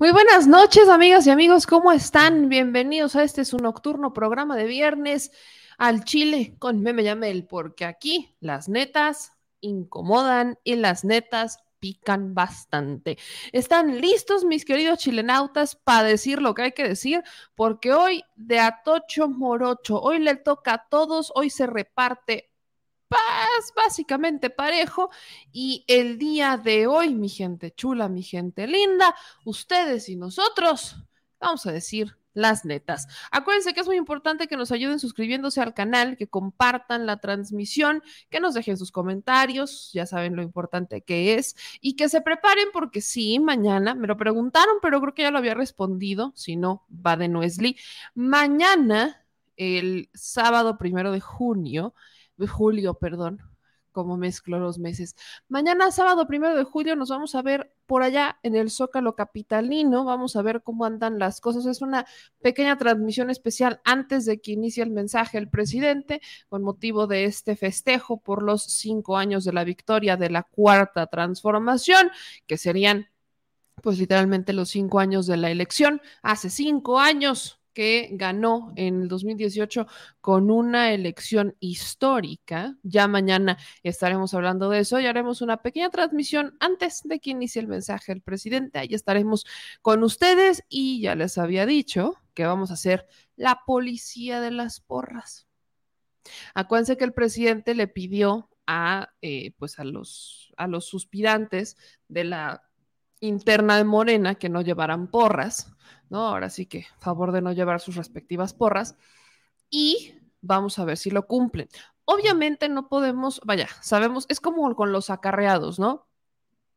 Muy buenas noches, amigas y amigos, ¿cómo están? Bienvenidos a este su nocturno programa de viernes al Chile con Meme Yamel, porque aquí las netas incomodan y las netas pican bastante. ¿Están listos, mis queridos chilenautas, para decir lo que hay que decir? Porque hoy de Atocho Morocho, hoy le toca a todos, hoy se reparte básicamente parejo. Y el día de hoy, mi gente chula, mi gente linda, ustedes y nosotros, vamos a decir las netas. Acuérdense que es muy importante que nos ayuden suscribiéndose al canal, que compartan la transmisión, que nos dejen sus comentarios, ya saben lo importante que es, y que se preparen porque sí, mañana, me lo preguntaron, pero creo que ya lo había respondido, si no, va de Nuesli. Mañana, el sábado primero de junio, julio, perdón, como mezclo los meses. Mañana, sábado primero de julio, nos vamos a ver por allá en el Zócalo Capitalino. Vamos a ver cómo andan las cosas. Es una pequeña transmisión especial antes de que inicie el mensaje el presidente, con motivo de este festejo por los cinco años de la victoria de la cuarta transformación, que serían, pues literalmente los cinco años de la elección. Hace cinco años que ganó en el 2018 con una elección histórica. Ya mañana estaremos hablando de eso y haremos una pequeña transmisión antes de que inicie el mensaje del presidente. Ahí estaremos con ustedes y ya les había dicho que vamos a hacer la policía de las porras. Acuérdense que el presidente le pidió a, eh, pues a los, a los suspirantes de la interna de Morena que no llevaran porras ¿no? Ahora sí que favor de no llevar sus respectivas porras y vamos a ver si lo cumplen. Obviamente no podemos, vaya, sabemos, es como con los acarreados, ¿no?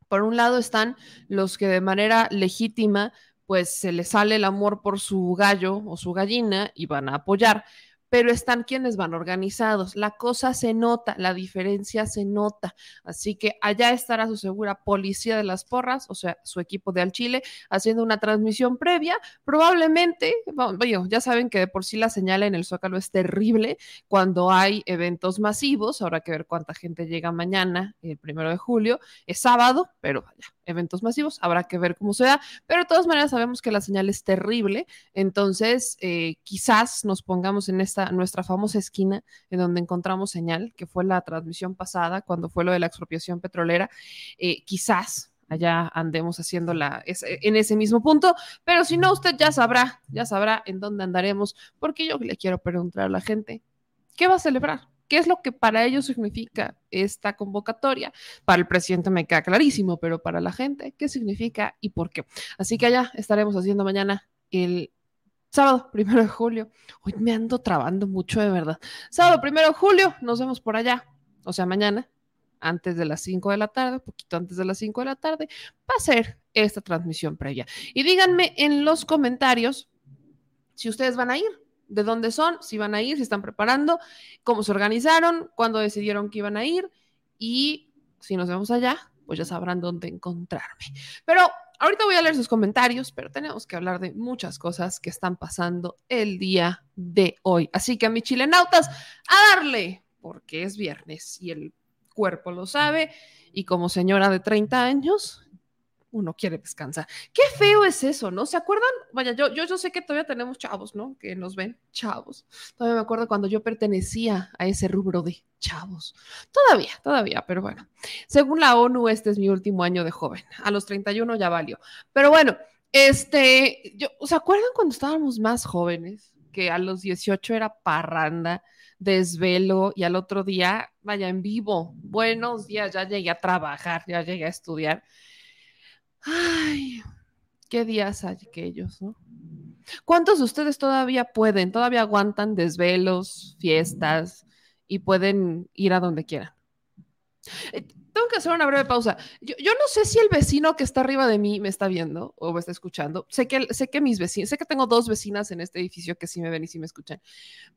Por un lado están los que de manera legítima pues se les sale el amor por su gallo o su gallina y van a apoyar pero están quienes van organizados. La cosa se nota, la diferencia se nota. Así que allá estará su segura policía de las porras, o sea, su equipo de Al Chile, haciendo una transmisión previa. Probablemente, bueno, ya saben que de por sí la señal en el Zócalo es terrible cuando hay eventos masivos. Habrá que ver cuánta gente llega mañana, el primero de julio. Es sábado, pero vaya, eventos masivos, habrá que ver cómo se. Pero de todas maneras sabemos que la señal es terrible. Entonces, eh, quizás nos pongamos en esta nuestra famosa esquina en donde encontramos señal, que fue la transmisión pasada, cuando fue lo de la expropiación petrolera, eh, quizás allá andemos haciéndola en ese mismo punto, pero si no, usted ya sabrá, ya sabrá en dónde andaremos, porque yo le quiero preguntar a la gente, ¿qué va a celebrar? ¿Qué es lo que para ellos significa esta convocatoria? Para el presidente me queda clarísimo, pero para la gente, ¿qué significa y por qué? Así que allá estaremos haciendo mañana el Sábado, primero de julio. Hoy me ando trabando mucho, de verdad. Sábado, primero de julio, nos vemos por allá. O sea, mañana, antes de las 5 de la tarde, poquito antes de las 5 de la tarde, va a ser esta transmisión previa. Y díganme en los comentarios si ustedes van a ir, de dónde son, si van a ir, si están preparando, cómo se organizaron, cuándo decidieron que iban a ir y si nos vemos allá, pues ya sabrán dónde encontrarme. Pero ahorita voy a leer sus comentarios, pero tenemos que hablar de muchas cosas que están pasando el día de hoy. Así que a mis chilenautas, a darle, porque es viernes y el cuerpo lo sabe. Y como señora de 30 años, uno quiere descansar. Qué feo es eso, ¿no? ¿Se acuerdan? Vaya, yo, yo, yo sé que todavía tenemos chavos, ¿no? Que nos ven chavos. Todavía me acuerdo cuando yo pertenecía a ese rubro de chavos. Todavía, todavía, pero bueno. Según la ONU, este es mi último año de joven. A los 31 ya valió. Pero bueno, este, yo, ¿se acuerdan cuando estábamos más jóvenes? Que a los 18 era parranda, desvelo y al otro día, vaya, en vivo. Buenos días, ya llegué a trabajar, ya llegué a estudiar. Ay, qué días aquellos, ¿no? ¿Cuántos de ustedes todavía pueden, todavía aguantan desvelos, fiestas y pueden ir a donde quieran? Eh, tengo que hacer una breve pausa. Yo, no sé si el vecino que está arriba de mí me está viendo o me está escuchando. Sé que, sé que mis vecinos, sé que tengo dos vecinas en este edificio que sí me ven y sí me escuchan,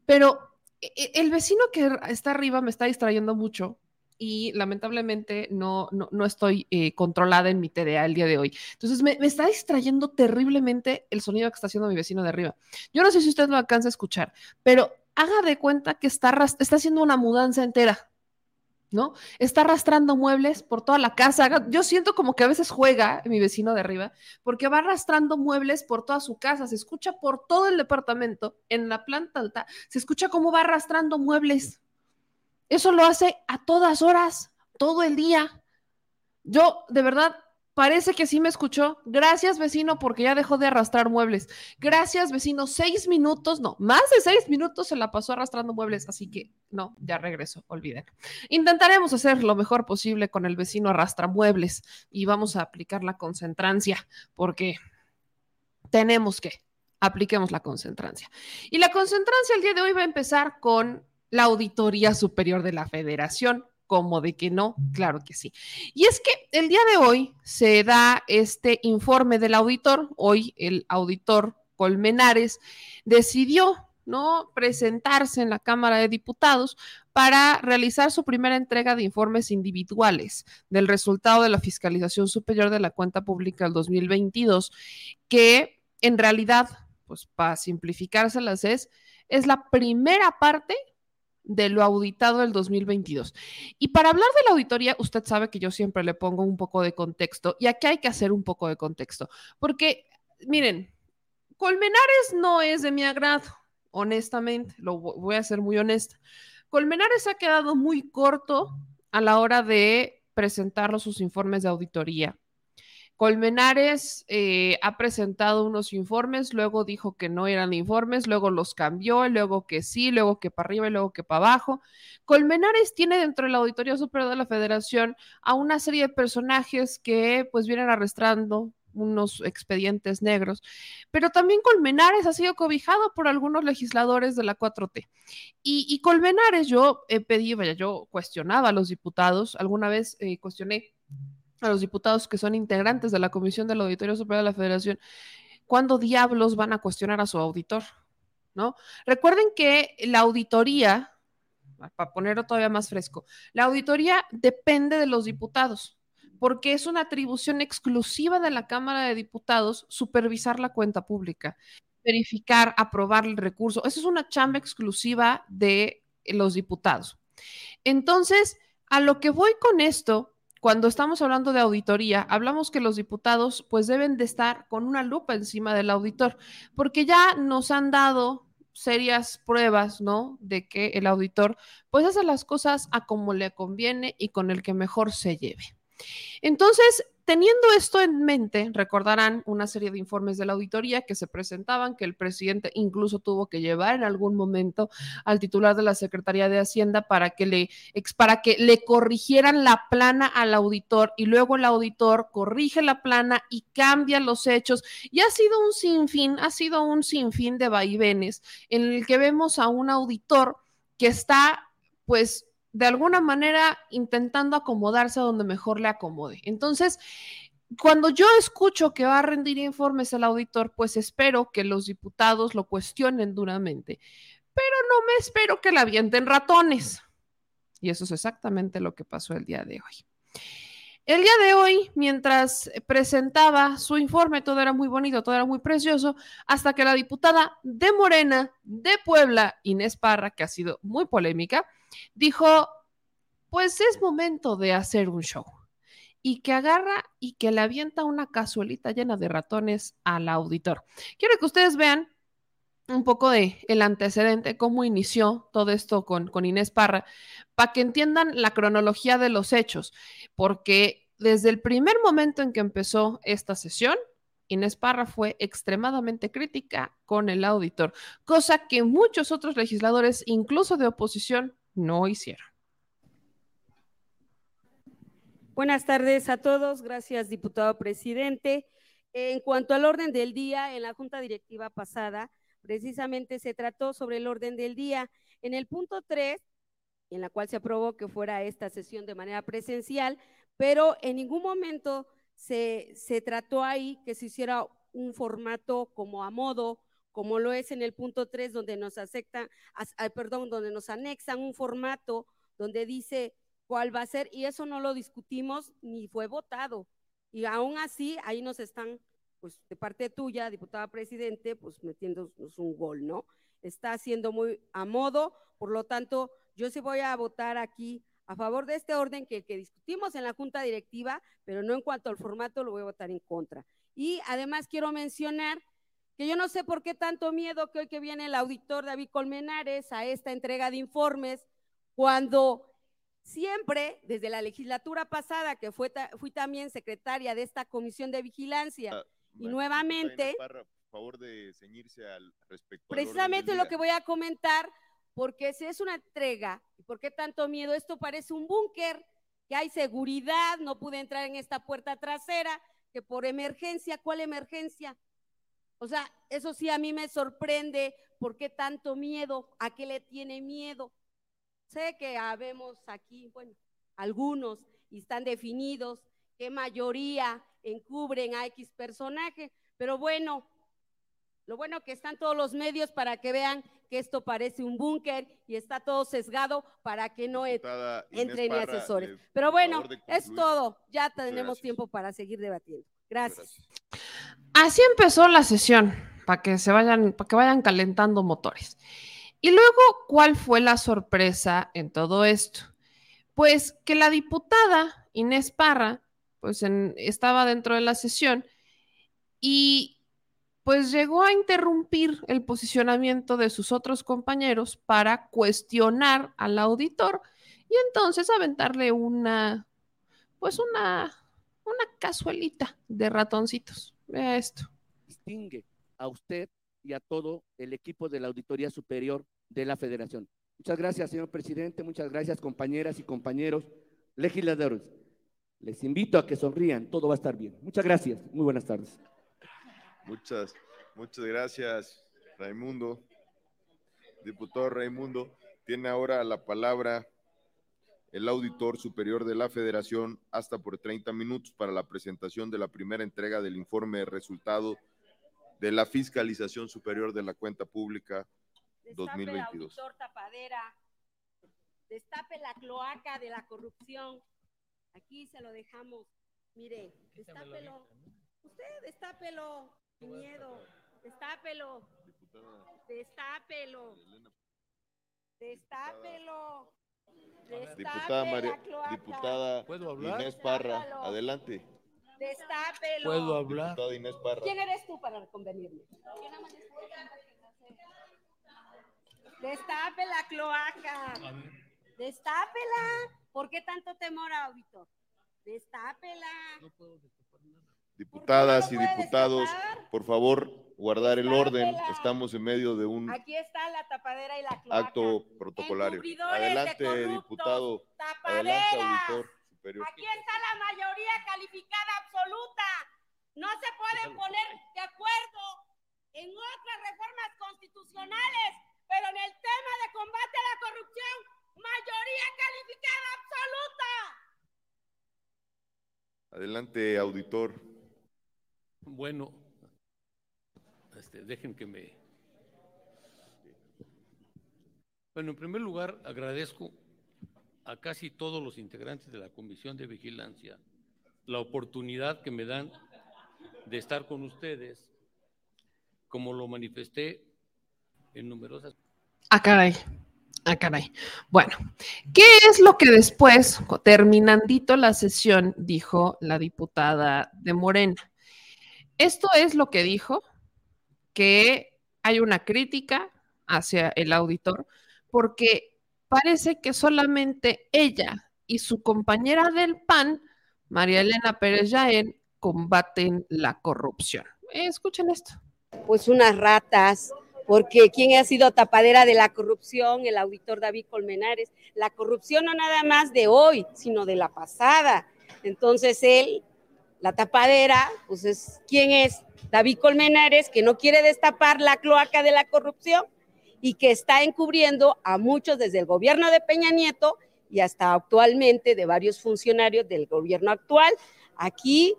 pero e, e, el vecino que está arriba me está distrayendo mucho y lamentablemente no, no, estoy eh, controlada en mi TDA el día de hoy. Entonces me, me, está distrayendo terriblemente el sonido que está haciendo mi vecino de arriba. Yo no sé si usted lo alcanza a escuchar, pero haga de cuenta que está, está haciendo una mudanza entera. ¿no? Está arrastrando muebles por toda la casa. Yo siento como que a veces juega mi vecino de arriba, porque va arrastrando muebles por toda su casa. Se escucha por todo el departamento, en la planta alta, se escucha cómo va arrastrando muebles. Eso lo hace a todas horas, todo el día. Yo, de verdad, Parece que sí me escuchó. Gracias, vecino, porque ya dejó de arrastrar muebles. Gracias, vecino. Seis minutos, no, más de seis minutos se la pasó arrastrando muebles, así que no, ya regreso, olviden. Intentaremos hacer lo mejor posible con el vecino arrastra muebles y vamos a aplicar la concentrancia, porque tenemos que apliquemos la concentrancia. Y la concentrancia el día de hoy va a empezar con la Auditoría Superior de la Federación como de que no, claro que sí. Y es que el día de hoy se da este informe del auditor, hoy el auditor Colmenares decidió no presentarse en la Cámara de Diputados para realizar su primera entrega de informes individuales del resultado de la fiscalización superior de la cuenta pública del 2022, que en realidad, pues para simplificárselas es, es la primera parte de lo auditado del 2022. Y para hablar de la auditoría, usted sabe que yo siempre le pongo un poco de contexto y aquí hay que hacer un poco de contexto, porque miren, Colmenares no es de mi agrado, honestamente, lo voy a ser muy honesta. Colmenares ha quedado muy corto a la hora de presentar sus informes de auditoría. Colmenares eh, ha presentado unos informes, luego dijo que no eran informes, luego los cambió, luego que sí, luego que para arriba y luego que para abajo. Colmenares tiene dentro de la Auditoría Superior de la Federación a una serie de personajes que pues vienen arrastrando unos expedientes negros, pero también Colmenares ha sido cobijado por algunos legisladores de la 4T. Y, Colmenares, yo he pedido, vaya, yo cuestionaba a los diputados, alguna vez eh, cuestioné a los diputados que son integrantes de la Comisión del Auditorio Superior de la Federación, ¿cuándo diablos van a cuestionar a su auditor? ¿No? Recuerden que la auditoría, para ponerlo todavía más fresco, la auditoría depende de los diputados, porque es una atribución exclusiva de la Cámara de Diputados supervisar la cuenta pública, verificar, aprobar el recurso. Esa es una chamba exclusiva de los diputados. Entonces, a lo que voy con esto cuando estamos hablando de auditoría, hablamos que los diputados pues deben de estar con una lupa encima del auditor, porque ya nos han dado serias pruebas, ¿no? De que el auditor pues hace las cosas a como le conviene y con el que mejor se lleve. Entonces, Teniendo esto en mente, recordarán una serie de informes de la auditoría que se presentaban, que el presidente incluso tuvo que llevar en algún momento al titular de la Secretaría de Hacienda para que le, para que le corrigieran la plana al auditor y luego el auditor corrige la plana y cambia los hechos. Y ha sido un sinfín, ha sido un sinfín de vaivenes en el que vemos a un auditor que está pues de alguna manera intentando acomodarse a donde mejor le acomode. Entonces, cuando yo escucho que va a rendir informes el auditor, pues espero que los diputados lo cuestionen duramente, pero no me espero que la avienten ratones. Y eso es exactamente lo que pasó el día de hoy. El día de hoy, mientras presentaba su informe, todo era muy bonito, todo era muy precioso, hasta que la diputada de Morena de Puebla, Inés Parra, que ha sido muy polémica, dijo, pues es momento de hacer un show. Y que agarra y que le avienta una cazuelita llena de ratones al auditor. Quiero que ustedes vean un poco de el antecedente, cómo inició todo esto con, con Inés Parra, para que entiendan la cronología de los hechos, porque desde el primer momento en que empezó esta sesión, Inés Parra fue extremadamente crítica con el auditor, cosa que muchos otros legisladores, incluso de oposición, no hicieron. Buenas tardes a todos. Gracias, diputado presidente. En cuanto al orden del día, en la junta directiva pasada, precisamente se trató sobre el orden del día. En el punto 3, en la cual se aprobó que fuera esta sesión de manera presencial, pero en ningún momento se, se trató ahí que se hiciera un formato como a modo, como lo es en el punto 3, donde nos aceptan, perdón, donde nos anexan un formato donde dice cuál va a ser, y eso no lo discutimos ni fue votado. Y aún así, ahí nos están, pues de parte tuya, diputada presidente, pues metiéndonos un gol, ¿no? Está haciendo muy a modo, por lo tanto, yo sí voy a votar aquí a favor de este orden que, que discutimos en la Junta Directiva, pero no en cuanto al formato, lo voy a votar en contra. Y además quiero mencionar que yo no sé por qué tanto miedo que hoy que viene el auditor David Colmenares a esta entrega de informes, cuando Siempre, desde la legislatura pasada, que fue fui también secretaria de esta comisión de vigilancia, ah, y nuevamente... por favor de ceñirse al respecto. Precisamente lo que voy a comentar, porque si es una entrega, ¿y por qué tanto miedo? Esto parece un búnker, que hay seguridad, no pude entrar en esta puerta trasera, que por emergencia, ¿cuál emergencia? O sea, eso sí a mí me sorprende, ¿por qué tanto miedo? ¿A qué le tiene miedo? Sé que habemos aquí, bueno, algunos y están definidos, qué mayoría encubren a X personaje, pero bueno, lo bueno que están todos los medios para que vean que esto parece un búnker y está todo sesgado para que no entren ni asesores. Pero bueno, es todo. Ya tenemos tiempo para seguir debatiendo. Gracias. Así empezó la sesión, para que se vayan, para que vayan calentando motores. Y luego, ¿cuál fue la sorpresa en todo esto? Pues que la diputada Inés Parra, pues estaba dentro de la sesión y pues llegó a interrumpir el posicionamiento de sus otros compañeros para cuestionar al auditor y entonces aventarle una, pues una, una cazuelita de ratoncitos. Vea esto. Distingue a usted y a todo el equipo de la Auditoría Superior de la Federación. Muchas gracias, señor presidente. Muchas gracias, compañeras y compañeros legisladores. Les invito a que sonrían. Todo va a estar bien. Muchas gracias. Muy buenas tardes. Muchas, muchas gracias, Raimundo. Diputado Raimundo, tiene ahora la palabra el auditor superior de la federación hasta por 30 minutos para la presentación de la primera entrega del informe de resultado de la fiscalización superior de la cuenta pública Destape 2022. tapadera. Destape la cloaca de la corrupción. Aquí se lo dejamos. Mire, destápelo. Usted destápelo. Sin miedo. Destápelo. Destápelo. Destápelo. Diputada María, diputada Inés Parra, adelante. Destápelo. ¿Puedo hablar? Diputada Inés Parra. ¿Quién eres tú para convenirme? Destape la cloaca. Destápela. ¿Por qué tanto temor, auditor? Destápela. Diputadas y diputados, por favor, guardar el orden. Estamos en medio de un Aquí está la tapadera y la cloaca. acto protocolario. Adelante, diputado. Adelante, auditor superior. Aquí está la mayoría calificada absoluta. No se pueden poner de acuerdo en otras reformas constitucionales pero en el tema de combate a la corrupción, mayoría calificada absoluta. Adelante, auditor. Bueno, este, dejen que me... Bueno, en primer lugar, agradezco a casi todos los integrantes de la Comisión de Vigilancia la oportunidad que me dan de estar con ustedes, como lo manifesté en numerosas. Ah, caray. Ah, caray. Bueno, ¿qué es lo que después, terminandito la sesión, dijo la diputada de Morena? Esto es lo que dijo, que hay una crítica hacia el auditor, porque parece que solamente ella y su compañera del PAN, María Elena Pérez Yaén, combaten la corrupción. Escuchen esto. Pues unas ratas, porque ¿quién ha sido tapadera de la corrupción? El auditor David Colmenares. La corrupción no nada más de hoy, sino de la pasada. Entonces él la tapadera, pues es quién es David Colmenares, que no quiere destapar la cloaca de la corrupción y que está encubriendo a muchos desde el gobierno de Peña Nieto y hasta actualmente de varios funcionarios del gobierno actual. Aquí,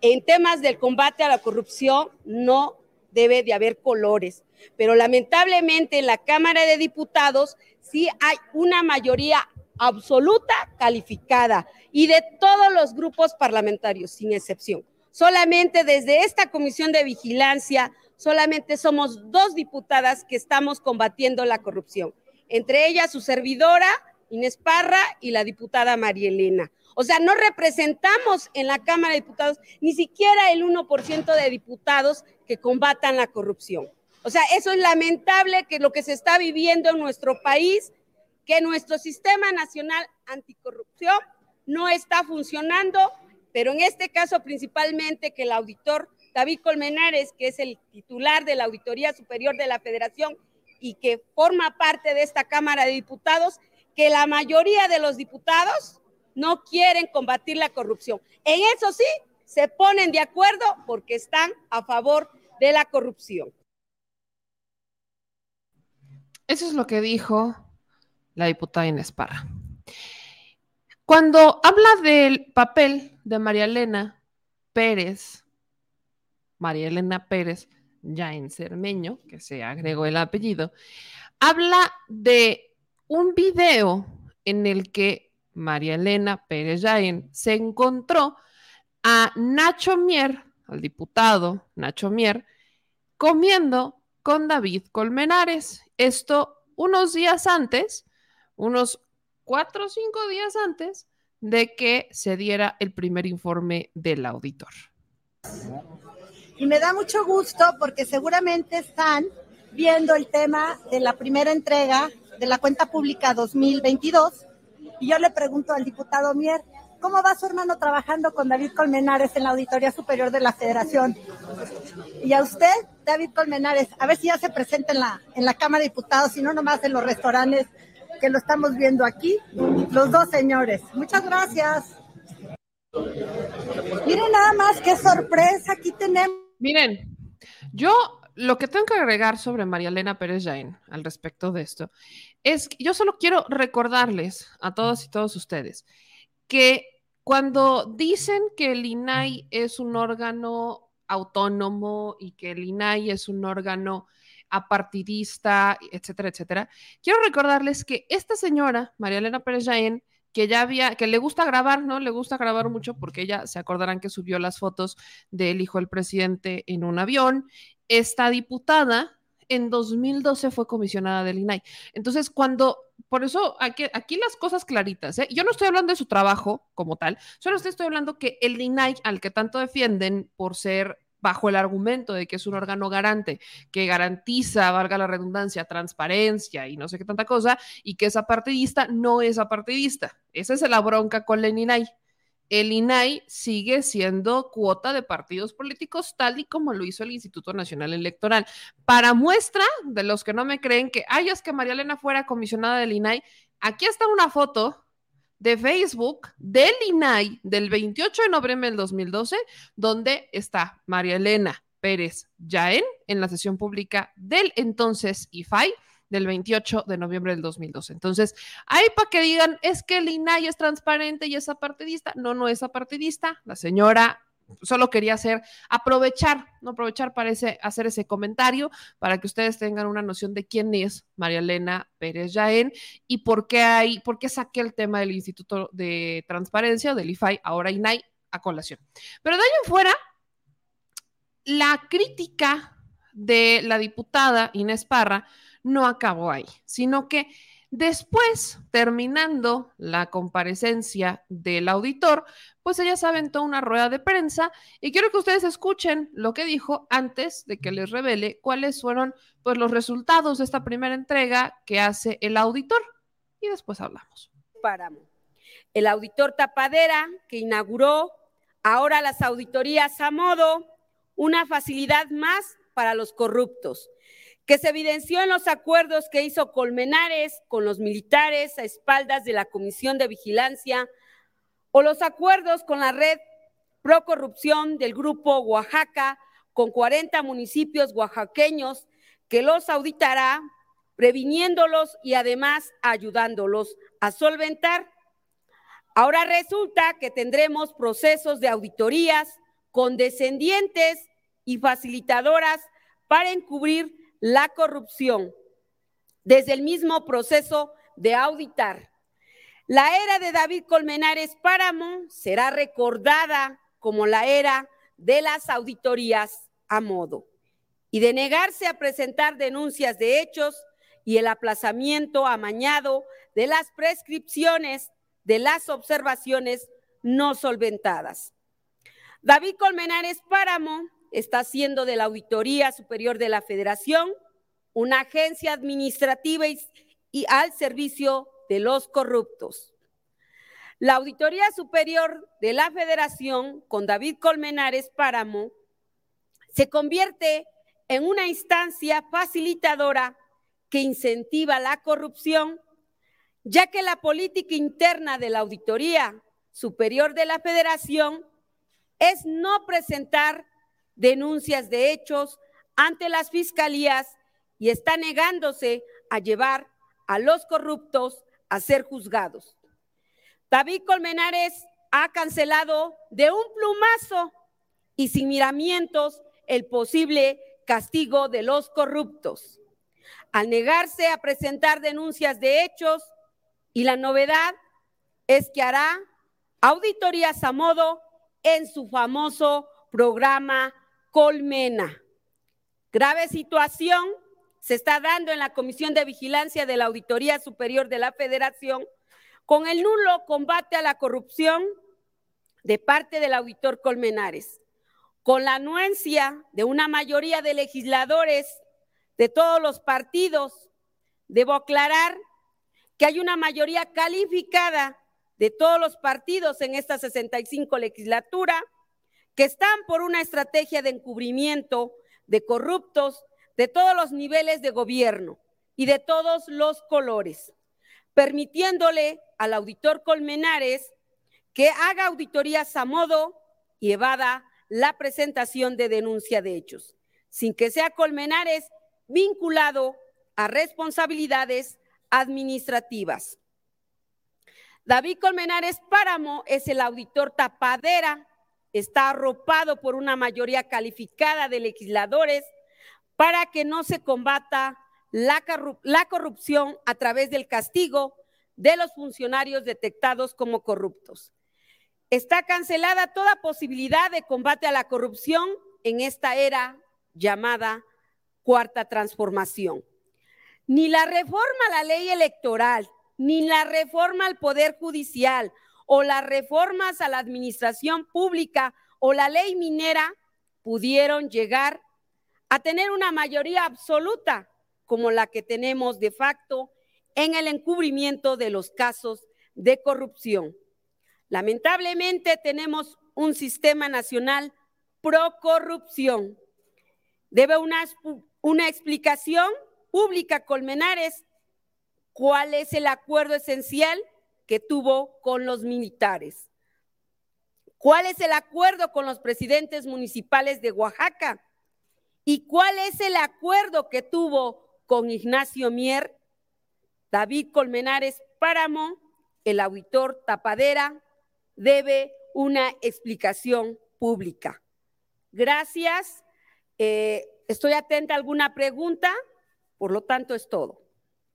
en temas del combate a la corrupción, no debe de haber colores, pero lamentablemente en la Cámara de Diputados sí hay una mayoría absoluta calificada y de todos los grupos parlamentarios, sin excepción. Solamente desde esta comisión de vigilancia, solamente somos dos diputadas que estamos combatiendo la corrupción, entre ellas su servidora, Inés Parra, y la diputada María Elena. O sea, no representamos en la Cámara de Diputados ni siquiera el 1% de diputados que combatan la corrupción. O sea, eso es lamentable que lo que se está viviendo en nuestro país, que nuestro sistema nacional anticorrupción no está funcionando, pero en este caso principalmente que el auditor David Colmenares, que es el titular de la Auditoría Superior de la Federación y que forma parte de esta Cámara de Diputados, que la mayoría de los diputados no quieren combatir la corrupción. En eso sí, se ponen de acuerdo porque están a favor de la corrupción. Eso es lo que dijo la diputada Inés Parra. Cuando habla del papel de María Elena Pérez, María Elena Pérez, ya Cermeño, que se agregó el apellido, habla de un video en el que María Elena Pérez Yain se encontró a Nacho Mier, al diputado Nacho Mier, comiendo con David Colmenares. Esto unos días antes, unos cuatro o cinco días antes de que se diera el primer informe del auditor. Y me da mucho gusto porque seguramente están viendo el tema de la primera entrega de la cuenta pública 2022. Y yo le pregunto al diputado Mier, ¿Cómo va su hermano trabajando con David Colmenares en la Auditoría Superior de la Federación? Y a usted, David Colmenares, a ver si ya se presenta en la, en la Cámara de Diputados y no nomás en los restaurantes que lo estamos viendo aquí, los dos señores. Muchas gracias. Miren nada más qué sorpresa aquí tenemos. Miren, yo lo que tengo que agregar sobre María Elena Pérez Jaén al respecto de esto es que yo solo quiero recordarles a todos y todos ustedes que cuando dicen que el INAI es un órgano autónomo y que el INAI es un órgano apartidista, etcétera, etcétera, quiero recordarles que esta señora, María Elena Pérez Jaén, que ya había, que le gusta grabar, ¿no? Le gusta grabar mucho porque ella se acordarán que subió las fotos del hijo del presidente en un avión. Esta diputada en 2012 fue comisionada del INAI. Entonces, cuando, por eso aquí, aquí las cosas claritas, ¿eh? yo no estoy hablando de su trabajo como tal, solo estoy hablando que el INAI, al que tanto defienden por ser bajo el argumento de que es un órgano garante que garantiza, valga la redundancia, transparencia y no sé qué tanta cosa, y que es apartidista, no es apartidista. Esa es la bronca con el INAI el INAI sigue siendo cuota de partidos políticos tal y como lo hizo el Instituto Nacional Electoral. Para muestra de los que no me creen que, ay, es que María Elena fuera comisionada del INAI, aquí está una foto de Facebook del INAI del 28 de noviembre del 2012, donde está María Elena Pérez Yaén en la sesión pública del entonces IFAI del 28 de noviembre del 2012. Entonces, ahí para que digan, es que el INAI es transparente y es apartidista. No, no es apartidista. La señora solo quería hacer, aprovechar, no aprovechar para hacer ese comentario, para que ustedes tengan una noción de quién es María Elena Pérez Yaén y por qué hay, por qué saqué el tema del Instituto de Transparencia, del IFAI, ahora INAI, a colación. Pero de ahí en fuera, la crítica de la diputada Inés Parra no acabó ahí, sino que después, terminando la comparecencia del auditor, pues ella se aventó una rueda de prensa y quiero que ustedes escuchen lo que dijo antes de que les revele cuáles fueron pues los resultados de esta primera entrega que hace el auditor y después hablamos. Páramo. El auditor Tapadera que inauguró ahora las auditorías a modo, una facilidad más para los corruptos que se evidenció en los acuerdos que hizo Colmenares con los militares a espaldas de la Comisión de Vigilancia o los acuerdos con la red pro corrupción del grupo Oaxaca con 40 municipios oaxaqueños que los auditará, previniéndolos y además ayudándolos a solventar. Ahora resulta que tendremos procesos de auditorías condescendientes y facilitadoras para encubrir la corrupción desde el mismo proceso de auditar. La era de David Colmenares Páramo será recordada como la era de las auditorías a modo y de negarse a presentar denuncias de hechos y el aplazamiento amañado de las prescripciones de las observaciones no solventadas. David Colmenares Páramo está haciendo de la Auditoría Superior de la Federación una agencia administrativa y, y al servicio de los corruptos. La Auditoría Superior de la Federación, con David Colmenares Páramo, se convierte en una instancia facilitadora que incentiva la corrupción, ya que la política interna de la Auditoría Superior de la Federación es no presentar denuncias de hechos ante las fiscalías y está negándose a llevar a los corruptos a ser juzgados. David Colmenares ha cancelado de un plumazo y sin miramientos el posible castigo de los corruptos. Al negarse a presentar denuncias de hechos y la novedad es que hará auditorías a modo en su famoso programa Colmena. Grave situación se está dando en la Comisión de Vigilancia de la Auditoría Superior de la Federación con el nulo combate a la corrupción de parte del auditor Colmenares, con la anuencia de una mayoría de legisladores de todos los partidos. Debo aclarar que hay una mayoría calificada de todos los partidos en esta 65 legislatura que están por una estrategia de encubrimiento de corruptos de todos los niveles de gobierno y de todos los colores permitiéndole al auditor Colmenares que haga auditorías a modo y evada la presentación de denuncia de hechos, sin que sea Colmenares vinculado a responsabilidades administrativas. David Colmenares Páramo es el auditor tapadera, está arropado por una mayoría calificada de legisladores para que no se combata la, corrupción a través del castigo de los funcionarios detectados como corruptos. Está cancelada toda posibilidad de combate a la corrupción en esta era llamada cuarta transformación. Ni la reforma a la ley electoral, ni la reforma al poder judicial o las reformas a la administración pública o la ley minera pudieron llegar a tener una mayoría absoluta como la que tenemos de facto en el encubrimiento de los casos de corrupción. Lamentablemente tenemos un sistema nacional pro corrupción. Debe una, una explicación pública Colmenares cuál es el acuerdo esencial que tuvo con los militares. ¿Cuál es el acuerdo con los presidentes municipales de Oaxaca? ¿Y cuál es el acuerdo que tuvo con Ignacio Mier, David Colmenares Páramo, el auditor Tapadera, debe una explicación pública. Gracias. Eh, estoy atenta a alguna pregunta, por lo tanto es todo.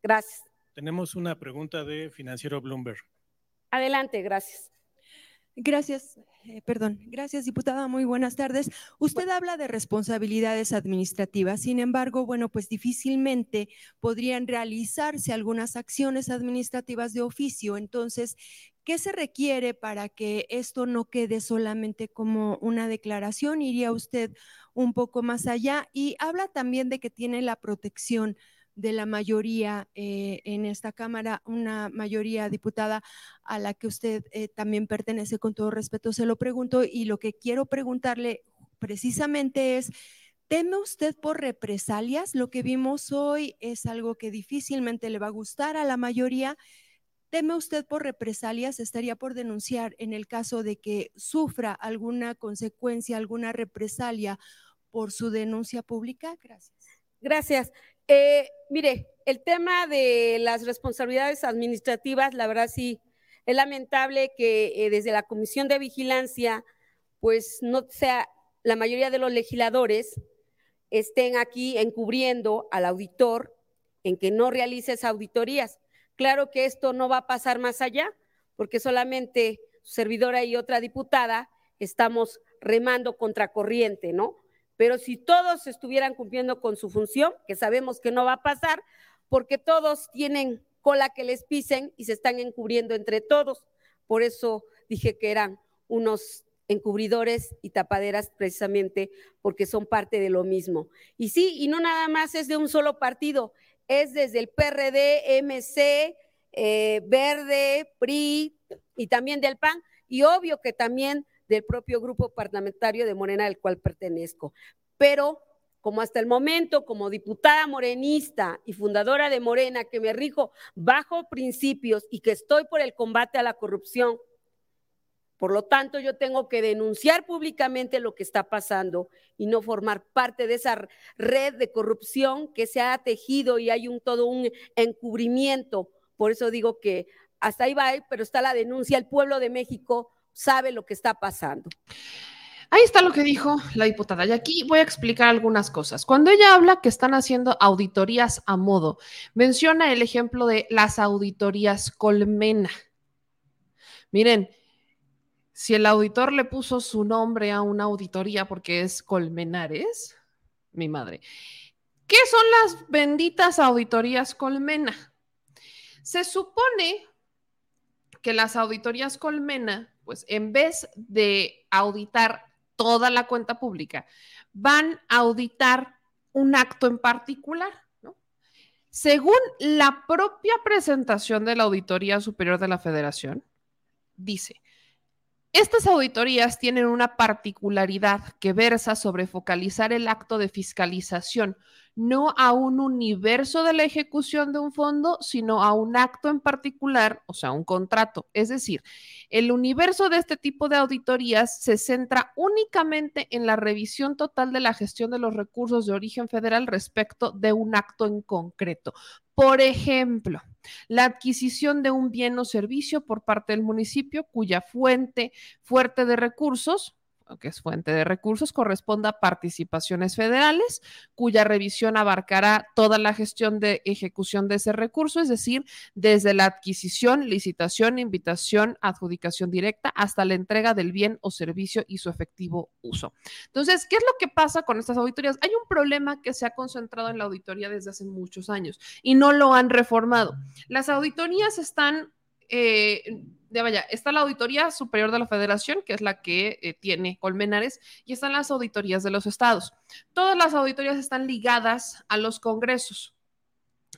Gracias. Tenemos una pregunta de Financiero Bloomberg. Adelante, gracias. Gracias, eh, perdón, gracias diputada, muy buenas tardes. Usted habla de responsabilidades administrativas, sin embargo, bueno, pues difícilmente podrían realizarse algunas acciones administrativas de oficio. Entonces, ¿qué se requiere para que esto no quede solamente como una declaración? ¿Iría usted un poco más allá? Y habla también de que tiene la protección de la mayoría eh, en esta Cámara, una mayoría diputada a la que usted eh, también pertenece, con todo respeto, se lo pregunto y lo que quiero preguntarle precisamente es, ¿teme usted por represalias? Lo que vimos hoy es algo que difícilmente le va a gustar a la mayoría. ¿Teme usted por represalias? ¿Estaría por denunciar en el caso de que sufra alguna consecuencia, alguna represalia por su denuncia pública? Gracias. Gracias. Eh, mire, el tema de las responsabilidades administrativas, la verdad sí, es lamentable que eh, desde la Comisión de Vigilancia, pues no sea la mayoría de los legisladores estén aquí encubriendo al auditor en que no realice esas auditorías. Claro que esto no va a pasar más allá, porque solamente su servidora y otra diputada estamos remando contra corriente, ¿no? Pero si todos estuvieran cumpliendo con su función, que sabemos que no va a pasar, porque todos tienen cola que les pisen y se están encubriendo entre todos. Por eso dije que eran unos encubridores y tapaderas precisamente porque son parte de lo mismo. Y sí, y no nada más es de un solo partido, es desde el PRD, MC, eh, Verde, PRI y también del PAN, y obvio que también del propio grupo parlamentario de Morena al cual pertenezco. Pero como hasta el momento, como diputada morenista y fundadora de Morena, que me rijo bajo principios y que estoy por el combate a la corrupción, por lo tanto, yo tengo que denunciar públicamente lo que está pasando y no formar parte de esa red de corrupción que se ha tejido y hay un todo un encubrimiento. Por eso digo que hasta ahí va, pero está la denuncia. El pueblo de México sabe lo que está pasando. Ahí está lo que dijo la diputada. Y aquí voy a explicar algunas cosas. Cuando ella habla que están haciendo auditorías a modo, menciona el ejemplo de las auditorías Colmena. Miren, si el auditor le puso su nombre a una auditoría porque es Colmenares, mi madre, ¿qué son las benditas auditorías Colmena? Se supone que las auditorías Colmena, pues en vez de auditar toda la cuenta pública, van a auditar un acto en particular. ¿no? Según la propia presentación de la Auditoría Superior de la Federación, dice, estas auditorías tienen una particularidad que versa sobre focalizar el acto de fiscalización, no a un universo de la ejecución de un fondo, sino a un acto en particular, o sea, un contrato. Es decir, el universo de este tipo de auditorías se centra únicamente en la revisión total de la gestión de los recursos de origen federal respecto de un acto en concreto. Por ejemplo, la adquisición de un bien o servicio por parte del municipio cuya fuente fuerte de recursos que es fuente de recursos, corresponda a participaciones federales, cuya revisión abarcará toda la gestión de ejecución de ese recurso, es decir, desde la adquisición, licitación, invitación, adjudicación directa hasta la entrega del bien o servicio y su efectivo uso. Entonces, ¿qué es lo que pasa con estas auditorías? Hay un problema que se ha concentrado en la auditoría desde hace muchos años y no lo han reformado. Las auditorías están... Eh, vaya, está la Auditoría Superior de la Federación, que es la que eh, tiene Colmenares, y están las auditorías de los estados. Todas las auditorías están ligadas a los congresos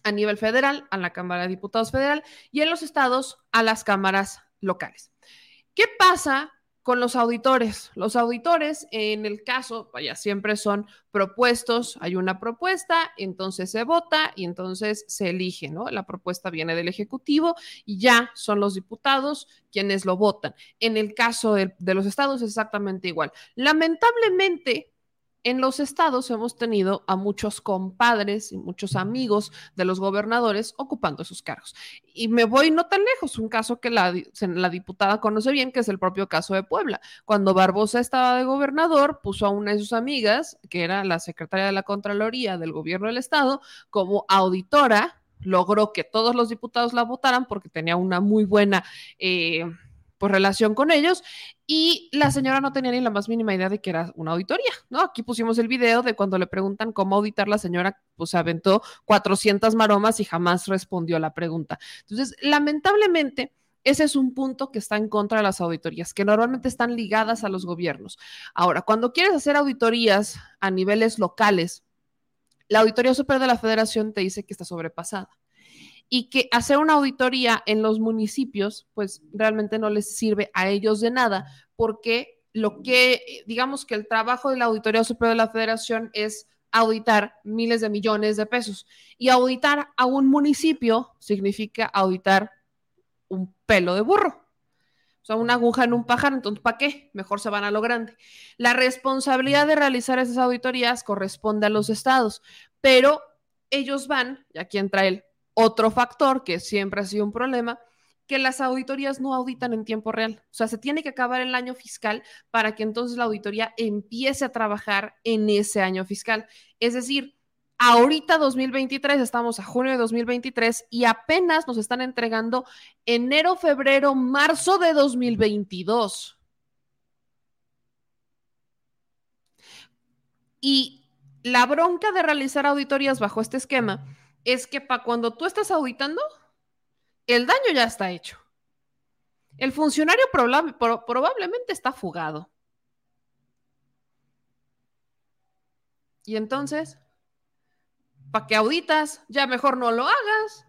a nivel federal, a la Cámara de Diputados Federal y en los estados a las cámaras locales. ¿Qué pasa con los auditores. Los auditores, en el caso, vaya, siempre son propuestos, hay una propuesta, entonces se vota y entonces se elige, ¿no? La propuesta viene del Ejecutivo y ya son los diputados quienes lo votan. En el caso de, de los estados es exactamente igual. Lamentablemente, en los estados hemos tenido a muchos compadres y muchos amigos de los gobernadores ocupando esos cargos. Y me voy no tan lejos, un caso que la, diputada conoce bien, que es el propio caso de Puebla. Cuando Barbosa estaba de gobernador, puso a una de sus amigas, que era la secretaria de la Contraloría del gobierno del estado, como auditora logró que todos los diputados la votaran porque tenía una muy buena eh, relación con ellos y la señora no tenía ni la más mínima idea de que era una auditoría, ¿no? Aquí pusimos el video de cuando le preguntan cómo auditar, la señora pues aventó 400 maromas y jamás respondió a la pregunta. Entonces, lamentablemente, ese es un punto que está en contra de las auditorías, que normalmente están ligadas a los gobiernos. Ahora, cuando quieres hacer auditorías a niveles locales, la Auditoría Superior de la Federación te dice que está sobrepasada y que hacer una auditoría en los municipios, pues realmente no les sirve a ellos de nada, porque lo que, digamos que el trabajo de la Auditoría Superior de la Federación es auditar miles de millones de pesos y auditar a un municipio significa auditar un pelo de burro. O sea, una aguja en un pájaro, entonces, ¿para qué? Mejor se van a lo grande. La responsabilidad de realizar esas auditorías corresponde a los estados, pero ellos van, y aquí entra el otro factor que siempre ha sido un problema, que las auditorías no auditan en tiempo real. O sea, se tiene que acabar el año fiscal para que entonces la auditoría empiece a trabajar en ese año fiscal. Es decir, ahorita 2023, estamos a junio de 2023 y apenas nos están entregando enero, febrero, marzo de 2022. Y la bronca de realizar auditorías bajo este esquema es que para cuando tú estás auditando, el daño ya está hecho. El funcionario probablemente está fugado. Y entonces, ¿para qué auditas? Ya mejor no lo hagas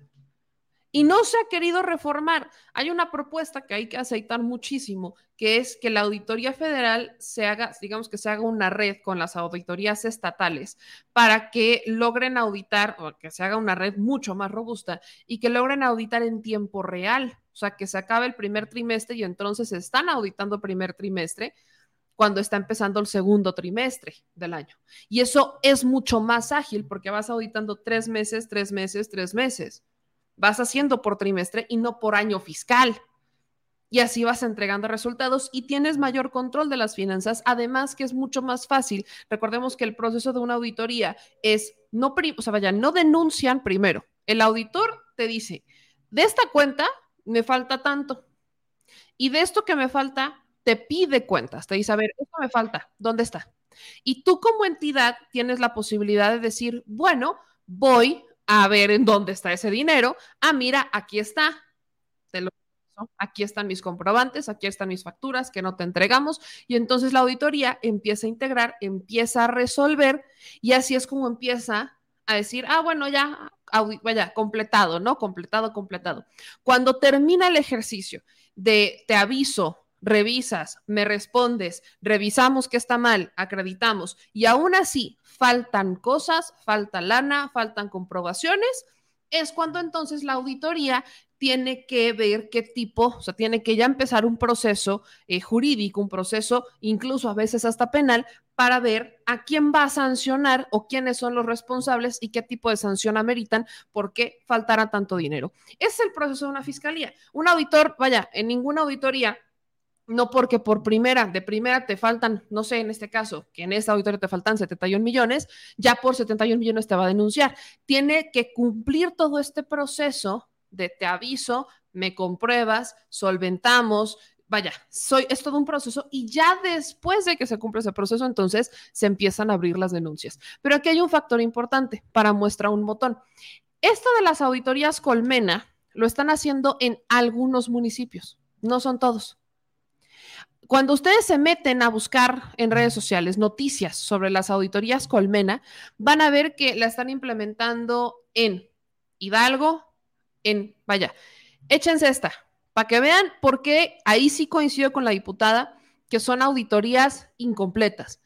y no se ha querido reformar. Hay una propuesta que hay que aceitar muchísimo, que es que la Auditoría Federal se haga, digamos que se haga una red con las auditorías estatales para que logren auditar, o que se haga una red mucho más robusta y que logren auditar en tiempo real. O sea, que se acabe el primer trimestre y entonces están auditando primer trimestre cuando está empezando el segundo trimestre del año. Y eso es mucho más ágil porque vas auditando tres meses, tres meses, tres meses vas haciendo por trimestre y no por año fiscal. Y así vas entregando resultados y tienes mayor control de las finanzas, además que es mucho más fácil. Recordemos que el proceso de una auditoría es no, o sea, vaya, no denuncian primero. El auditor te dice, de esta cuenta me falta tanto. Y de esto que me falta, te pide cuentas. Te dice, a ver, esto me falta, ¿dónde está? Y tú como entidad tienes la posibilidad de decir, bueno, voy a ver en dónde está ese dinero. Ah, mira, aquí está. Aquí están mis comprobantes, aquí están mis facturas que no te entregamos. Y entonces la auditoría empieza a integrar, empieza a resolver y así es como empieza a decir, ah, bueno, ya, vaya, completado, ¿no? Completado, completado. Cuando termina el ejercicio de te aviso, revisas, me respondes, revisamos que está mal, acreditamos y aún así faltan cosas, falta lana, faltan comprobaciones, es cuando entonces la auditoría tiene que ver qué tipo, o sea, tiene que ya empezar un proceso eh, jurídico, un proceso incluso a veces hasta penal, para ver a quién va a sancionar o quiénes son los responsables y qué tipo de sanción ameritan porque faltará tanto dinero. Es el proceso de una fiscalía. Un auditor, vaya, en ninguna auditoría no porque por primera, de primera te faltan, no sé, en este caso, que en esta auditoría te faltan 71 millones, ya por 71 millones te va a denunciar. Tiene que cumplir todo este proceso de te aviso, me compruebas, solventamos, vaya, soy, es todo un proceso y ya después de que se cumple ese proceso, entonces se empiezan a abrir las denuncias. Pero aquí hay un factor importante para muestra un botón. Esto de las auditorías Colmena lo están haciendo en algunos municipios, no son todos cuando ustedes se meten a buscar en redes sociales noticias sobre las auditorías Colmena, van a ver que la están implementando en Hidalgo, en, vaya, échense esta, para que vean por qué ahí sí coincido con la diputada, que son auditorías incompletas.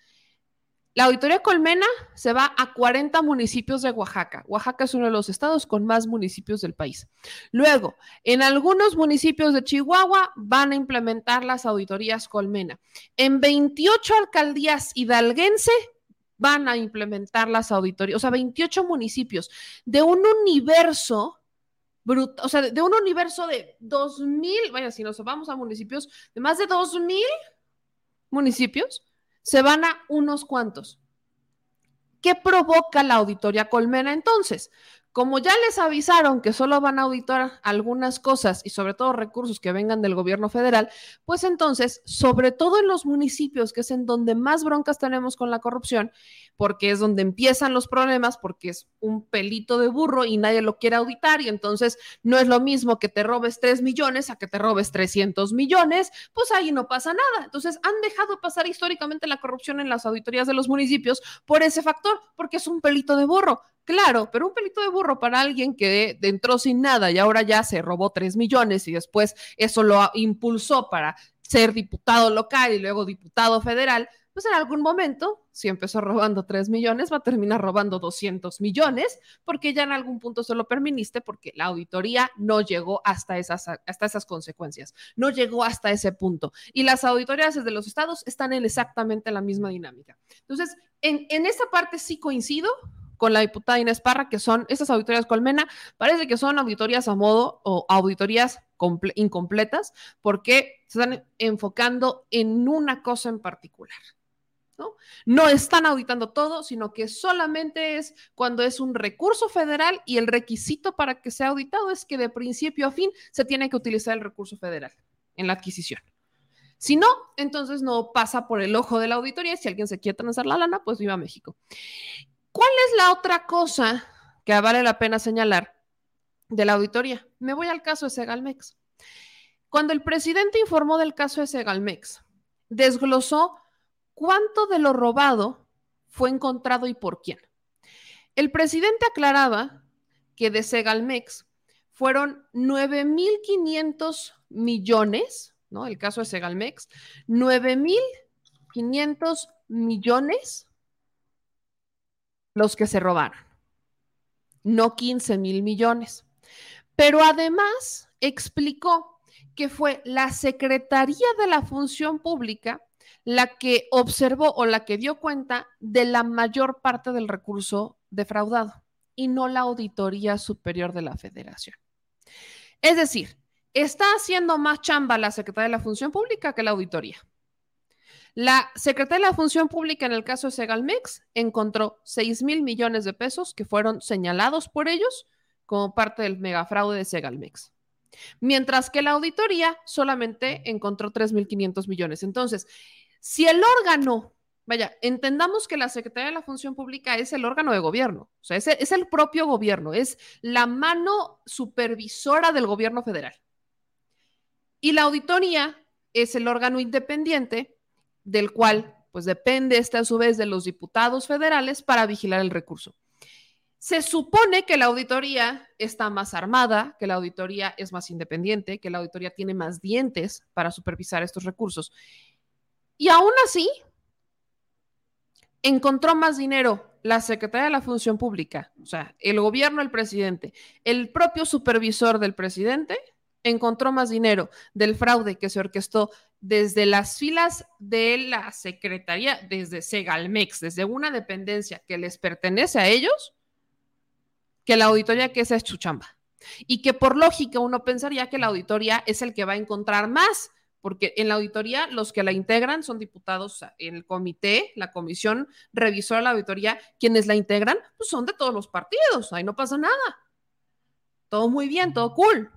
La auditoría Colmena se va a 40 municipios de Oaxaca. Oaxaca es uno de los estados con más municipios del país. Luego, en algunos municipios de Chihuahua van a implementar las auditorías Colmena. En 28 alcaldías hidalguense van a implementar las auditorías, o sea, 28 municipios de un universo bruto, o sea, de un universo de 2.000, vaya, si nos vamos a municipios, de más de 2.000 municipios se van a unos cuantos. ¿Qué provoca la auditoría colmena entonces? Como ya les avisaron que solo van a auditar algunas cosas y sobre todo recursos que vengan del gobierno federal, pues entonces, sobre todo en los municipios, que es en donde más broncas tenemos con la corrupción, porque es donde empiezan los problemas, porque es un pelito de burro y nadie lo quiere auditar y entonces no es lo mismo que te robes 3 millones a que te robes 300 millones, pues ahí no pasa nada. Entonces han dejado pasar históricamente la corrupción en las auditorías de los municipios por ese factor, porque es un pelito de burro. Claro, pero un pelito de burro para alguien que entró sin nada y ahora ya se robó tres millones y después eso lo impulsó para ser diputado local y luego diputado federal, pues en algún momento, si empezó robando 3 millones, va a terminar robando 200 millones, porque ya en algún punto se lo permitiste, porque la auditoría no llegó hasta esas, hasta esas consecuencias, no llegó hasta ese punto. Y las auditorías de los estados están en exactamente la misma dinámica. Entonces, en, en esta parte sí coincido, con la diputada Inés Parra, que son estas auditorías Colmena, parece que son auditorías a modo o auditorías incompletas porque se están enfocando en una cosa en particular. ¿no? ¿no? están auditando todo, sino que solamente es cuando es un recurso federal y el requisito para que sea auditado es que de principio a fin se tiene que utilizar el recurso federal en la adquisición. Si no, entonces no pasa por el ojo de la auditoría. Si alguien se quiere transar la lana, pues viva México. ¿Cuál es la otra cosa que vale la pena señalar de la auditoría? Me voy al caso de Segalmex. Cuando el presidente informó del caso de Segalmex, desglosó cuánto de lo robado fue encontrado y por quién. El presidente aclaraba que de Segalmex fueron 9.500 millones, ¿no? El caso de Segalmex, 9.500 millones los que se robaron, no 15 mil millones. Pero además explicó que fue la Secretaría de la Función Pública la que observó o la que dio cuenta de la mayor parte del recurso defraudado y no la Auditoría Superior de la Federación. Es decir, está haciendo más chamba la Secretaría de la Función Pública que la auditoría. La Secretaría de la Función Pública en el caso de Segalmex encontró 6 mil millones de pesos que fueron señalados por ellos como parte del megafraude de Segalmex. Mientras que la auditoría solamente encontró 3.500 millones. Entonces, si el órgano, vaya, entendamos que la Secretaría de la Función Pública es el órgano de gobierno, o sea, es el propio gobierno, es la mano supervisora del gobierno federal. Y la auditoría es el órgano independiente del cual pues depende este a su vez de los diputados federales para vigilar el recurso. Se supone que la auditoría está más armada, que la auditoría es más independiente, que la auditoría tiene más dientes para supervisar estos recursos. Y aún así, encontró más dinero la Secretaría de la Función Pública, o sea, el gobierno, el presidente, el propio supervisor del presidente, encontró más dinero del fraude que se orquestó desde las filas de la Secretaría, desde Segalmex, desde una dependencia que les pertenece a ellos, que la auditoría que esa es chuchamba. Y que por lógica uno pensaría que la auditoría es el que va a encontrar más, porque en la auditoría los que la integran son diputados en el comité, la comisión revisora de la auditoría, quienes la integran, pues son de todos los partidos, ahí no pasa nada. Todo muy bien, todo cool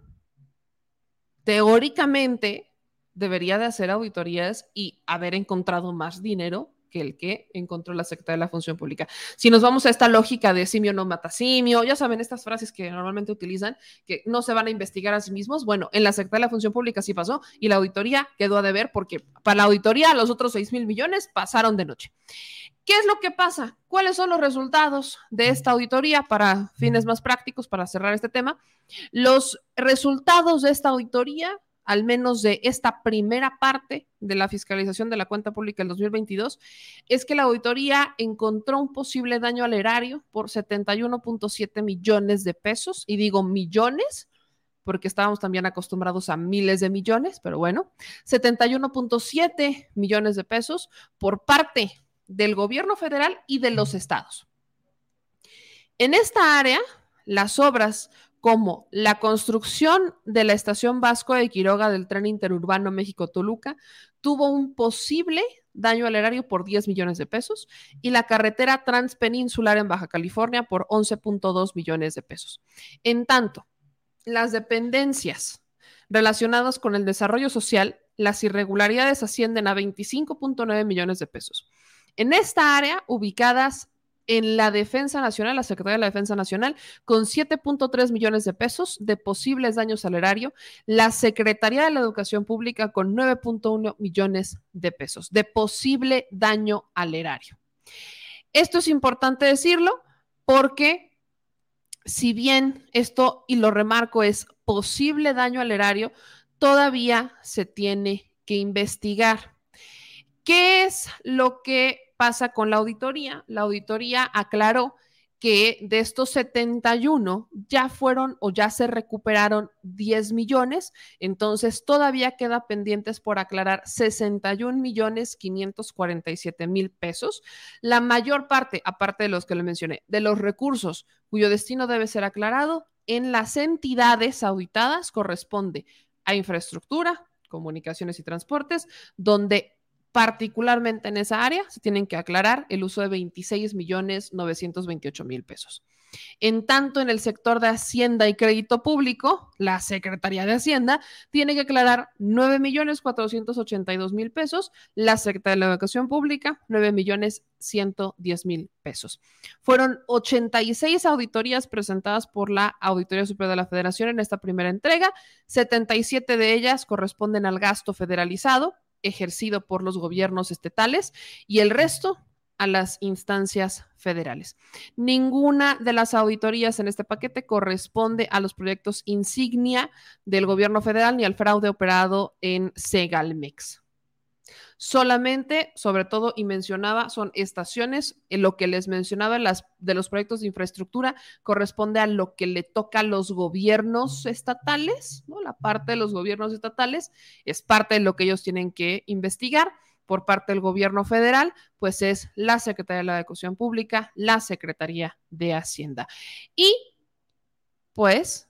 teóricamente debería de hacer auditorías y haber encontrado más dinero que el que encontró la Secretaría de la Función Pública. Si nos vamos a esta lógica de simio no mata simio, ya saben estas frases que normalmente utilizan, que no se van a investigar a sí mismos, bueno, en la Secretaría de la Función Pública sí pasó y la auditoría quedó a deber porque para la auditoría los otros 6 mil millones pasaron de noche. ¿Qué es lo que pasa? ¿Cuáles son los resultados de esta auditoría para fines más prácticos, para cerrar este tema? Los resultados de esta auditoría, al menos de esta primera parte de la fiscalización de la cuenta pública del 2022, es que la auditoría encontró un posible daño al erario por 71.7 millones de pesos, y digo millones porque estábamos también acostumbrados a miles de millones, pero bueno, 71.7 millones de pesos por parte del gobierno federal y de los estados. En esta área, las obras como la construcción de la estación Vasco de Quiroga del tren interurbano México-Toluca tuvo un posible daño al erario por 10 millones de pesos y la carretera transpeninsular en Baja California por 11.2 millones de pesos. En tanto, las dependencias relacionadas con el desarrollo social, las irregularidades ascienden a 25.9 millones de pesos. En esta área, ubicadas en la Defensa Nacional, la Secretaría de la Defensa Nacional, con 7.3 millones de pesos de posibles daños al erario, la Secretaría de la Educación Pública con 9.1 millones de pesos de posible daño al erario. Esto es importante decirlo porque si bien esto, y lo remarco, es posible daño al erario, todavía se tiene que investigar. ¿Qué es lo que pasa con la auditoría? La auditoría aclaró que de estos 71 ya fueron o ya se recuperaron 10 millones, entonces todavía queda pendientes por aclarar 61 millones 547 mil pesos. La mayor parte, aparte de los que le mencioné, de los recursos cuyo destino debe ser aclarado en las entidades auditadas corresponde a infraestructura, comunicaciones y transportes, donde particularmente en esa área, se tienen que aclarar el uso de 26 millones 928 mil pesos. En tanto, en el sector de Hacienda y Crédito Público, la Secretaría de Hacienda tiene que aclarar 9 millones 482 mil pesos, la Secretaría de la Educación Pública 9 millones 110 mil pesos. Fueron 86 auditorías presentadas por la Auditoría Superior de la Federación en esta primera entrega, 77 de ellas corresponden al gasto federalizado, ejercido por los gobiernos estatales y el resto a las instancias federales. Ninguna de las auditorías en este paquete corresponde a los proyectos insignia del gobierno federal ni al fraude operado en Segalmex. Solamente, sobre todo, y mencionaba, son estaciones. En lo que les mencionaba las, de los proyectos de infraestructura corresponde a lo que le toca a los gobiernos estatales, ¿no? La parte de los gobiernos estatales es parte de lo que ellos tienen que investigar por parte del gobierno federal, pues es la Secretaría de la Educación Pública, la Secretaría de Hacienda. Y pues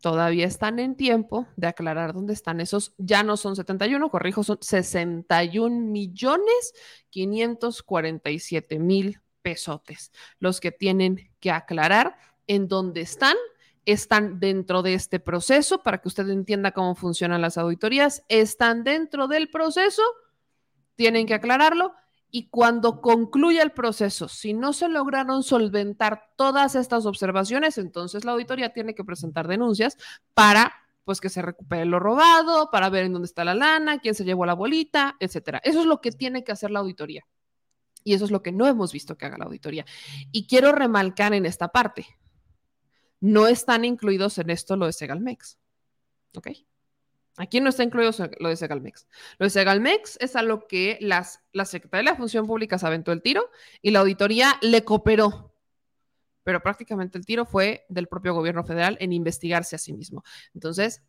todavía están en tiempo de aclarar dónde están esos, ya no son 71, corrijo, son 61 millones 547 mil pesotes, los que tienen que aclarar en dónde están, están dentro de este proceso, para que usted entienda cómo funcionan las auditorías, están dentro del proceso, tienen que aclararlo y cuando concluya el proceso, si no se lograron solventar todas estas observaciones, entonces la auditoría tiene que presentar denuncias para pues que se recupere lo robado, para ver en dónde está la lana, quién se llevó la bolita, etcétera. Eso es lo que tiene que hacer la auditoría. Y eso es lo que no hemos visto que haga la auditoría. Y quiero remarcar en esta parte, no están incluidos en esto lo de Segalmex. ¿Ok? Aquí no está incluido lo de Segalmex. Lo de Segalmex es a lo que las, la Secretaría de la Función Pública se aventó el tiro y la auditoría le cooperó. Pero prácticamente el tiro fue del propio gobierno federal en investigarse a sí mismo. Entonces,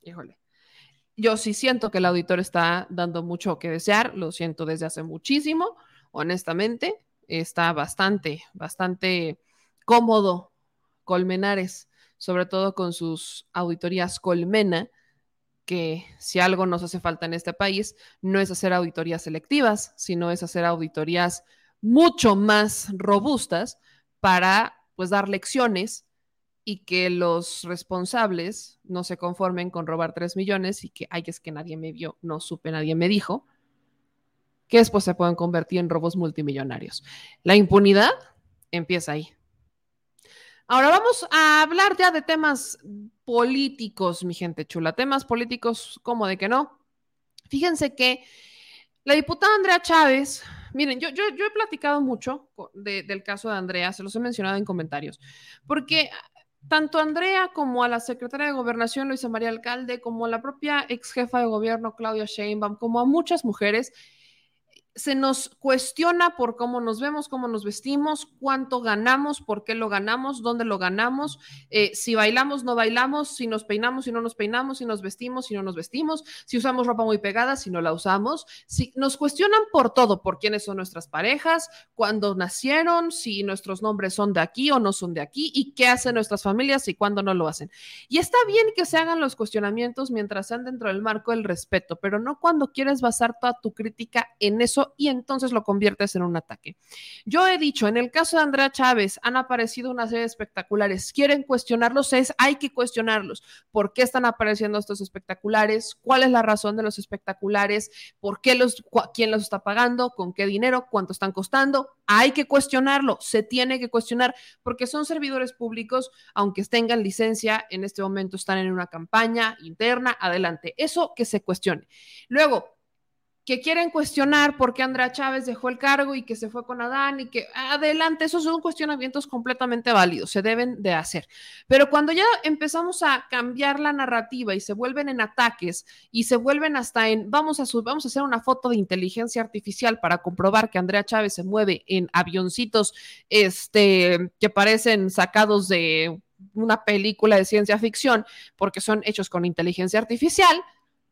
híjole, yo sí siento que el auditor está dando mucho que desear, lo siento desde hace muchísimo, honestamente, está bastante, bastante cómodo Colmenares, sobre todo con sus auditorías Colmena, que si algo nos hace falta en este país, no es hacer auditorías selectivas, sino es hacer auditorías mucho más robustas para pues dar lecciones y que los responsables no se conformen con robar tres millones y que, ay, es que nadie me vio, no supe, nadie me dijo, que después se pueden convertir en robos multimillonarios. La impunidad empieza ahí. Ahora vamos a hablar ya de temas políticos, mi gente chula. Temas políticos, como de que no? Fíjense que la diputada Andrea Chávez, miren, yo, yo, he platicado mucho del caso de Andrea, se los he mencionado en comentarios, porque tanto Andrea como a la secretaria de Gobernación, Luisa María Alcalde, como a la propia ex jefa de gobierno, Claudia Sheinbaum, como a muchas mujeres, se nos cuestiona por cómo nos vemos, cómo nos vestimos, cuánto ganamos, por qué lo ganamos, dónde lo ganamos, eh, si bailamos, no bailamos, si nos peinamos, si no nos peinamos, si nos vestimos, si no nos vestimos, si usamos ropa muy pegada, si no la usamos, si nos cuestionan por todo, por quiénes son nuestras parejas, cuándo nacieron, si nuestros nombres son de aquí o no son de aquí y qué hacen nuestras familias y cuándo no lo hacen. Y está bien que se hagan los cuestionamientos mientras sean dentro del marco del respeto, pero no cuando quieres basar toda tu crítica en eso y entonces lo conviertes en un ataque. Yo he dicho, en el caso de Andrea Chávez, han aparecido una serie de espectaculares. ¿Quieren cuestionarlos? Es, hay que cuestionarlos. ¿Por qué están apareciendo estos espectaculares? ¿Cuál es la razón de los espectaculares? ¿Por qué los, quién los está pagando? ¿Con qué dinero? ¿Cuánto están costando? Hay que cuestionarlo, se tiene que cuestionar, porque son servidores públicos, aunque tengan licencia, en este momento están en una campaña interna, adelante. Eso que se cuestione. Luego, que quieren cuestionar por qué Andrea Chávez dejó el cargo y que se fue con Adán y que adelante, esos son cuestionamientos completamente válidos, se deben de hacer. Pero cuando ya empezamos a cambiar la narrativa y se vuelven en ataques y se vuelven hasta en vamos a, vamos a hacer una foto de inteligencia artificial para comprobar que Andrea Chávez se mueve en avioncitos este, que parecen sacados de una película de ciencia ficción porque son hechos con inteligencia artificial,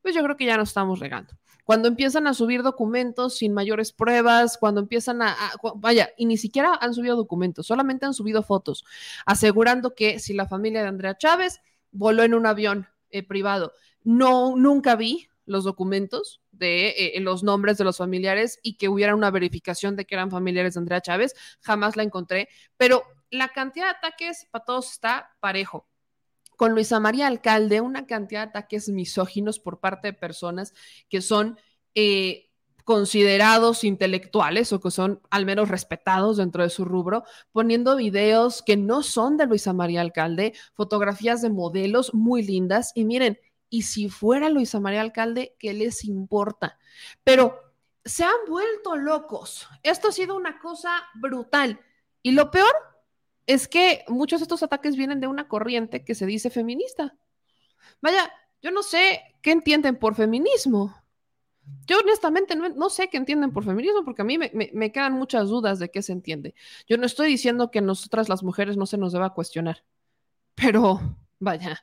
pues yo creo que ya nos estamos regando. Cuando empiezan a subir documentos sin mayores pruebas, cuando empiezan a, vaya, y ni siquiera han subido documentos, solamente han subido fotos, asegurando que si la familia de Andrea Chávez voló en un avión eh, privado, no, nunca vi los documentos de eh, los nombres de los familiares y que hubiera una verificación de que eran familiares de Andrea Chávez, jamás la encontré, pero la cantidad de ataques para todos está parejo con Luisa María Alcalde una cantidad de ataques misóginos por parte de personas que son eh, considerados intelectuales o que son al menos respetados dentro de su rubro, poniendo videos que no son de Luisa María Alcalde, fotografías de modelos muy lindas y miren, y si fuera Luisa María Alcalde, ¿qué les importa? Pero se han vuelto locos. Esto ha sido una cosa brutal. Y lo peor es que muchos de estos ataques vienen de una corriente que se dice feminista. Vaya, yo no sé qué entienden por feminismo. Yo honestamente no, sé qué entienden por feminismo porque a mí me, quedan muchas dudas de qué se entiende. Yo no estoy diciendo que nosotras las mujeres no se nos deba cuestionar, pero vaya,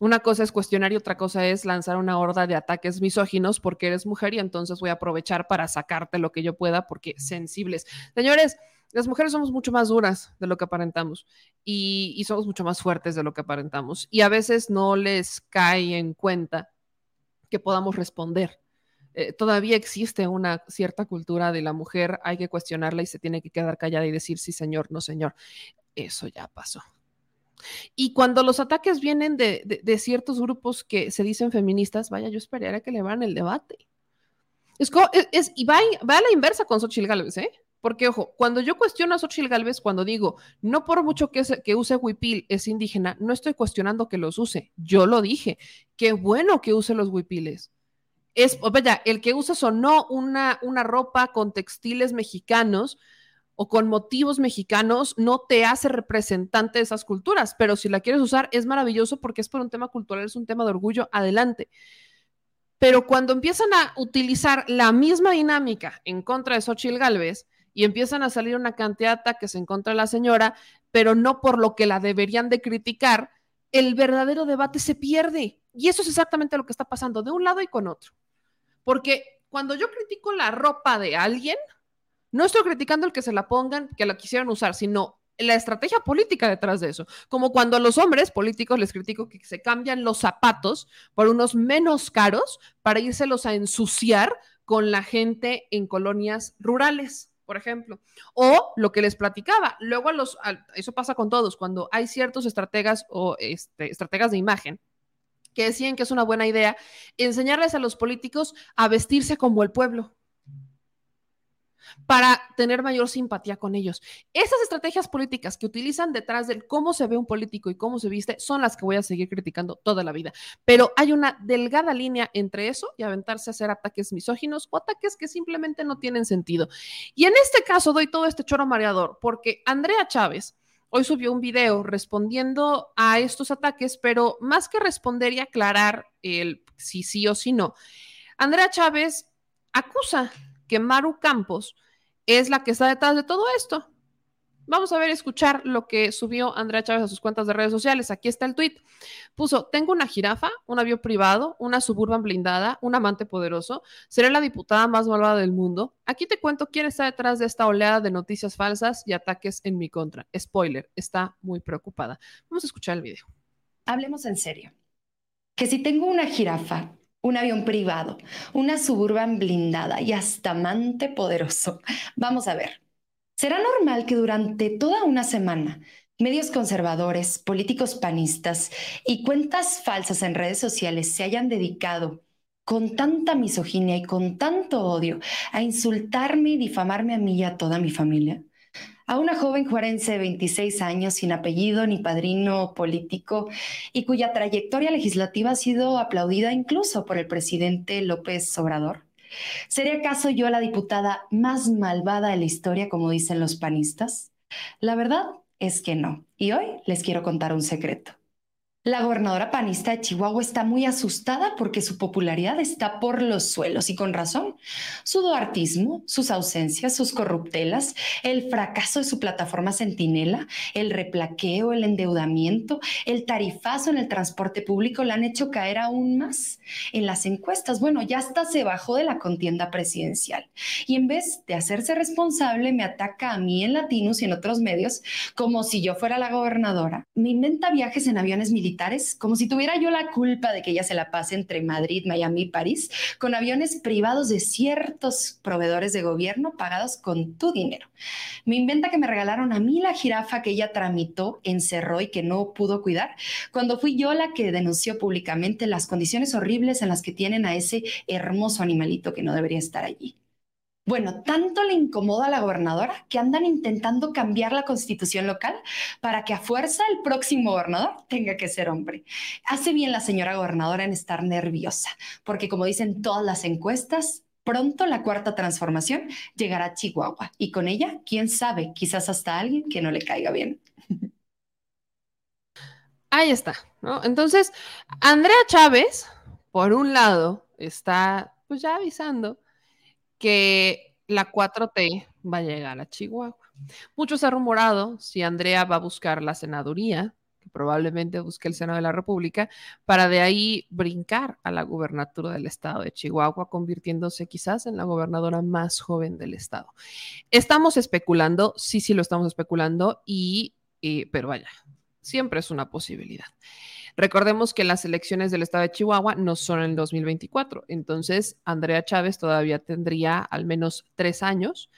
una cosa es cuestionar y otra cosa es lanzar una horda de ataques misóginos porque eres mujer y entonces voy a aprovechar para sacarte lo que yo pueda porque sensibles. Señores, las mujeres somos mucho más duras de lo que aparentamos y, somos mucho más fuertes de lo que aparentamos. Y a veces no les cae en cuenta que podamos responder. Eh, todavía existe una cierta cultura de la mujer, hay que cuestionarla y se tiene que quedar callada y decir sí, señor, no, señor. Eso ya pasó. Y cuando los ataques vienen de, ciertos grupos que se dicen feministas, vaya, yo esperaría que le van el debate. Es, es, y va, a la inversa con Xochitl Gálvez, ¿eh? Porque, ojo, cuando yo cuestiono a Xochitl Galvez, cuando digo, no por mucho que, que use huipil es indígena, no estoy cuestionando que los use. Yo lo dije. Qué bueno que use los huipiles. Es, vaya, el que uses o no una, una ropa con textiles mexicanos o con motivos mexicanos no te hace representante de esas culturas, pero si la quieres usar es maravilloso porque es por un tema cultural, es un tema de orgullo, adelante. Pero cuando empiezan a utilizar la misma dinámica en contra de Xochitl Galvez, y empiezan a salir una cantidad de ataques en contra de la señora, pero no por lo que la deberían de criticar, el verdadero debate se pierde. Y eso es exactamente lo que está pasando de un lado y con otro. Porque cuando yo critico la ropa de alguien, no estoy criticando el que se la pongan, que la quisieran usar, sino la estrategia política detrás de eso. Como cuando a los hombres políticos les critico que se cambian los zapatos por unos menos caros para írselos a ensuciar con la gente en colonias rurales por ejemplo. O lo que les platicaba, luego a los, eso pasa con todos, cuando hay ciertos estrategas o este, estrategas de imagen que decían que es una buena idea enseñarles a los políticos a vestirse como el pueblo para tener mayor simpatía con ellos. Esas estrategias políticas que utilizan detrás del cómo se ve un político y cómo se viste son las que voy a seguir criticando toda la vida. Pero hay una delgada línea entre eso y aventarse a hacer ataques misóginos o ataques que simplemente no tienen sentido. Y en este caso doy todo este choro mareador porque Andrea Chávez hoy subió un video respondiendo a estos ataques, pero más que responder y aclarar el si sí o si no, Andrea Chávez acusa que Maru Campos es la que está detrás de todo esto. Vamos a ver, escuchar lo que subió Andrea Chávez a sus cuentas de redes sociales. Aquí está el tweet. Puso, tengo una jirafa, un avión privado, una suburban blindada, un amante poderoso, seré la diputada más malvada del mundo. Aquí te cuento quién está detrás de esta oleada de noticias falsas y ataques en mi contra. Spoiler, está muy preocupada. Vamos a escuchar el video. Hablemos en serio. Que si tengo una jirafa, un avión privado, una suburban blindada y hasta amante poderoso. Vamos a ver. ¿Será normal que durante toda una semana medios conservadores, políticos panistas y cuentas falsas en redes sociales se hayan dedicado con tanta misoginia y con tanto odio a insultarme y difamarme a mí y a toda mi familia? A una joven juarense de 26 años sin apellido ni padrino político y cuya trayectoria legislativa ha sido aplaudida incluso por el presidente López Obrador. ¿Sería acaso yo la diputada más malvada de la historia, como dicen los panistas? La verdad es que no. Y hoy les quiero contar un secreto. La gobernadora panista de Chihuahua está muy asustada porque su popularidad está por los suelos y con razón. Su duartismo, sus ausencias, sus corruptelas, el fracaso de su plataforma Centinela, el replaqueo, el endeudamiento, el tarifazo en el transporte público la han hecho caer aún más en las encuestas. Bueno, ya hasta se bajó de la contienda presidencial y en vez de hacerse responsable me ataca a mí en Latinos y en otros medios como si yo fuera la gobernadora. Me inventa viajes en aviones militares como si tuviera yo la culpa de que ella se la pase entre Madrid, Miami y París, con aviones privados de ciertos proveedores de gobierno pagados con tu dinero. Me inventa que me regalaron a mí la jirafa que ella tramitó, encerró y que no pudo cuidar, cuando fui yo la que denunció públicamente las condiciones horribles en las que tienen a ese hermoso animalito que no debería estar allí. Bueno, tanto le incomoda a la gobernadora que andan intentando cambiar la constitución local para que a fuerza el próximo gobernador tenga que ser hombre. Hace bien la señora gobernadora en estar nerviosa, porque como dicen todas las encuestas, pronto la cuarta transformación llegará a Chihuahua y con ella, quién sabe, quizás hasta alguien que no le caiga bien. Ahí está. Entonces, Andrea Chávez, por un lado, está pues ya avisando que la 4T va a llegar a Chihuahua. Mucho se ha rumorado si Andrea va a buscar la senaduría, que probablemente busque el Senado de la República, para de ahí brincar a la gubernatura del estado de Chihuahua, convirtiéndose quizás en la gobernadora más joven del estado. Estamos especulando, sí, sí lo estamos especulando, y, eh, pero vaya, siempre es una posibilidad. Recordemos que las elecciones del estado de Chihuahua no son en el 2024, entonces Andrea Chávez todavía tendría al menos tres años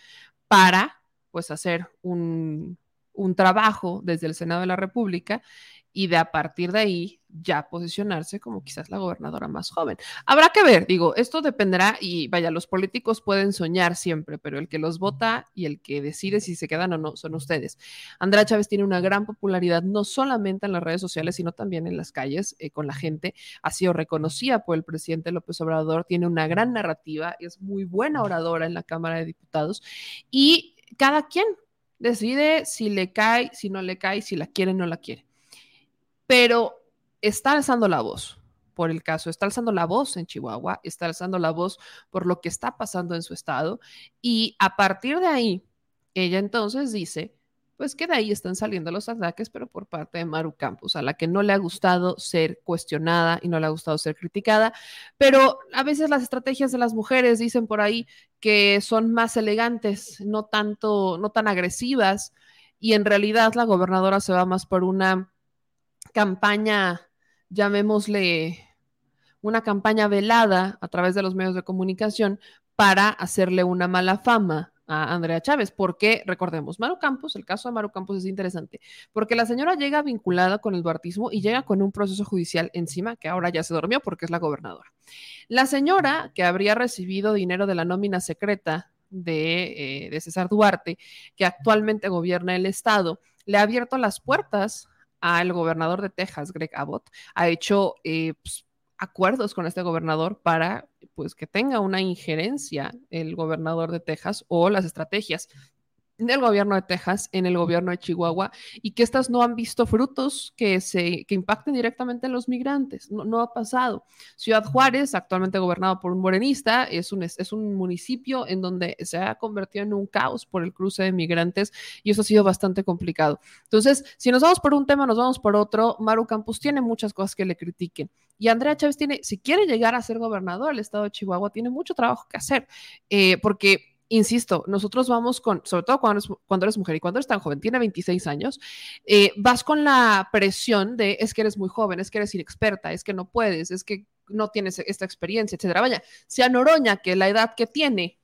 para pues hacer un, un trabajo desde el Senado de la República y de a partir de ahí ya posicionarse como quizás la gobernadora más joven. Habrá que ver, digo, esto dependerá y vaya, los políticos pueden soñar siempre, pero el que los vota y el que decide si se quedan o no son ustedes. Andrea Chávez tiene una gran popularidad no solamente en las redes sociales, sino también en las calles eh, con la gente. Ha sido reconocida por el presidente López Obrador, tiene una gran narrativa, es muy buena oradora en la Cámara de Diputados y cada quien decide si le cae, si no le cae, si la quiere o no la quiere. Pero está alzando la voz por el caso, está alzando la voz en Chihuahua, está alzando la voz por lo que está pasando en su estado y a partir de ahí, ella entonces dice, pues que de ahí están saliendo los ataques, pero por parte de Maru Campos, a la que no le ha gustado ser cuestionada y no le ha gustado ser criticada, pero a veces las estrategias de las mujeres dicen por ahí que son más elegantes, no tanto, no tan agresivas, y en realidad la gobernadora se va más por una campaña, llamémosle una campaña velada a través de los medios de comunicación para hacerle una mala fama a Andrea Chávez, porque recordemos, Maru Campos, el caso de Maru Campos es interesante, porque la señora llega vinculada con el duartismo y llega con un proceso judicial encima que ahora ya se durmió porque es la gobernadora. La señora que habría recibido dinero de la nómina secreta de, eh, de César Duarte, que actualmente gobierna el estado, le ha abierto las puertas al gobernador de Texas, Greg Abbott, ha hecho eh, pues, acuerdos con este gobernador para pues, que tenga una injerencia el gobernador de Texas o las estrategias del gobierno de Texas en el gobierno de Chihuahua y que estas no han visto frutos que, se, que impacten directamente en los migrantes. No, no ha pasado. Ciudad Juárez, actualmente gobernado por un morenista, es un, es un municipio en donde se ha convertido en un caos por el cruce de migrantes y eso ha sido bastante complicado. Entonces, si nos vamos por un tema, nos vamos por otro, Maru Campos tiene muchas cosas que le critiquen. Y Andrea Chávez tiene, si quiere llegar a ser gobernador del estado de Chihuahua, tiene mucho trabajo que hacer, eh, porque insisto, nosotros vamos con, sobre todo cuando eres, cuando eres mujer y cuando eres tan joven, tiene 26 años, eh, vas con la presión de es que eres muy joven, es que eres inexperta, es que no puedes, es que no tienes esta experiencia, etcétera. Vaya, si a Noroña, que la edad que tiene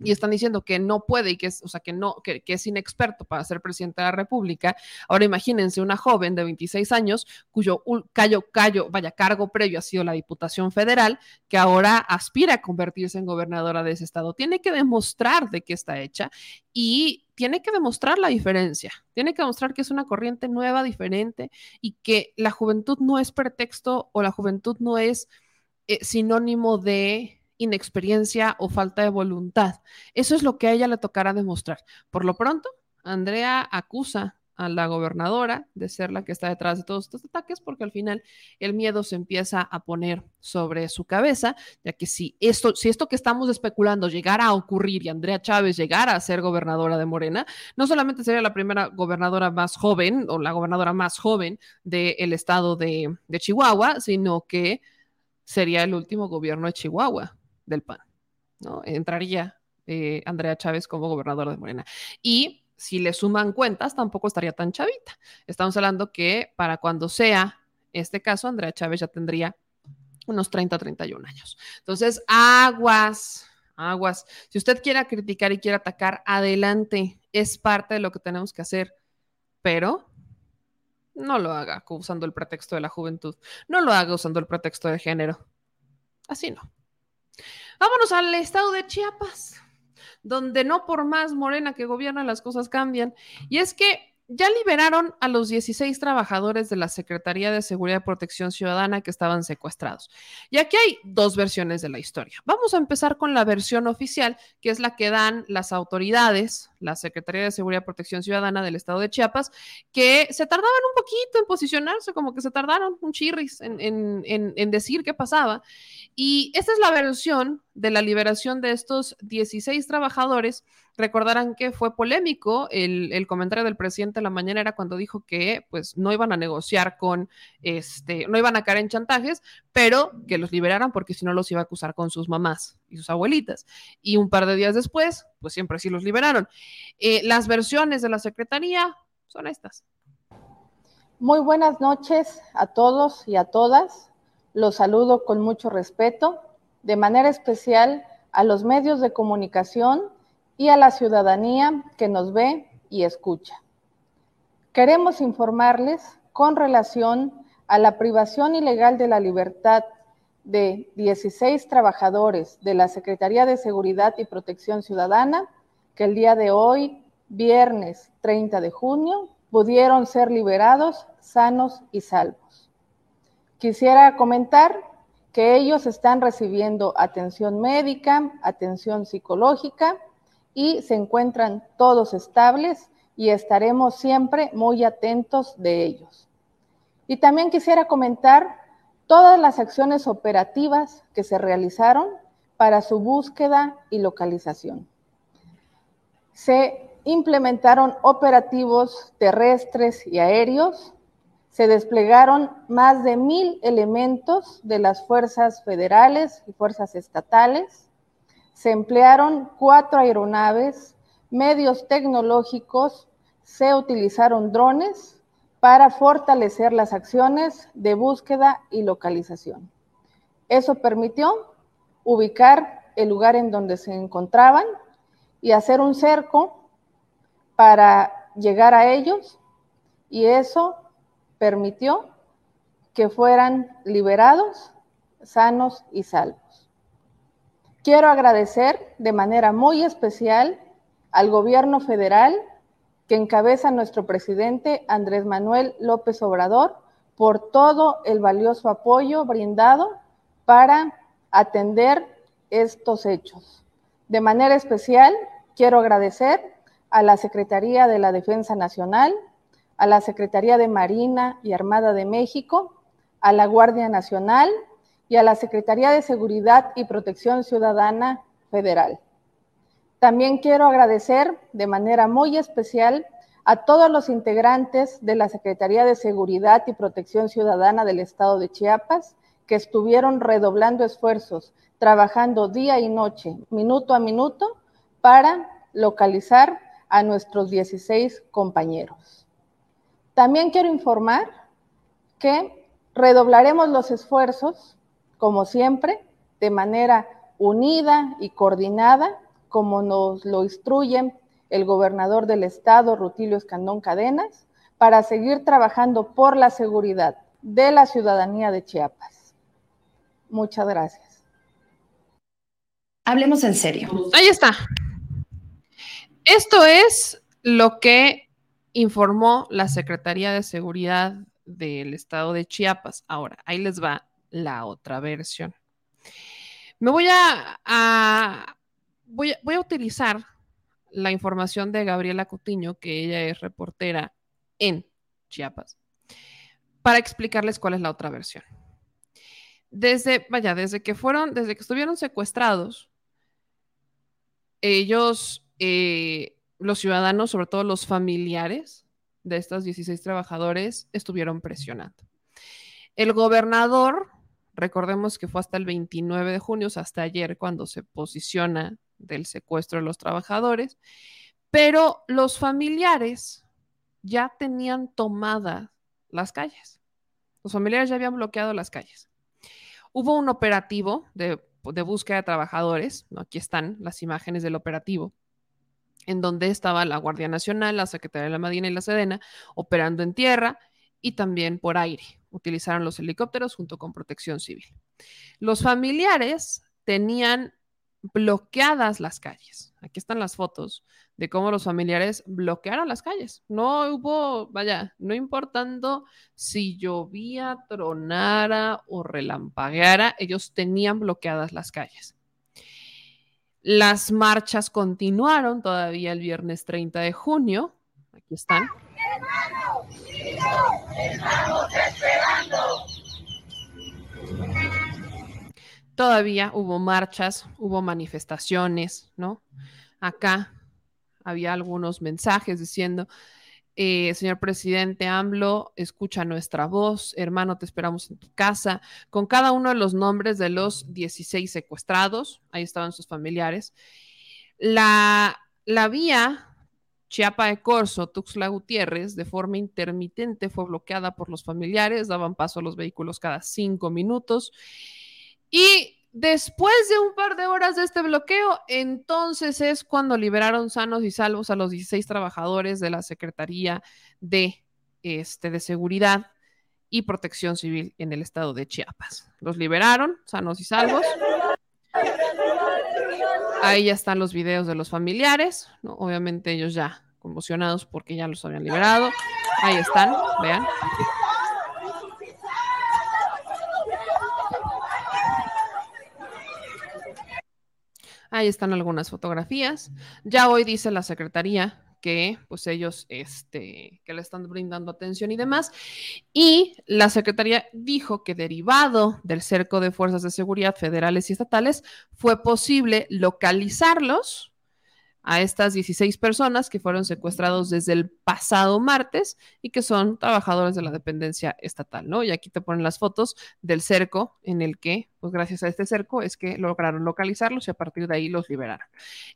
y están diciendo que no puede y que es, o sea, que no, que, es inexperto para ser presidente de la República. Ahora imagínense una joven de 26 años cuyo callo, callo, vaya, cargo previo ha sido la Diputación Federal, que ahora aspira a convertirse en gobernadora de ese estado. Tiene que demostrar de qué está hecha y tiene que demostrar la diferencia, tiene que demostrar que es una corriente nueva, diferente y que la juventud no es pretexto o la juventud no es eh, sinónimo de inexperiencia o falta de voluntad. Eso es lo que a ella le tocará demostrar. Por lo pronto, Andrea acusa a la gobernadora de ser la que está detrás de todos estos ataques, porque al final el miedo se empieza a poner sobre su cabeza, ya que si esto, si esto que estamos especulando llegara a ocurrir y Andrea Chávez llegara a ser gobernadora de Morena, no solamente sería la primera gobernadora más joven o la gobernadora más joven del estado de, de Chihuahua, sino que sería el último gobierno de Chihuahua del PAN. ¿no? Entraría eh, Andrea Chávez como gobernadora de Morena. Y si le suman cuentas, tampoco estaría tan chavita. Estamos hablando que para cuando sea este caso, Andrea Chávez ya tendría unos 30, 31 años. Entonces, aguas, aguas. Si usted quiere criticar y quiere atacar, adelante. Es parte de lo que tenemos que hacer. Pero no lo haga usando el pretexto de la juventud. No lo haga usando el pretexto de género. Así no. Vámonos al estado de Chiapas donde no por más morena que gobierna las cosas cambian. Y es que ya liberaron a los 16 trabajadores de la Secretaría de Seguridad y Protección Ciudadana que estaban secuestrados. Y aquí hay dos versiones de la historia. Vamos a empezar con la versión oficial, que es la que dan las autoridades, la Secretaría de Seguridad y Protección Ciudadana del Estado de Chiapas, que se tardaban un poquito en posicionarse, como que se tardaron un chirris en, en decir qué pasaba. Y esta es la versión de la liberación de estos 16 trabajadores Recordarán que fue polémico el, comentario del presidente de la mañana era cuando dijo que pues no iban a negociar con, este, no iban a caer en chantajes, pero que los liberaran porque si no los iba a acusar con sus mamás y sus abuelitas. Y un par de días después, pues siempre sí los liberaron. Eh, las versiones de la Secretaría son estas. Muy buenas noches a todos y a todas. Los saludo con mucho respeto, de manera especial a los medios de comunicación y a la ciudadanía que nos ve y escucha. Queremos informarles con relación a la privación ilegal de la libertad de 16 trabajadores de la Secretaría de Seguridad y Protección Ciudadana que el día de hoy, viernes 30 de junio, pudieron ser liberados sanos y salvos. Quisiera comentar que ellos están recibiendo atención médica, atención psicológica y se encuentran todos estables y estaremos siempre muy atentos de ellos. Y también quisiera comentar todas las acciones operativas que se realizaron para su búsqueda y localización. Se implementaron operativos terrestres y aéreos, se desplegaron más de mil elementos de las fuerzas federales y fuerzas estatales, se emplearon cuatro aeronaves, medios tecnológicos, se utilizaron drones para fortalecer las acciones de búsqueda y localización. Eso permitió ubicar el lugar en donde se encontraban y hacer un cerco para llegar a ellos y eso permitió que fueran liberados sanos y salvos. Quiero agradecer de manera muy especial al gobierno federal que encabeza nuestro presidente Andrés Manuel López Obrador por todo el valioso apoyo brindado para atender estos hechos. De manera especial, quiero agradecer a la Secretaría de la Defensa Nacional, a la Secretaría de Marina y Armada de México, a la Guardia Nacional, y a la Secretaría de Seguridad y Protección Ciudadana Federal. También quiero agradecer de manera muy especial a todos los integrantes de la Secretaría de Seguridad y Protección Ciudadana del Estado de Chiapas que estuvieron redoblando esfuerzos, trabajando día y noche, minuto a minuto, para localizar a nuestros 16 compañeros. También quiero informar que redoblaremos los esfuerzos como siempre, de manera unida y coordinada, como nos lo instruyen el gobernador del estado, Rutilio Escandón Cadenas, para seguir trabajando por la seguridad de la ciudadanía de Chiapas. Muchas gracias. Hablemos en serio. Ahí está. Esto es lo que informó la Secretaría de Seguridad del estado de Chiapas. Ahora, ahí les va la otra versión. Me voy a, a- voy, a- utilizar la información de Gabriela Cutiño, que ella es reportera en Chiapas, para explicarles cuál es la otra versión. Desde, vaya, desde que fueron, desde que estuvieron secuestrados, ellos, eh, los ciudadanos, sobre todo los familiares de estos 16 trabajadores, estuvieron presionando. El gobernador, recordemos que fue hasta el 29 de junio, o sea, hasta ayer, cuando se posiciona del secuestro de los trabajadores, pero los familiares ya tenían tomadas las calles. Los familiares ya habían bloqueado las calles. Hubo un operativo de, búsqueda de trabajadores, aquí están las imágenes del operativo, en donde estaba la Guardia Nacional, la Secretaría de la Marina y la Sedena operando en tierra y también por aire. Utilizaron los helicópteros junto con protección civil. Los familiares tenían bloqueadas las calles. Aquí están las fotos de cómo los familiares bloquearon las calles. No hubo, vaya, no importando si llovía, tronara o relampagueara, ellos tenían bloqueadas las calles. Las marchas continuaron todavía el viernes 30 de junio. Aquí están. Todavía hubo marchas, hubo manifestaciones, ¿no? Acá había algunos mensajes diciendo, eh, señor presidente AMLO, escucha nuestra voz, hermano, te esperamos en tu casa, con cada uno de los nombres de los 16 secuestrados, ahí estaban sus familiares. La, la vía Chiapa de Corzo, Tuxtla Gutiérrez, de forma intermitente fue bloqueada por los familiares, daban paso a los vehículos cada cinco minutos. Y después de un par de horas de este bloqueo, entonces es cuando liberaron sanos y salvos a los 16 trabajadores de la Secretaría de, este, de Seguridad y Protección Civil en el estado de Chiapas. Los liberaron, sanos y salvos. Ahí ya están los videos de los familiares, obviamente ellos ya conmocionados porque ya los habían liberado. Ahí están, vean. Ahí están algunas fotografías. Ya hoy dice la secretaría que pues ellos este, que le están brindando atención y demás. Y la Secretaría dijo que derivado del cerco de fuerzas de seguridad federales y estatales fue posible localizarlos a estas 16 personas que fueron secuestrados desde el pasado martes y que son trabajadores de la dependencia estatal, ¿no? Y aquí te ponen las fotos del cerco en el que, pues gracias a este cerco, es que lograron localizarlos y a partir de ahí los liberaron.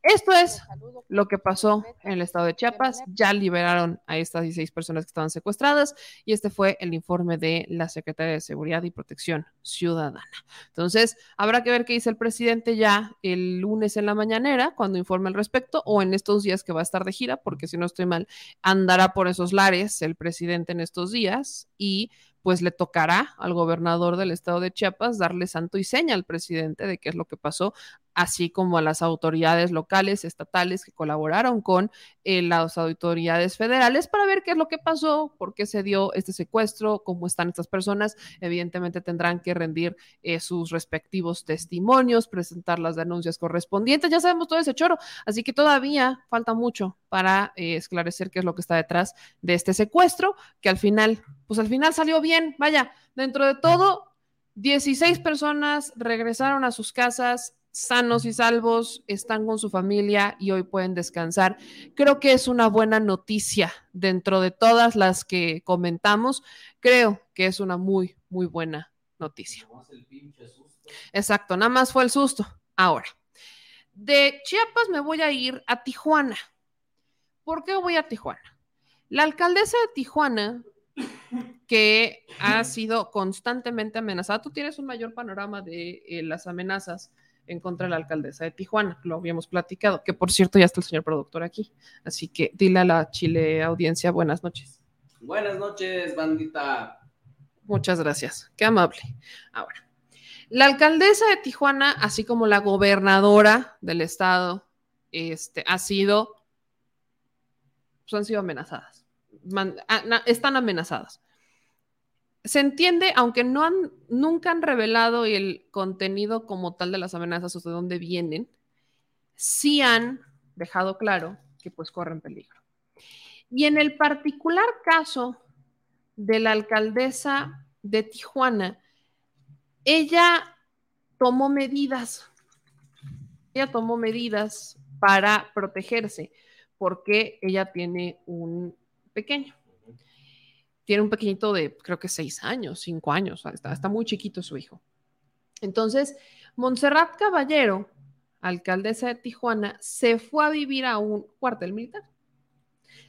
Esto es lo que pasó en el estado de Chiapas. Ya liberaron a estas 16 personas que estaban secuestradas y este fue el informe de la Secretaría de Seguridad y Protección Ciudadana. Entonces, habrá que ver qué dice el presidente ya el lunes en la mañanera cuando informe al respecto o en estos días que va a estar de gira, porque si no estoy mal, andará por esos lares el presidente en estos días y pues le tocará al gobernador del estado de Chiapas darle santo y seña al presidente de qué es lo que pasó, así como a las autoridades locales, estatales que colaboraron con eh, las autoridades federales para ver qué es lo que pasó, por qué se dio este secuestro, cómo están estas personas. Evidentemente tendrán que rendir eh, sus respectivos testimonios, presentar las denuncias correspondientes. Ya sabemos todo ese choro, así que todavía falta mucho para eh, esclarecer qué es lo que está detrás de este secuestro, que al final, pues al final salió bien. Vaya, dentro de todo, 16 personas regresaron a sus casas sanos y salvos, están con su familia y hoy pueden descansar. Creo que es una buena noticia dentro de todas las que comentamos. Creo que es una muy, muy buena noticia. Exacto, nada más fue el susto. Ahora, de Chiapas me voy a ir a Tijuana. ¿Por qué voy a Tijuana? La alcaldesa de Tijuana, que ha sido constantemente amenazada, tú tienes un mayor panorama de eh, las amenazas en contra de la alcaldesa de Tijuana, lo habíamos platicado, que por cierto ya está el señor productor aquí, así que dile a la Chile audiencia buenas noches. Buenas noches, bandita. Muchas gracias, qué amable. Ahora, la alcaldesa de Tijuana, así como la gobernadora del estado, este, ha sido, pues han sido amenazadas, Man, a, na, están amenazadas. Se entiende, aunque no han, nunca han revelado el contenido como tal de las amenazas o de dónde vienen, sí han dejado claro que pues corren peligro. Y en el particular caso de la alcaldesa de Tijuana, ella tomó medidas, ella tomó medidas para protegerse, porque ella tiene un pequeño. Tiene un pequeñito de, creo que seis años, cinco años, está, muy chiquito su hijo. Entonces, Montserrat Caballero, alcaldesa de Tijuana, se fue a vivir a un cuartel militar.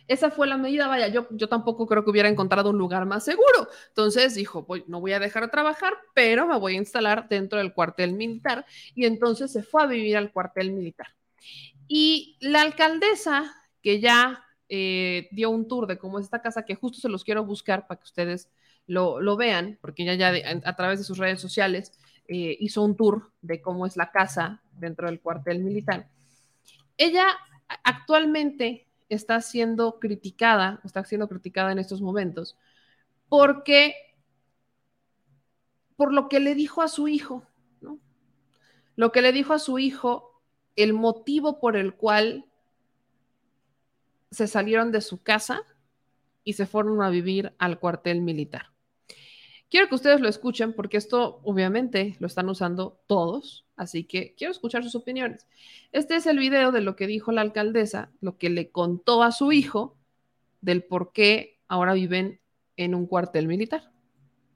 Esa fue la medida, vaya, yo, yo tampoco creo que hubiera encontrado un lugar más seguro. Entonces dijo, no voy a dejar de trabajar, pero me voy a instalar dentro del cuartel militar. Y entonces se fue a vivir al cuartel militar. Y la alcaldesa, que ya eh, dio un tour de cómo es esta casa, que justo se los quiero buscar para que ustedes lo, vean, porque ella ya a través de sus redes sociales eh, hizo un tour de cómo es la casa dentro del cuartel militar. Ella actualmente está siendo criticada, está siendo criticada en estos momentos, porque por lo que le dijo a su hijo. Lo que le dijo a su hijo, el motivo por el cual se salieron de su casa y se fueron a vivir al cuartel militar. Quiero que ustedes lo escuchen porque esto obviamente lo están usando todos, así que quiero escuchar sus opiniones. Este es el video de lo que dijo la alcaldesa, lo que le contó a su hijo del por qué ahora viven en un cuartel militar.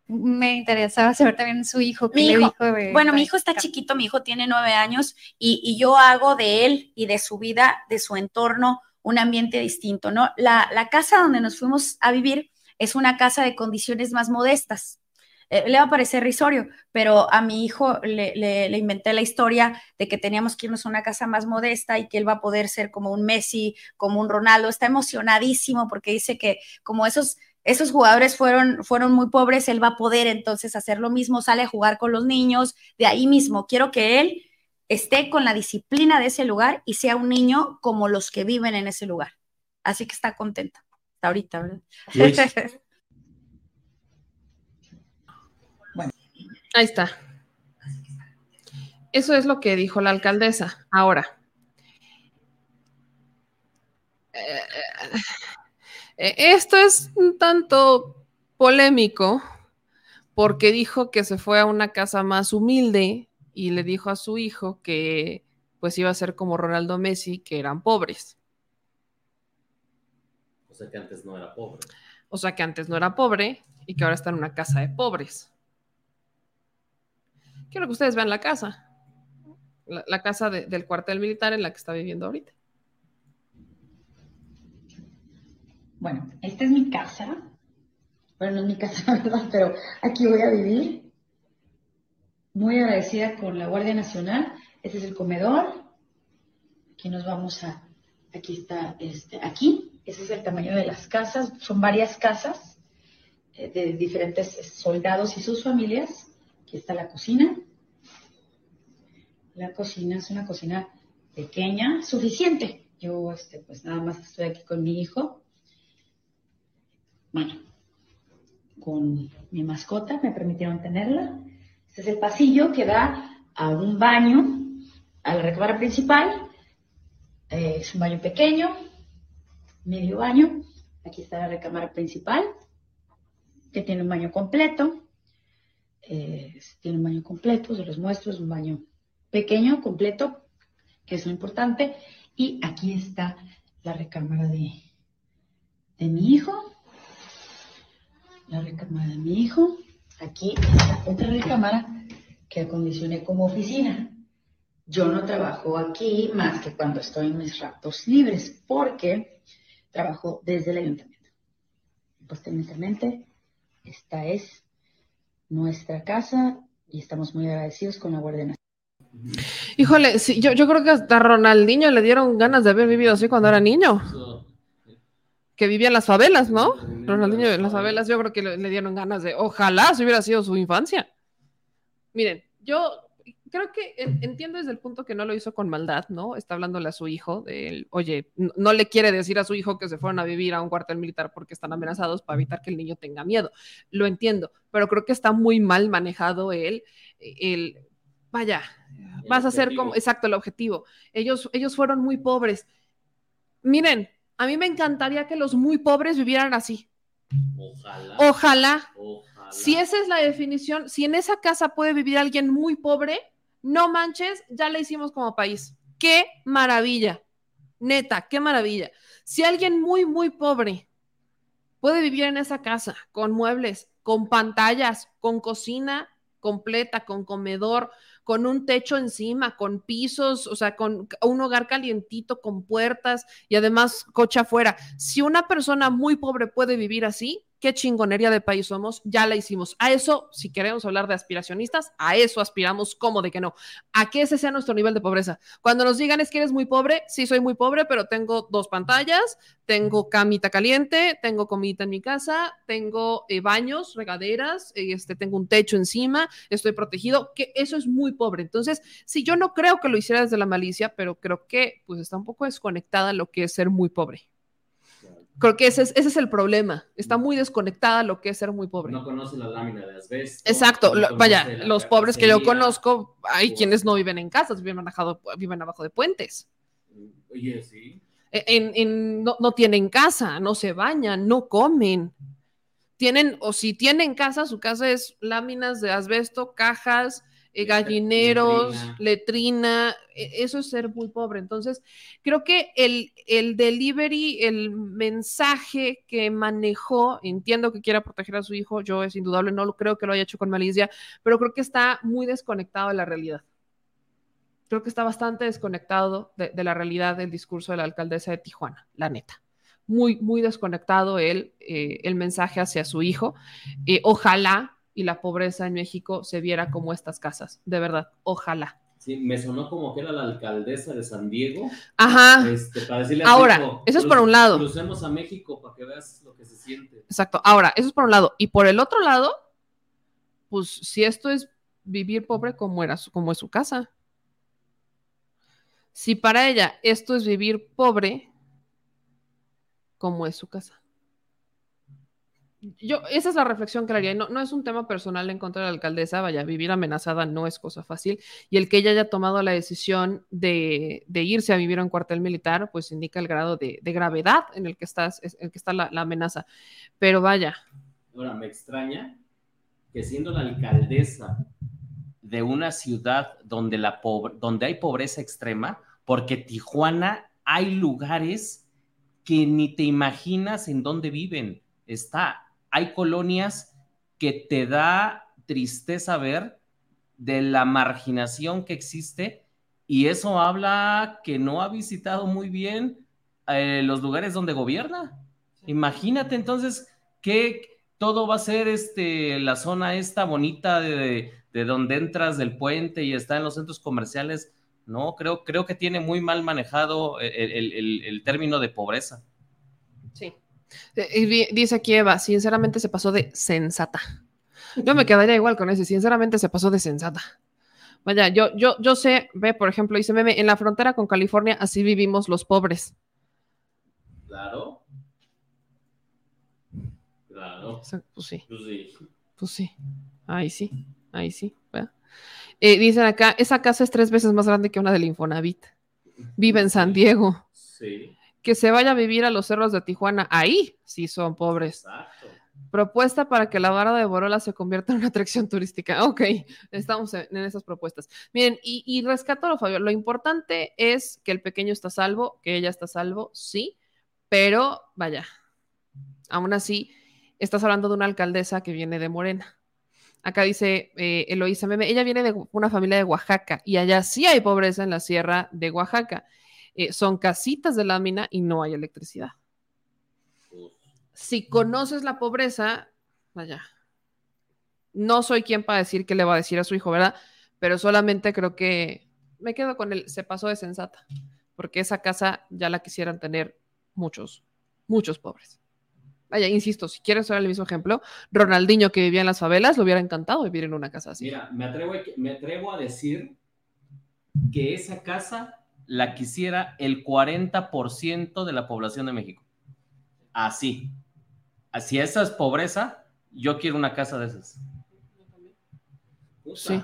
Me interesaba saber también su hijo. Mi hijo, bueno, mi hijo está chiquito, mi hijo tiene nueve años y, y, yo hago de él y de su vida, de su entorno, un ambiente distinto, ¿no? La, la casa donde nos fuimos a vivir es una casa de condiciones más modestas. Eh, le va a parecer risorio, pero a mi hijo le, inventé la historia de que teníamos que irnos a una casa más modesta y que él va a poder ser como un Messi, como un Ronaldo. Está emocionadísimo porque dice que como esos, esos jugadores fueron, fueron muy pobres, él va a poder entonces hacer lo mismo, sale a jugar con los niños, de ahí mismo. Quiero que él esté con la disciplina de ese lugar y sea un niño como los que viven en ese lugar. Así que está contenta. Hasta ahorita, ¿verdad? Ahí está. Eso es lo que dijo la alcaldesa. Ahora, eh, eh, esto es un tanto polémico porque dijo que se fue a una casa más humilde y le dijo a su hijo que pues iba a ser como Ronaldo Messi, que eran pobres. O sea que antes no era pobre. O sea que antes no era pobre y que ahora está en una casa de pobres. Quiero que ustedes vean la casa, la, casa del cuartel militar en la que está viviendo ahorita. Bueno, esta es mi casa. Bueno, no es mi casa, ¿verdad? Pero aquí voy a vivir. Muy agradecida con la Guardia Nacional. Este es el comedor. Aquí nos vamos a. Aquí está, este, aquí. Ese es el tamaño de las casas. Son varias casas eh, de diferentes soldados y sus familias. Aquí está la cocina. La cocina es una cocina pequeña, suficiente. Yo, este, pues nada más estoy aquí con mi hijo. Bueno, con mi mascota, me permitieron tenerla. Este es el pasillo que da a un baño, a la recámara principal. Eh, es un baño pequeño, medio baño. Aquí está la recámara principal, que tiene un baño completo. Eh, tiene un baño completo, se los muestro, es un baño pequeño, completo, que es lo importante. Y aquí está la recámara de, de mi hijo. La recámara de mi hijo. Aquí está otra recámara que acondicioné como oficina. Yo no trabajo aquí más que cuando estoy en mis ratos libres, porque trabajo desde el ayuntamiento. Técnicamente, esta es nuestra casa y estamos muy agradecidos con la Guardia Nacional. Híjole, sí, yo, yo creo que hasta Ronaldinho le dieron ganas de haber vivido así cuando era niño. Que vivía en las favelas, ¿no? Ronaldinho en las favelas, yo creo que le, dieron ganas de, ojalá si hubiera sido su infancia. Miren, yo creo que en- entiendo desde el punto que no lo hizo con maldad, ¿no? Está hablándole a su hijo de, él, oye, no, le quiere decir a su hijo que se fueron a vivir a un cuartel militar porque están amenazados para evitar que el niño tenga miedo. Lo entiendo, pero creo que está muy mal manejado él, el, vaya, vas a ser como, exacto, el objetivo. Ellos, ellos fueron muy pobres. Miren, a mí me encantaría que los muy pobres vivieran así. Ojalá. Ojalá. Ojalá. Si esa es la definición, si en esa casa puede vivir alguien muy pobre, no manches, ya la hicimos como país. Qué maravilla. Neta, qué maravilla. Si alguien muy, muy pobre puede vivir en esa casa con muebles, con pantallas, con cocina completa, con comedor, con un techo encima, con pisos, o sea, con un hogar calientito, con puertas y además coche afuera. Si una persona muy pobre puede vivir así, qué chingonería de país somos, ya la hicimos. A eso, si queremos hablar de aspiracionistas, a eso aspiramos, ¿cómo de que no? A que ese sea nuestro nivel de pobreza. Cuando nos digan es que eres muy pobre, sí soy muy pobre, pero tengo dos pantallas, tengo camita caliente, tengo comida en mi casa, tengo eh, baños, regaderas, eh, este, tengo un techo encima, estoy protegido, que eso es muy pobre. Entonces, si yo no creo que lo hiciera desde la malicia, pero creo que pues está un poco desconectada lo que es ser muy pobre. Creo que ese es, ese es el problema. Está muy desconectada lo que es ser muy pobre. No conoce la lámina de asbesto. Exacto, no vaya, los pobres que yo conozco, hay quienes no viven en casas, viven, abajo, viven abajo de puentes. Oye, sí. En, en- no, no tienen casa, no se bañan, no comen. Tienen, o si tienen casa, su casa es láminas de asbesto, cajas, gallineros, letrina. letrina. e- Eso es ser muy pobre. Entonces, creo que el, el delivery, el mensaje que manejó, entiendo que quiera proteger a su hijo, yo es indudable, no lo creo que lo haya hecho con malicia, pero creo que está muy desconectado de la realidad creo que está bastante desconectado de, de la realidad del discurso de la alcaldesa de Tijuana, la neta. Muy, muy desconectado él, eh, el mensaje hacia su hijo. Eh, ojalá y la pobreza en México se viera como estas casas, de verdad, ojalá. Sí, me sonó como que era la alcaldesa de San Diego. Ajá. Este, para decirle a Ahora, eso es "Cru- por un lado. Crucemos a México para que veas lo que se siente. Exacto. Ahora, eso es por un lado. Y por el otro lado, pues si esto es vivir pobre como era su- como es su casa. Si para ella esto es vivir pobre, como es su casa. Yo, esa es la reflexión que le haría. No, no es un tema personal en contra de la alcaldesa, vaya, vivir amenazada no es cosa fácil. Y el que ella haya tomado la decisión de, de irse a vivir a un cuartel militar, pues indica el grado de, de gravedad en el que, estás, es- en el que está la, la amenaza. Pero vaya, Ahora, me extraña que siendo la alcaldesa de una ciudad donde, la pobre- donde hay pobreza extrema, porque Tijuana hay lugares que ni te imaginas en dónde viven. Está, hay colonias que te da tristeza ver de la marginación que existe y eso habla que no ha visitado muy bien eh, los lugares donde gobierna. Imagínate entonces que todo va a ser este, la zona esta bonita de, de donde entras del puente y está en los centros comerciales. No, creo, creo que tiene muy mal manejado el, el- el- el término de pobreza. Sí. Eh, dice aquí Eva, sinceramente se pasó de sensata. Yo me quedaría igual con ese, sinceramente se pasó de sensata. Vaya, yo, yo, yo sé, ve, por ejemplo, dice Meme, en la frontera con California así vivimos los pobres. Claro. Claro. Pues sí. Pues sí. Pues sí, ahí sí, ahí sí. Eh, dicen acá, esa casa es tres veces más grande que una del Infonavit. Vive en San Diego. Sí. Que se vaya a vivir a los cerros de Tijuana. Ahí sí son pobres. Exacto. Propuesta para que la barra de Borola se convierta en una atracción turística. Ok, estamos en, en esas propuestas. Miren, y, y rescato lo Fabio. Lo importante es que el pequeño está salvo, que ella está salvo, sí, pero vaya, aún así, estás hablando de una alcaldesa que viene de Morena. Acá dice eh, Eloísa Meme, ella viene de una familia de Oaxaca y allá sí hay pobreza en la sierra de Oaxaca. Eh, son casitas de lámina y no hay electricidad. Si conoces la pobreza, vaya, no soy quien para decir qué le va a decir a su hijo, ¿verdad? Pero solamente creo que me quedo con él, se pasó de sensata, porque esa casa ya la quisieran tener muchos, muchos pobres. Vaya, insisto, si quieres usar el mismo ejemplo, Ronaldinho que vivía en las favelas, le hubiera encantado vivir en una casa así. Mira, me atrevo, a- me atrevo a decir que esa casa la quisiera el 40% de la población de México. Así. Si esa es pobreza, yo quiero una casa de esas. Sí.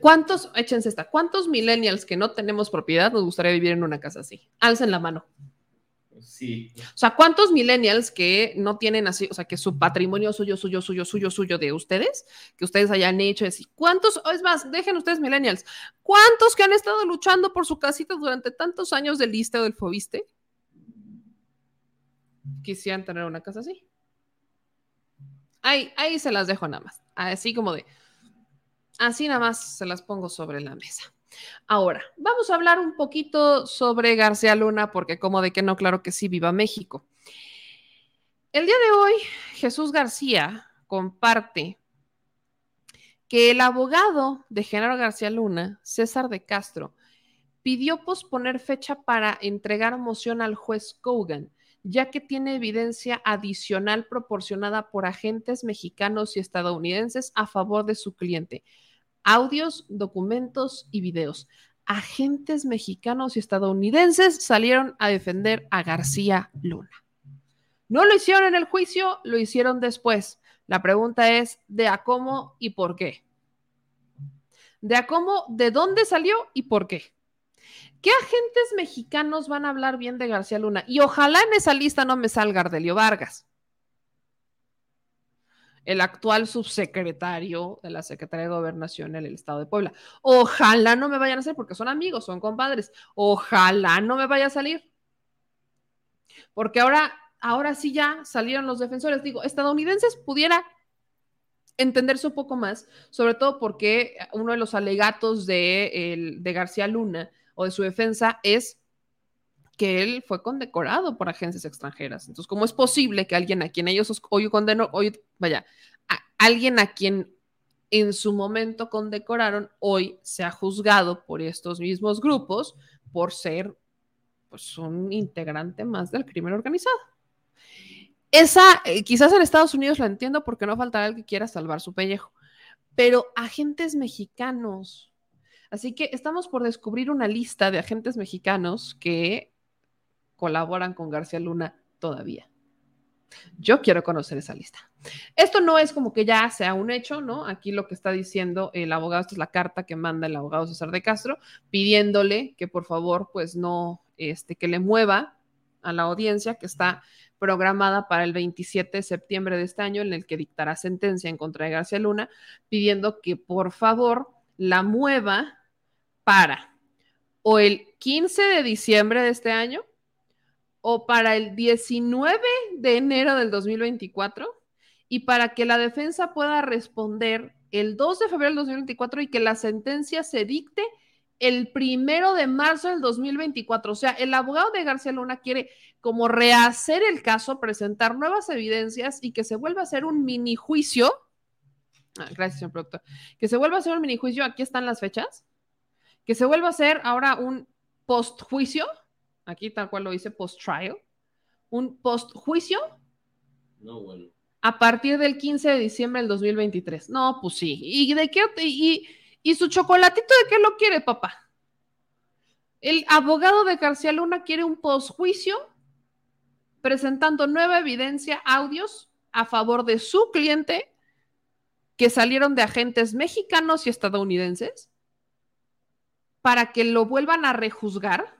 ¿Cuántos, échense esta, cuántos millennials que no tenemos propiedad nos gustaría vivir en una casa así? Alcen la mano. Sí. O sea, ¿cuántos millennials que no tienen así, o sea, que su patrimonio suyo, suyo, suyo, suyo, suyo de ustedes, que ustedes hayan hecho así? ¿Cuántos, o es más, dejen ustedes millennials, cuántos que han estado luchando por su casita durante tantos años del liste o del fobiste? Quisieran tener una casa así. Ahí, ahí se las dejo nada más. Así como de, así nada más se las pongo sobre la mesa. Ahora, vamos a hablar un poquito sobre García Luna, porque como de que no, claro que sí, viva México. El día de hoy, Jesús García comparte que el abogado de Genaro García Luna, César de Castro, pidió posponer fecha para entregar moción al juez Kogan, ya que tiene evidencia adicional proporcionada por agentes mexicanos y estadounidenses a favor de su cliente audios, documentos y videos. Agentes mexicanos y estadounidenses salieron a defender a García Luna. No lo hicieron en el juicio, lo hicieron después. La pregunta es de a cómo y por qué. De a cómo, de dónde salió y por qué. ¿Qué agentes mexicanos van a hablar bien de García Luna? Y ojalá en esa lista no me salga Ardelio Vargas el actual subsecretario de la Secretaría de Gobernación en el Estado de Puebla. Ojalá no me vayan a hacer porque son amigos, son compadres. Ojalá no me vaya a salir. Porque ahora, ahora sí ya salieron los defensores. Digo, estadounidenses pudiera entenderse un poco más, sobre todo porque uno de los alegatos de, el, de García Luna o de su defensa es que él fue condecorado por agencias extranjeras. Entonces, ¿cómo es posible que alguien a quien ellos hoy condenó, hoy, vaya, alguien a quien en su momento condecoraron, hoy sea juzgado por estos mismos grupos por ser pues, un integrante más del crimen organizado? Esa, eh, quizás en Estados Unidos la entiendo porque no faltará el que quiera salvar su pellejo, pero agentes mexicanos. Así que estamos por descubrir una lista de agentes mexicanos que colaboran con García Luna todavía. Yo quiero conocer esa lista. Esto no es como que ya sea un hecho, ¿no? Aquí lo que está diciendo el abogado, esta es la carta que manda el abogado César de Castro, pidiéndole que por favor, pues no, este, que le mueva a la audiencia que está programada para el 27 de septiembre de este año, en el que dictará sentencia en contra de García Luna, pidiendo que por favor la mueva para o el 15 de diciembre de este año o para el 19 de enero del 2024 y para que la defensa pueda responder el 2 de febrero del 2024 y que la sentencia se dicte el primero de marzo del 2024. O sea, el abogado de García Luna quiere como rehacer el caso, presentar nuevas evidencias y que se vuelva a hacer un mini juicio. Ah, gracias, señor productor. Que se vuelva a hacer un mini juicio. Aquí están las fechas. Que se vuelva a hacer ahora un post juicio aquí tal cual lo dice post-trial, un post-juicio No, bueno. a partir del 15 de diciembre del 2023. No, pues sí. ¿Y de qué? Y, y su chocolatito de qué lo quiere, papá? El abogado de García Luna quiere un post-juicio presentando nueva evidencia, audios a favor de su cliente que salieron de agentes mexicanos y estadounidenses para que lo vuelvan a rejuzgar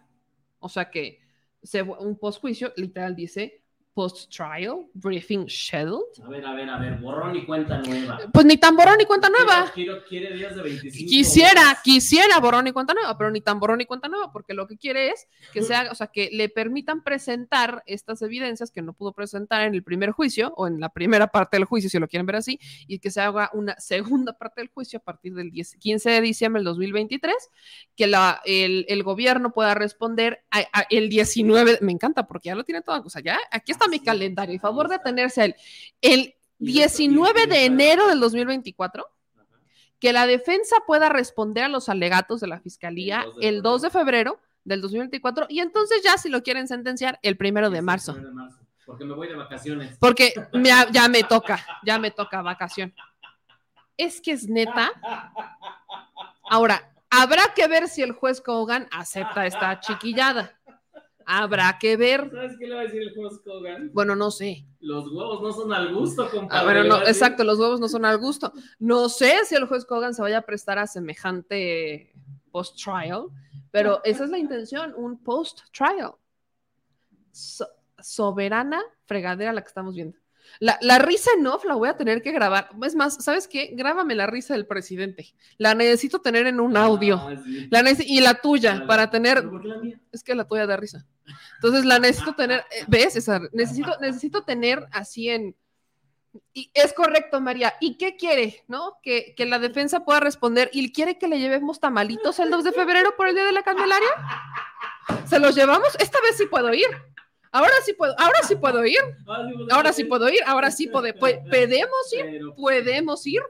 o sea que se, un postjuicio literal dice post-trial briefing scheduled. A ver, a ver, a ver, borrón y cuenta nueva. Pues ni tan borrón ni cuenta nueva. Quiero, quiere días de 25 Quisiera, horas. quisiera borrón y cuenta nueva, pero ni tan borrón ni cuenta nueva, porque lo que quiere es que se haga, o sea, que le permitan presentar estas evidencias que no pudo presentar en el primer juicio o en la primera parte del juicio, si lo quieren ver así, y que se haga una segunda parte del juicio a partir del 10 15 de diciembre del 2023, que la, el, el gobierno pueda responder a, a el 19, me encanta porque ya lo tiene todo, o sea, ya aquí está mi calendario, y favor de atenerse a él. El 19 de enero del 2024, que la defensa pueda responder a los alegatos de la fiscalía el 2 de febrero del 2024 y entonces ya si lo quieren sentenciar el primero de marzo. Porque me voy de vacaciones. Porque me- ya me toca, ya me toca vacación. Es que es neta. Ahora, habrá que ver si el juez Kogan acepta esta chiquillada. Habrá que ver. ¿Sabes qué le va a decir el juez Kogan? Bueno, no sé. Los huevos no son al gusto, compadre. Ah, bueno, le no, exacto, los huevos no son al gusto. No sé si el juez Kogan se vaya a prestar a semejante post-trial, pero esa es la intención, un post-trial. So- soberana fregadera la que estamos viendo. La, la risa en off la voy a tener que grabar. Es más, ¿sabes qué? Grábame la risa del presidente. La necesito tener en un audio. Ah, sí. La y la tuya, La- para tener. Es que la tuya da risa. Entonces la necesito tener. eh, ¿Ves, César? Necesito, necesito tener así en. Y es correcto, María. ¿Y qué quiere? ¿No? Que, que la defensa pueda responder. ¿Y quiere que le llevemos tamalitos el 2 de febrero por el Día de la Candelaria? ¿Se los llevamos? Esta vez sí puedo ir. Ahora sí puedo, ahora sí puedo ir. Ahora sí puedo ir, ahora sí pode- podemos ir, podemos ir,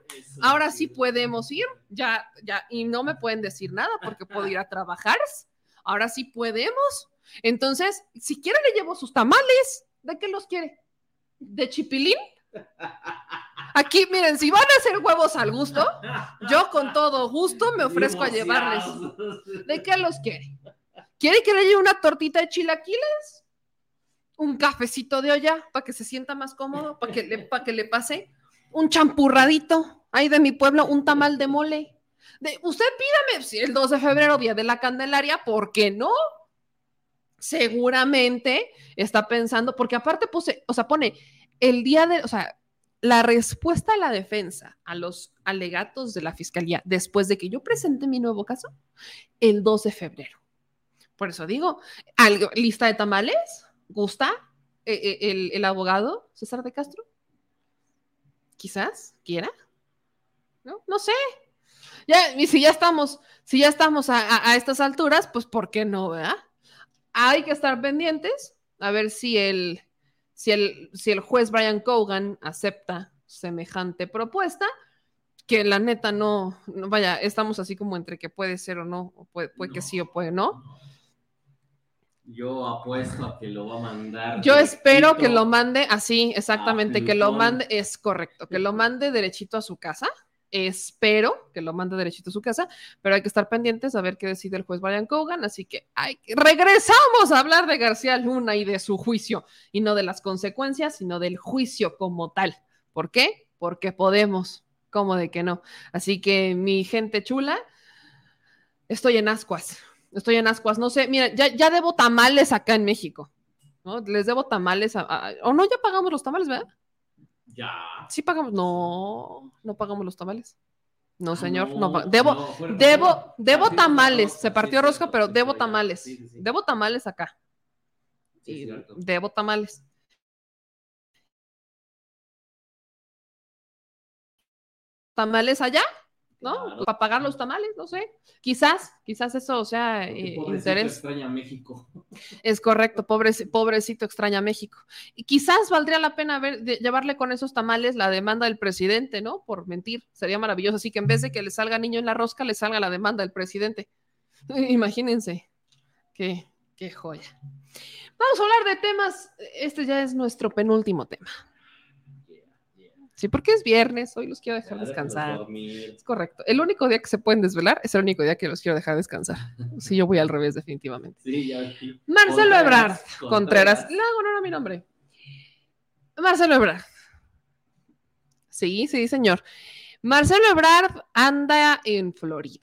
ahora sí podemos ir, ya, ya, y no me pueden decir nada porque puedo ir a trabajar, ahora sí podemos. Entonces, si quiere le llevo sus tamales, ¿de qué los quiere? ¿De chipilín? Aquí, miren, si van a hacer huevos al gusto, yo con todo gusto me ofrezco a llevarles. ¿De qué los quiere? ¿Quiere que le lleve una tortita de chilaquiles? Un cafecito de olla para que se sienta más cómodo, para que, le, que le pase un champurradito ahí de mi pueblo, un tamal de mole. De, usted pídame si el 2 de febrero, día de la Candelaria, ¿por qué no? Seguramente está pensando, porque aparte puse, o sea, pone el día de, o sea, la respuesta a la defensa a los alegatos de la fiscalía después de que yo presente mi nuevo caso, el 2 de febrero. Por eso digo, algo, lista de tamales, ¿Gusta eh, eh, el, el abogado César de Castro? Quizás quiera. ¿No? No sé. Ya, y si ya estamos, si ya estamos a, a- a estas alturas, pues ¿por qué no, verdad? Hay que estar pendientes a ver si el, si el, si el juez Brian Cogan acepta semejante propuesta, que la neta no, no, vaya, estamos así como entre que puede ser o no, o puede, puede que sí o puede no. Yo apuesto a que lo va a mandar. Yo espero que lo mande así, exactamente, que lo mande, es correcto, que lo mande derechito a su casa. Espero que lo mande derechito a su casa, pero hay que estar pendientes a ver qué decide el juez Brian Cogan. Así que hay que- regresamos a hablar de García Luna y de su juicio, y no de las consecuencias, sino del juicio como tal. ¿Por qué? Porque podemos, como de que no. Así que mi gente chula, estoy en ascuas. Estoy en ascuas. No sé, mira, ya, ya debo tamales acá en México. ¿no? Les debo tamales. a- a- o no, ya pagamos los tamales, ¿verdad? Ya. Sí pagamos. No, no pagamos los tamales. No, Ah, señor. no, debo, no, fueron- debo, debo tamales. rosca, Se partió rosca, pero debo tamales. Sí, sí, sí. Debo tamales acá. Y cierto. debo tamales. ¿Tamales allá? ¿No? Para pagar los tamales, no sé. Quizás, quizás eso, sea, eh, pobrecito interés. extraña México. Es correcto, pobre, pobrecito extraña México. Y quizás valdría la pena ver, de- llevarle con esos tamales la demanda del presidente, ¿no? Por mentir. Sería maravilloso. Así que en vez de que le salga niño en la rosca, le salga la demanda del presidente. Imagínense. Qué, qué joya. Vamos a hablar de temas. Este ya es nuestro penúltimo tema. Sí, porque es viernes, hoy los quiero dejar Ya, descansar. Es correcto. El único día que se pueden desvelar es el único día que los quiero dejar descansar. Sí, yo voy al revés, definitivamente. Sí, ya aquí. Marcelo Contreras, Ebrard Contreras. Contreras. Hago honor a mi nombre. Marcelo Ebrard. Sí, sí, señor. Marcelo Ebrard anda en Florida.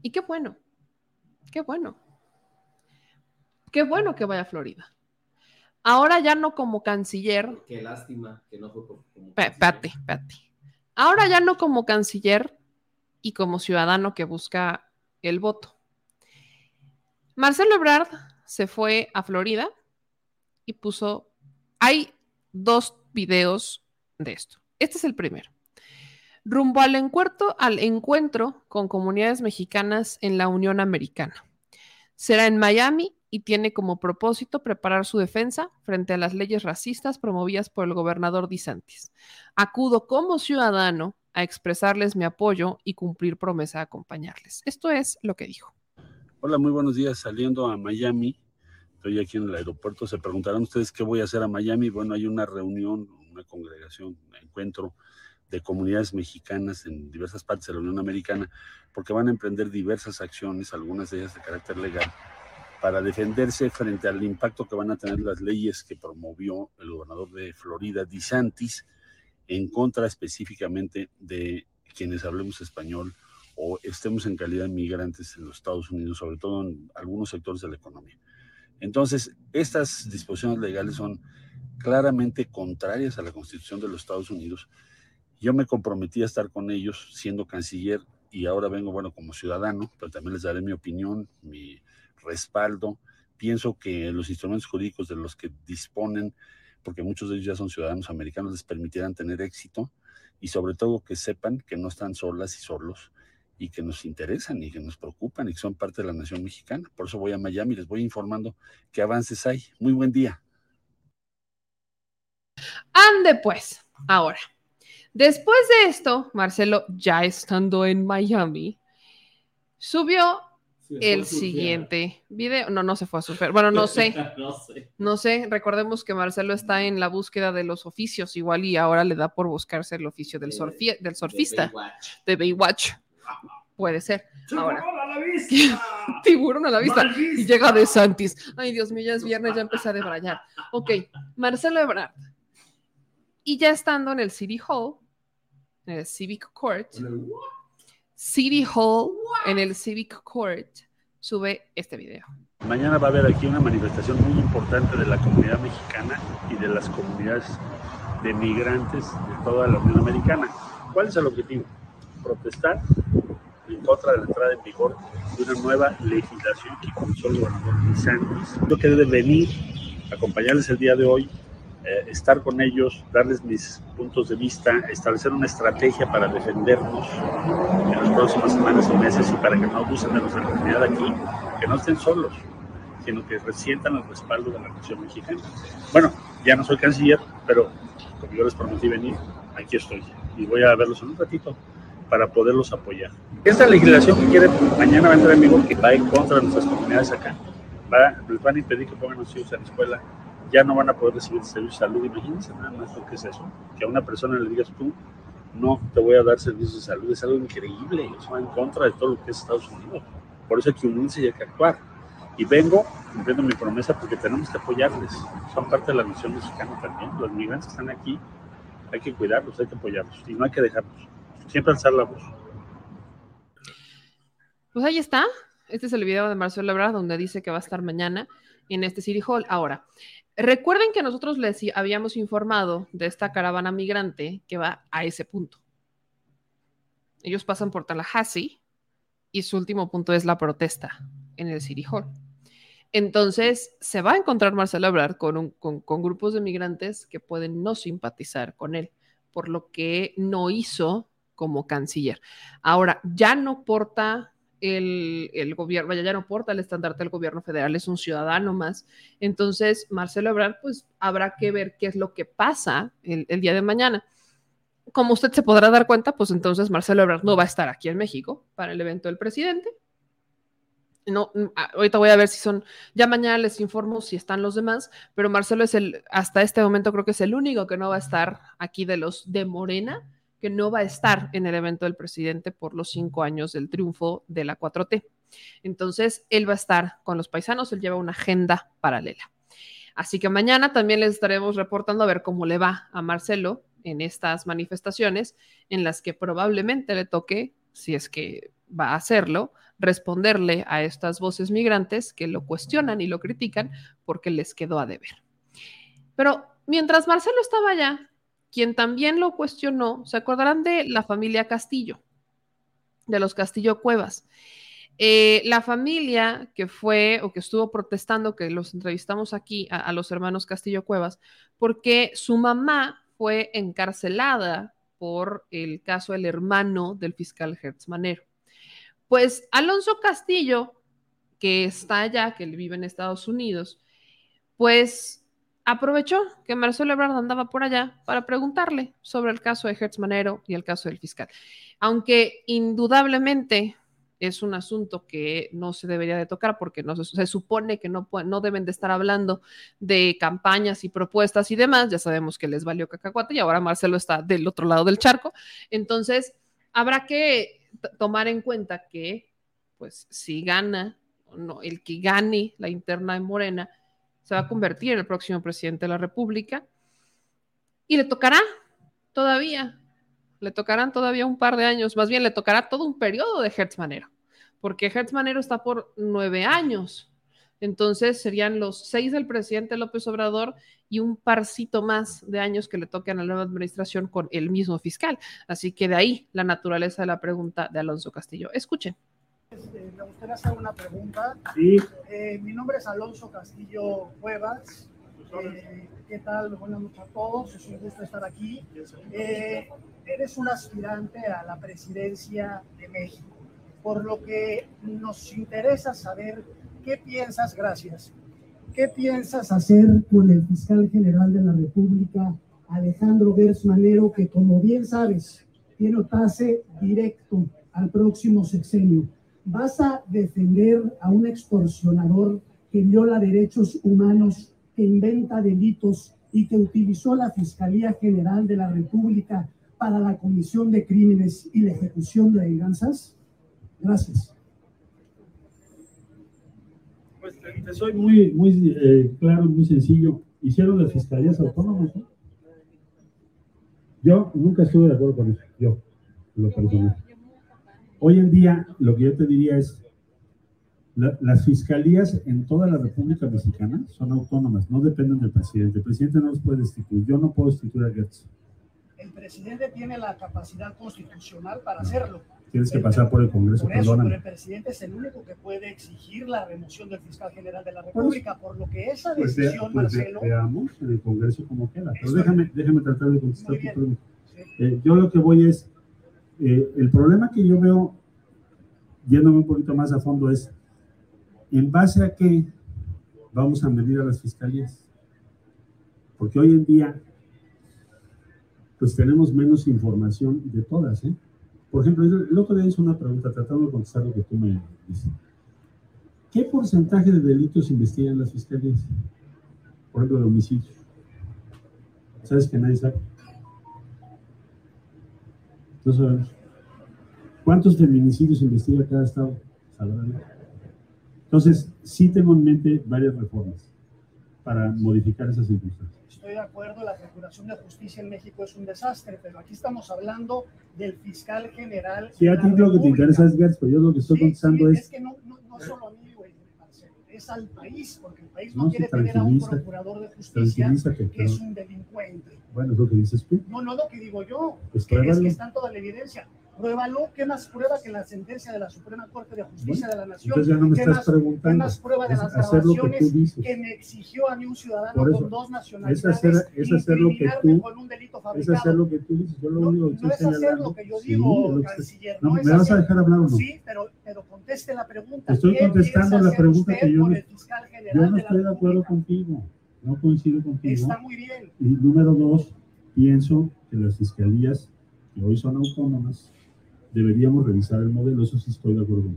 Y qué bueno. Qué bueno. Qué bueno que vaya a Florida. Ahora ya no como canciller. Qué lástima que no fue como- Pe- Espérate, espérate. Ahora ya no como canciller y como ciudadano que busca el voto. Marcelo Ebrard se fue a Florida y puso. Hay dos videos de esto. Este es el primero. Rumbo al encuentro, al encuentro con comunidades mexicanas en la Unión Americana. Será en Miami y tiene como propósito preparar su defensa frente a las leyes racistas promovidas por el gobernador DeSantis. Acudo como ciudadano a expresarles mi apoyo y cumplir promesa de acompañarles. Esto es lo que dijo. Hola, muy buenos días. Saliendo a Miami, estoy aquí en el aeropuerto. Se preguntarán ustedes qué voy a hacer a Miami. Bueno, hay una reunión, una congregación, un encuentro de comunidades mexicanas en diversas partes de la Unión Americana, porque van a emprender diversas acciones, algunas de ellas de carácter legal, para defenderse frente al impacto que van a tener las leyes que promovió el gobernador de Florida, DeSantis, en contra específicamente de quienes hablemos español o estemos en calidad de migrantes en los Estados Unidos, sobre todo en algunos sectores de la economía. Entonces, estas disposiciones legales son claramente contrarias a la Constitución de los Estados Unidos. Yo me comprometí a estar con ellos siendo canciller y ahora vengo, bueno, como ciudadano, pero también les daré mi opinión, mi respaldo. Pienso que los instrumentos jurídicos de los que disponen, porque muchos de ellos ya son ciudadanos americanos, les permitirán tener éxito y sobre todo que sepan que no están solas y solos y que nos interesan y que nos preocupan y que son parte de la nación mexicana. Por eso voy a Miami y les voy informando qué avances hay. Muy buen día. Ande pues, ahora. Después de esto, Marcelo, ya estando en Miami, subió el siguiente video. No, no se fue a surfear. Bueno, no sé. no sé. No sé. Recordemos que Marcelo está en la búsqueda de los oficios, igual y ahora le da por buscarse el oficio del, surfi- del surfista. Baywatch. De Baywatch. Puede ser. Ahora. ¡Tiburón a la vista! Tiburón a la vista. ¡Mal Y llega de Santis. Ay, Dios mío, ya es viernes, ya empecé a debrayar. Ok, Marcelo Ebrard. Y ya estando en el City Hall, en el Civic Court, City Hall, en el Civic Court, sube este video. Mañana va a haber aquí una manifestación muy importante de la comunidad mexicana y de las comunidades de migrantes de toda la Unión Americana. ¿Cuál es el objetivo? Protestar en contra de la entrada en vigor de una nueva legislación que comenzó el gobernador DeSantis. Yo que debe venir, acompañarles el día de hoy, eh, estar con ellos, darles mis puntos de vista, establecer una estrategia para defendernos en las próximas semanas y meses y para que no abusen de nuestra comunidad aquí, que no estén solos, sino que resientan el respaldo de la nación mexicana. Bueno, ya no soy canciller, pero como yo les prometí venir, aquí estoy y voy a verlos en un ratito para poderlos apoyar. Esta legislación que quiere mañana va a entrar en vigor, que va en contra de nuestras comunidades acá, va, les van a impedir que pongan a los hijos en la escuela, ya no van a poder recibir servicios de salud. Imagínense nada más lo que es eso, que a una persona le digas tú, no te voy a dar servicios de salud, es algo increíble, eso va en contra de todo lo que es Estados Unidos. Por eso hay que unirse y hay que actuar. Y vengo cumpliendo mi promesa porque tenemos que apoyarles. Son parte de la nación mexicana también. Los migrantes que están aquí, hay que cuidarlos, hay que apoyarlos y no hay que dejarlos. Siempre alzar la voz. Pues ahí está. Este es el video de Marcelo Ebrard donde dice que va a estar mañana en este City Hall. Ahora, recuerden que nosotros les habíamos informado de esta caravana migrante que va a ese punto. Ellos pasan por Tallahassee y su último punto es la protesta en el City Hall. Entonces, se va a encontrar Marcelo Ebrard con, grupos de migrantes que pueden no simpatizar con él, por lo que no hizo como canciller. Ahora, ya no porta el, gobierno, vaya, ya no porta el estandarte del gobierno federal, es un ciudadano más. Entonces, Marcelo Ebrard, pues habrá que ver qué es lo que pasa el, el día de mañana. Como usted se podrá dar cuenta, pues entonces Marcelo Ebrard no va a estar aquí en México para el evento del presidente. No, ahorita voy a ver si son, ya mañana les informo si están los demás, pero Marcelo es el, hasta este momento creo que es el único que no va a estar aquí de los de Morena, que no va a estar en el evento del presidente por los cinco años del triunfo de la 4T. Entonces, él va a estar con los paisanos, él lleva una agenda paralela. Así que mañana también les estaremos reportando a ver cómo le va a Marcelo en estas manifestaciones en las que probablemente le toque, si es que va a hacerlo, responderle a estas voces migrantes que lo cuestionan y lo critican porque les quedó a deber. Pero mientras Marcelo estaba allá, quien también lo cuestionó, se acordarán de la familia Castillo, de los Castillo Cuevas. Eh, la familia que fue o que estuvo protestando, que los entrevistamos aquí a, los hermanos Castillo Cuevas, porque su mamá fue encarcelada por el caso del hermano del fiscal Hertz Manero. Pues Alonso Castillo, que está allá, que vive en Estados Unidos, pues aprovechó que Marcelo Ebrard andaba por allá para preguntarle sobre el caso de Hertz Manero y el caso del fiscal. Aunque indudablemente es un asunto que no se debería de tocar porque no se, supone que no, no deben de estar hablando de campañas y propuestas y demás. Ya sabemos que les valió cacahuate y ahora Marcelo está del otro lado del charco. Entonces, habrá que tomar en cuenta que, pues, si gana, no, el que gane la interna en Morena, se va a convertir en el próximo presidente de la República y le tocará todavía, le tocarán todavía un par de años, más bien le tocará todo un periodo de Hertz Manero, porque Hertz Manero está por nueve años. Entonces serían los seis del presidente López Obrador y un parcito más de años que le toquen a la nueva administración con el mismo fiscal. Así que de ahí la naturaleza de la pregunta de Alonso Castillo. Escuchen. Este, me gustaría hacer una pregunta. Sí. Eh, mi nombre es Alonso Castillo Cuevas. Eh, ¿Qué tal? Buenas noches a todos. Es un gusto estar aquí. Eh, eres un aspirante a la presidencia de México, por lo que nos interesa saber qué piensas, gracias, qué piensas hacer con el fiscal general de la República, Alejandro Gers Manero, que como bien sabes, tiene pase directo al próximo sexenio. ¿Vas a defender a un extorsionador que viola derechos humanos, que inventa delitos y que utilizó la Fiscalía General de la República para la comisión de crímenes y la ejecución de venganzas? Gracias. Pues te soy muy, muy eh, claro, muy sencillo. Hicieron las fiscalías autónomas. ¿no? Yo nunca estuve de acuerdo con eso, yo, lo personal. Hoy en día, lo que yo te diría es, la- las fiscalías en toda la República Mexicana son autónomas, no dependen del presidente. El presidente no los puede destituir. Yo no puedo destituir a Gertz. El presidente tiene la capacidad constitucional para hacerlo. Tienes que pasar por el Congreso, Por eso, pero perdóname. el presidente es el único que puede exigir la remoción del fiscal general de la República, por lo que esa Pues, decisión, pues ve- Marcelo, veamos en el Congreso cómo queda. Pero déjame, déjame tratar de contestar tu pregunta. Eh, yo lo que voy es, eh, el problema que yo veo, yéndome un poquito más a fondo, es en base a qué vamos a medir a las fiscalías. Porque hoy en día, pues tenemos menos información de todas, ¿eh? Por ejemplo, el otro día hice una pregunta tratando de contestar lo que tú me dices. ¿Qué porcentaje de delitos investigan las fiscalías? Por ejemplo, de homicidios. ¿Sabes que nadie sabe? No sabemos. ¿Cuántos feminicidios investiga cada estado? Sabrán. Entonces, sí tengo en mente varias reformas para modificar esas circunstancias. estoy de acuerdo, la Procuración de Justicia en México es un desastre, pero aquí estamos hablando del fiscal general. Sí, a ti lo que te interesa es Gertz, pero yo lo que estoy Sí, contestando sí, es, es que no, no, no solo a mí, es al país, porque el país No, quiere tener a un procurador de justicia que es un delincuente. bueno, es lo que dices tú. No, no es lo que digo yo, Pues es, que, es que está toda la evidencia. Pruébalo, ¿qué más prueba que la sentencia de la Suprema Corte de Justicia Bueno, de la Nación? ya no me ¿Qué estás más- ¿Qué preguntando, más prueba de es las que grabaciones dices. que me exigió a mí un ciudadano eso, con dos es nacionalidades? hacer, es hacer lo que tú, con un delito es fabricado? hacer lo que tú dices. Yo lo único que No es hacer señalando. lo que yo Sí, digo, es que estoy- canciller. No, No, ¿Me es vas a dejar hablar o no? Sí, pero, pero conteste la pregunta. Estoy ¿Qué contestando la pregunta que yo no, yo no de estoy de acuerdo contigo. No coincido contigo. Está muy bien. Y número dos, pienso que las fiscalías, que hoy son autónomas, deberíamos revisar el modelo. Eso sí estoy de acuerdo.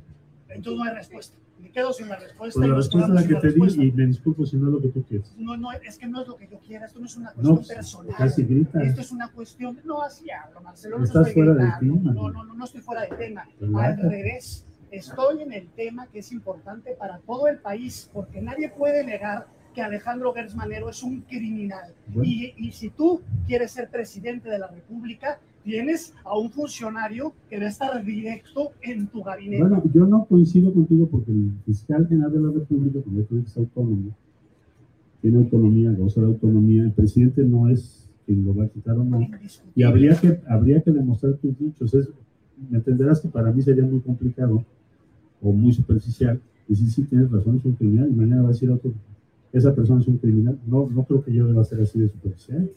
Entonces no hay respuesta. Me quedo sin la respuesta. Pues la respuesta es la que te respuesta. di y me disculpo si no es lo que tú quieres. No, no, es que no es lo que yo quiera, esto no es una No, cuestión pues, personal. casi gritas. Esto es una cuestión, no así hablo, Marcelo, no Estás estoy fuera del tema. No, no, no, no estoy fuera de tema. Al Relájate. revés, estoy en el tema que es importante para todo el país, porque nadie puede negar que Alejandro Gers Manero es un criminal. Bueno. Y, y si tú quieres ser presidente de la República, tienes a un funcionario que va a estar directo en tu gabinete. Bueno, yo no coincido contigo porque el fiscal general de la República, como tú dices, es autónomo, tiene autonomía, goza de autonomía. El presidente no es quien lo va a quitar o no. Y habría que, habría que demostrar tus dichos. Es, me entenderás que para mí sería muy complicado o muy superficial decir, sí, tienes razón, es un criminal, y mañana va a decir otro, esa persona es un criminal. No, no creo que yo deba ser así de superficial.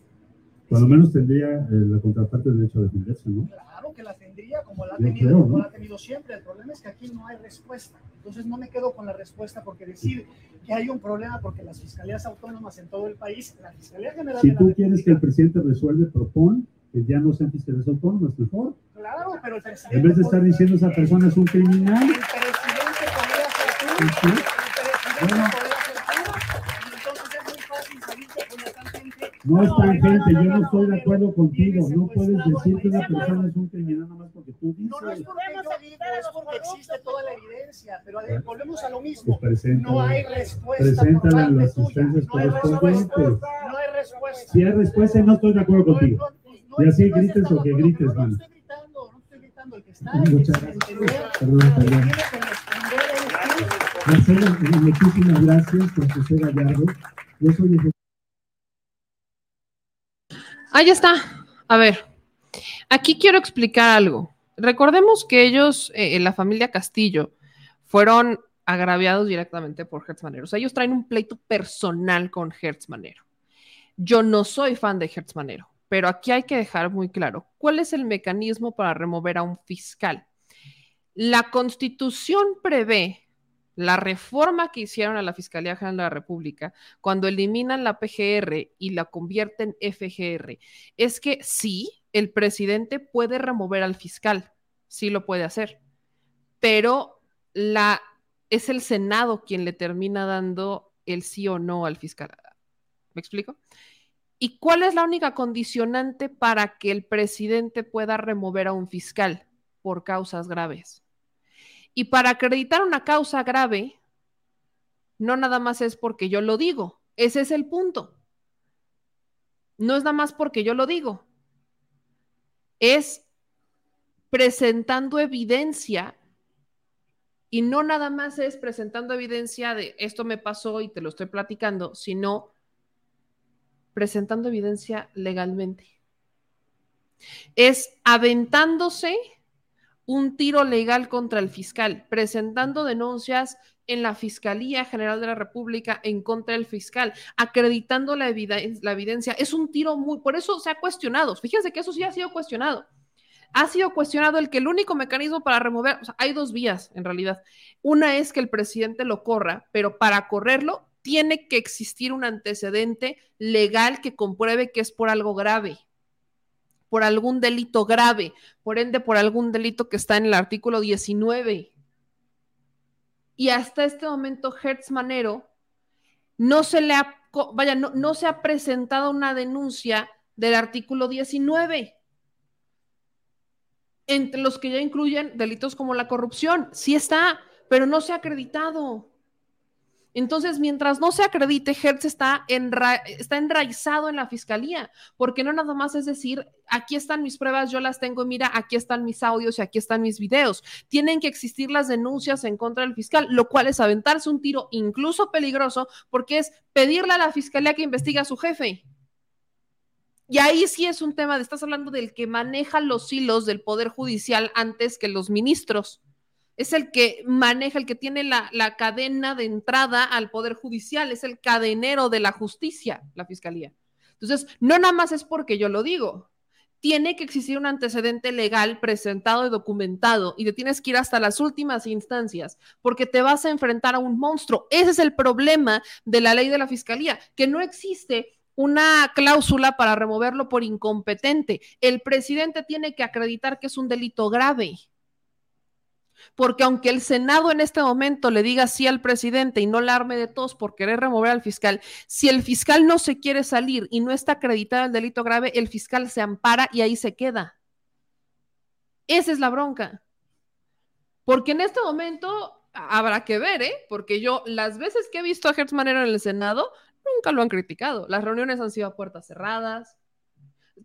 Cuando menos tendría eh, la contraparte derecho a defenderse, ¿no? Claro que la tendría, como la ha tenido, creo, como la ha tenido siempre. El problema es que aquí no hay respuesta. Entonces no me quedo con la respuesta porque decir que hay un problema porque las fiscalías autónomas en todo el país, la Fiscalía General Si de la tú quieres que el presidente resuelva, propon que ya no sean fiscales autónomos, mejor. Claro, pero el presidente. En vez de estar diciendo esa persona es un criminal. El presidente podría ser tú. ¿sí? El presidente podría ser tú. Y entonces es muy fácil salirte con la tangente. No es tangente, yo no estoy de acuerdo contigo. No puedes decir que una persona es un criminal nada más porque tú No, no es dices. porque existe toda la evidencia, pero ver, volvemos a lo mismo. Pues no hay respuesta. por preséntale parte las respuesta. correspondientes. No hay respuesta. Si hay respuesta, no estoy de acuerdo contigo. Y así grites o que grites, mano. Muchas gracias. Perdón, perdón. Marcelo, muchísimas gracias por Gallardo. Yo soy el Ahí está. A ver, aquí quiero explicar algo. Recordemos que ellos, eh, la familia Castillo, fueron agraviados directamente por Hertz Manero. O sea, ellos traen un pleito personal con Hertz Manero. Yo no soy fan de Hertz Manero, pero aquí hay que dejar muy claro cuál es el mecanismo para remover a un fiscal. La constitución prevé la reforma que hicieron a la Fiscalía General de la República cuando eliminan la PGR y la convierten en FGR es que sí, el presidente puede remover al fiscal, sí lo puede hacer, pero es el Senado quien le termina dando el sí o no al fiscal. ¿Me explico? ¿Y cuál es la única condicionante para que el presidente pueda remover a un fiscal por causas graves? Y para acreditar una causa grave, no nada más es porque yo lo digo, ese es el punto. No es nada más porque yo lo digo, es presentando evidencia y no nada más es presentando evidencia de esto me pasó y te lo estoy platicando, sino presentando evidencia legalmente. Es aventándose un tiro legal contra el fiscal, presentando denuncias en la Fiscalía General de la República en contra del fiscal, acreditando la, eviden la evidencia. Es un tiro muy, por eso se ha cuestionado. Fíjense que eso sí ha sido cuestionado. Ha sido cuestionado el que el único mecanismo para remover, o sea, hay dos vías en realidad. Una es que el presidente lo corra, pero para correrlo tiene que existir un antecedente legal que compruebe que es por algo grave por algún delito grave, por ende por algún delito que está en el artículo 19. Y hasta este momento Hertz Manero no se le ha, vaya, no, se ha presentado una denuncia del artículo 19 entre los que ya incluyen delitos como la corrupción. Sí está, pero no se ha acreditado. Entonces, mientras no se acredite, Hertz está, está enraizado en la fiscalía, porque no nada más es decir, aquí están mis pruebas, yo las tengo, mira, aquí están mis audios y aquí están mis videos. Tienen que existir las denuncias en contra del fiscal, lo cual es aventarse un tiro incluso peligroso, porque es pedirle a la fiscalía que investigue a su jefe. Y ahí sí es un tema de, estás hablando del que maneja los hilos del Poder Judicial antes que los ministros es el que maneja, el que tiene la, cadena de entrada al Poder Judicial, es el cadenero de la justicia, la Fiscalía. Entonces, no nada más es porque yo lo digo, tiene que existir un antecedente legal presentado y documentado y te tienes que ir hasta las últimas instancias porque te vas a enfrentar a un monstruo. Ese es el problema de la ley de la Fiscalía, que no existe una cláusula para removerlo por incompetente. El presidente tiene que acreditar que es un delito grave porque aunque el Senado en este momento le diga sí al presidente y no la arme de tos por querer remover al fiscal, si el fiscal no se quiere salir y no está acreditado el delito grave, el fiscal se ampara y ahí se queda. Esa es la bronca. Porque en este momento habrá que ver, ¿eh? Porque yo las veces que he visto a Hertz en el Senado, nunca lo han criticado. Las reuniones han sido a puertas cerradas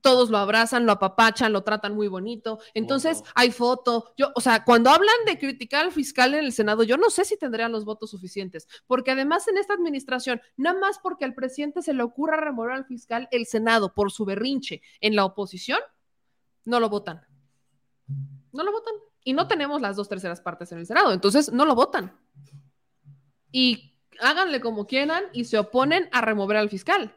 todos lo abrazan, lo apapachan, lo tratan muy bonito. Entonces, hay foto. Yo, o sea, cuando hablan de criticar al fiscal en el Senado, yo no sé si tendrían los votos suficientes, porque además en esta administración, nada más porque al presidente se le ocurra remover al fiscal, el Senado, por su berrinche en la oposición, no lo votan. No lo votan. Y no tenemos las dos terceras partes en el Senado, entonces no lo votan. Y háganle como quieran y se oponen a remover al fiscal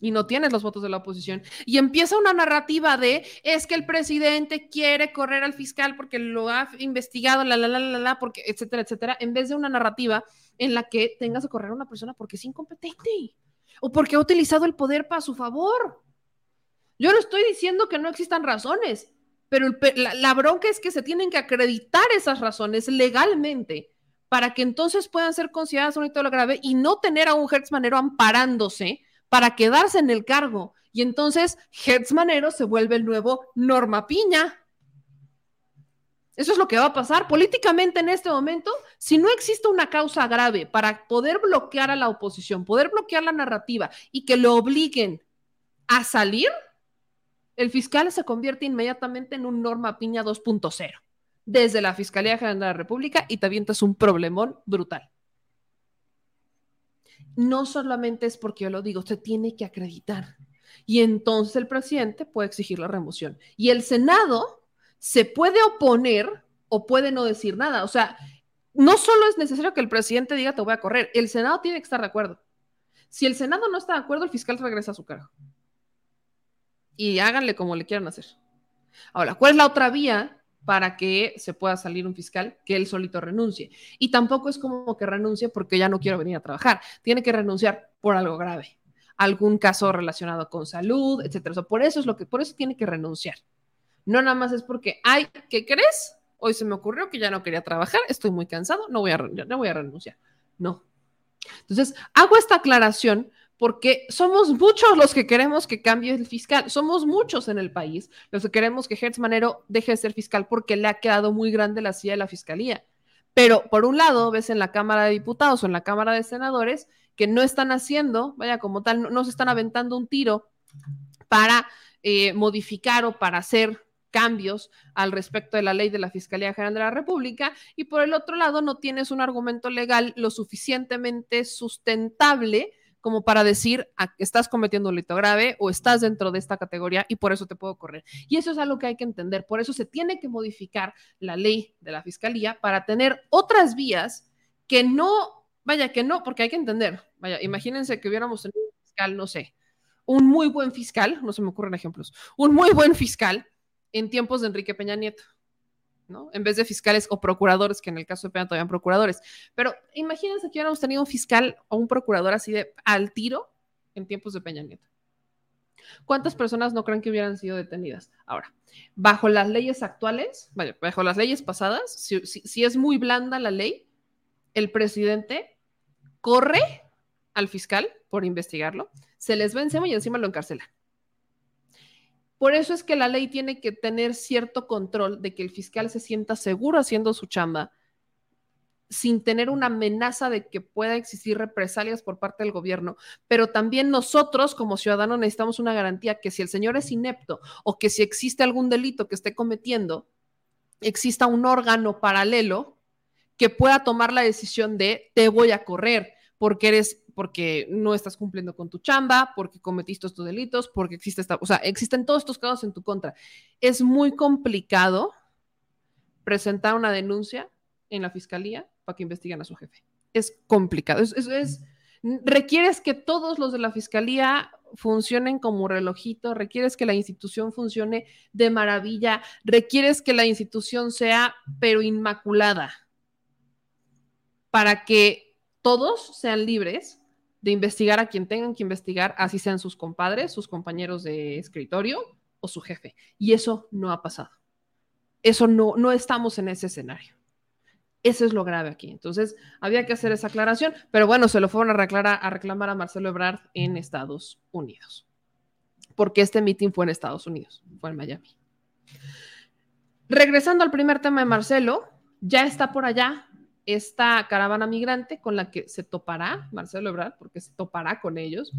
y no tienes los votos de la oposición. Y empieza una narrativa de es que el presidente quiere correr al fiscal porque lo ha investigado, la, la, la, la, la, porque, etcétera, etcétera, en vez de una narrativa en la que tengas que correr a una persona porque es incompetente o porque ha utilizado el poder para su favor. Yo no estoy diciendo que no existan razones, pero la, bronca es que se tienen que acreditar esas razones legalmente para que entonces puedan ser consideradas un lo grave y no tener a un Hertz Manero amparándose para quedarse en el cargo. Y entonces Hertz Manero se vuelve el nuevo Norma Piña. Eso es lo que va a pasar políticamente en este momento. Si no existe una causa grave para poder bloquear a la oposición, poder bloquear la narrativa y que lo obliguen a salir, el fiscal se convierte inmediatamente en un Norma Piña 2.0 desde la Fiscalía General de la República y te avientas un problemón brutal. No solamente es porque yo lo digo, se tiene que acreditar. Y entonces el presidente puede exigir la remoción. Y el Senado se puede oponer o puede no decir nada. O sea, no solo es necesario que el presidente diga te voy a correr, el Senado tiene que estar de acuerdo. Si el Senado no está de acuerdo, el fiscal regresa a su cargo. Y háganle como le quieran hacer. Ahora, ¿cuál es la otra vía para que se pueda salir un fiscal que él solito renuncie? Y tampoco es como que renuncie porque ya no quiero venir a trabajar. Tiene que renunciar por algo grave, algún caso relacionado con salud, etcétera. por eso es lo que, por eso tiene que renunciar. No nada más es porque, ay, ¿qué crees? Hoy se me ocurrió que ya no quería trabajar, estoy muy cansado, no voy a, no voy a renunciar. No. Entonces, hago esta aclaración porque somos muchos los que queremos que cambie el fiscal, somos muchos en el país los que queremos que Hertz Manero deje de ser fiscal porque le ha quedado muy grande la silla de la fiscalía. Pero por un lado, ves en la Cámara de Diputados o en la Cámara de Senadores que no están haciendo, vaya, como tal, no, se están aventando un tiro para eh, modificar o para hacer cambios al respecto de la ley de la Fiscalía General de la República y por el otro lado no tienes un argumento legal lo suficientemente sustentable como para decir que estás cometiendo un delito grave o estás dentro de esta categoría y por eso te puedo correr. Y eso es algo que hay que entender. Por eso se tiene que modificar la ley de la Fiscalía para tener otras vías que no, vaya, que no, porque hay que entender, vaya, imagínense que hubiéramos tenido un fiscal, no sé, un muy buen fiscal, no se me ocurren ejemplos, un muy buen fiscal en tiempos de Enrique Peña Nieto, ¿no? En vez de fiscales o procuradores, que en el caso de Peña todavía procuradores. Pero imagínense que hubiéramos tenido un fiscal o un procurador así de al tiro en tiempos de Peña Nieto. ¿Cuántas personas no creen que hubieran sido detenidas? Ahora, bajo las leyes actuales, bajo las leyes pasadas, si, si es muy blanda la ley, el presidente corre al fiscal por investigarlo, se les vence y encima lo encarcela. Por eso es que la ley tiene que tener cierto control de que el fiscal se sienta seguro haciendo su chamba sin tener una amenaza de que pueda existir represalias por parte del gobierno, pero también nosotros como ciudadanos necesitamos una garantía que si el señor es inepto o que si existe algún delito que esté cometiendo, exista un órgano paralelo que pueda tomar la decisión de te voy a correr porque eres porque no estás cumpliendo con tu chamba, porque cometiste estos delitos, porque existe esta, o sea, existen todos estos casos en tu contra. Es muy complicado presentar una denuncia en la fiscalía para que investiguen a su jefe. Es complicado. Es, es, requieres que todos los de la fiscalía funcionen como relojito, requieres que la institución funcione de maravilla, requieres que la institución sea pero inmaculada para que todos sean libres de investigar a quien tengan que investigar, así sean sus compadres, sus compañeros de escritorio o su jefe. Y eso no ha pasado. Eso no, no estamos en ese escenario. Eso es lo grave aquí. Entonces, había que hacer esa aclaración, pero bueno, se lo fueron a, reclamar a, Marcelo Ebrard en Estados Unidos, porque este meeting fue en Estados Unidos, fue en Miami. Regresando al primer tema de Marcelo, ya está por allá esta caravana migrante con la que se topará Marcelo Ebrard, porque se topará con ellos.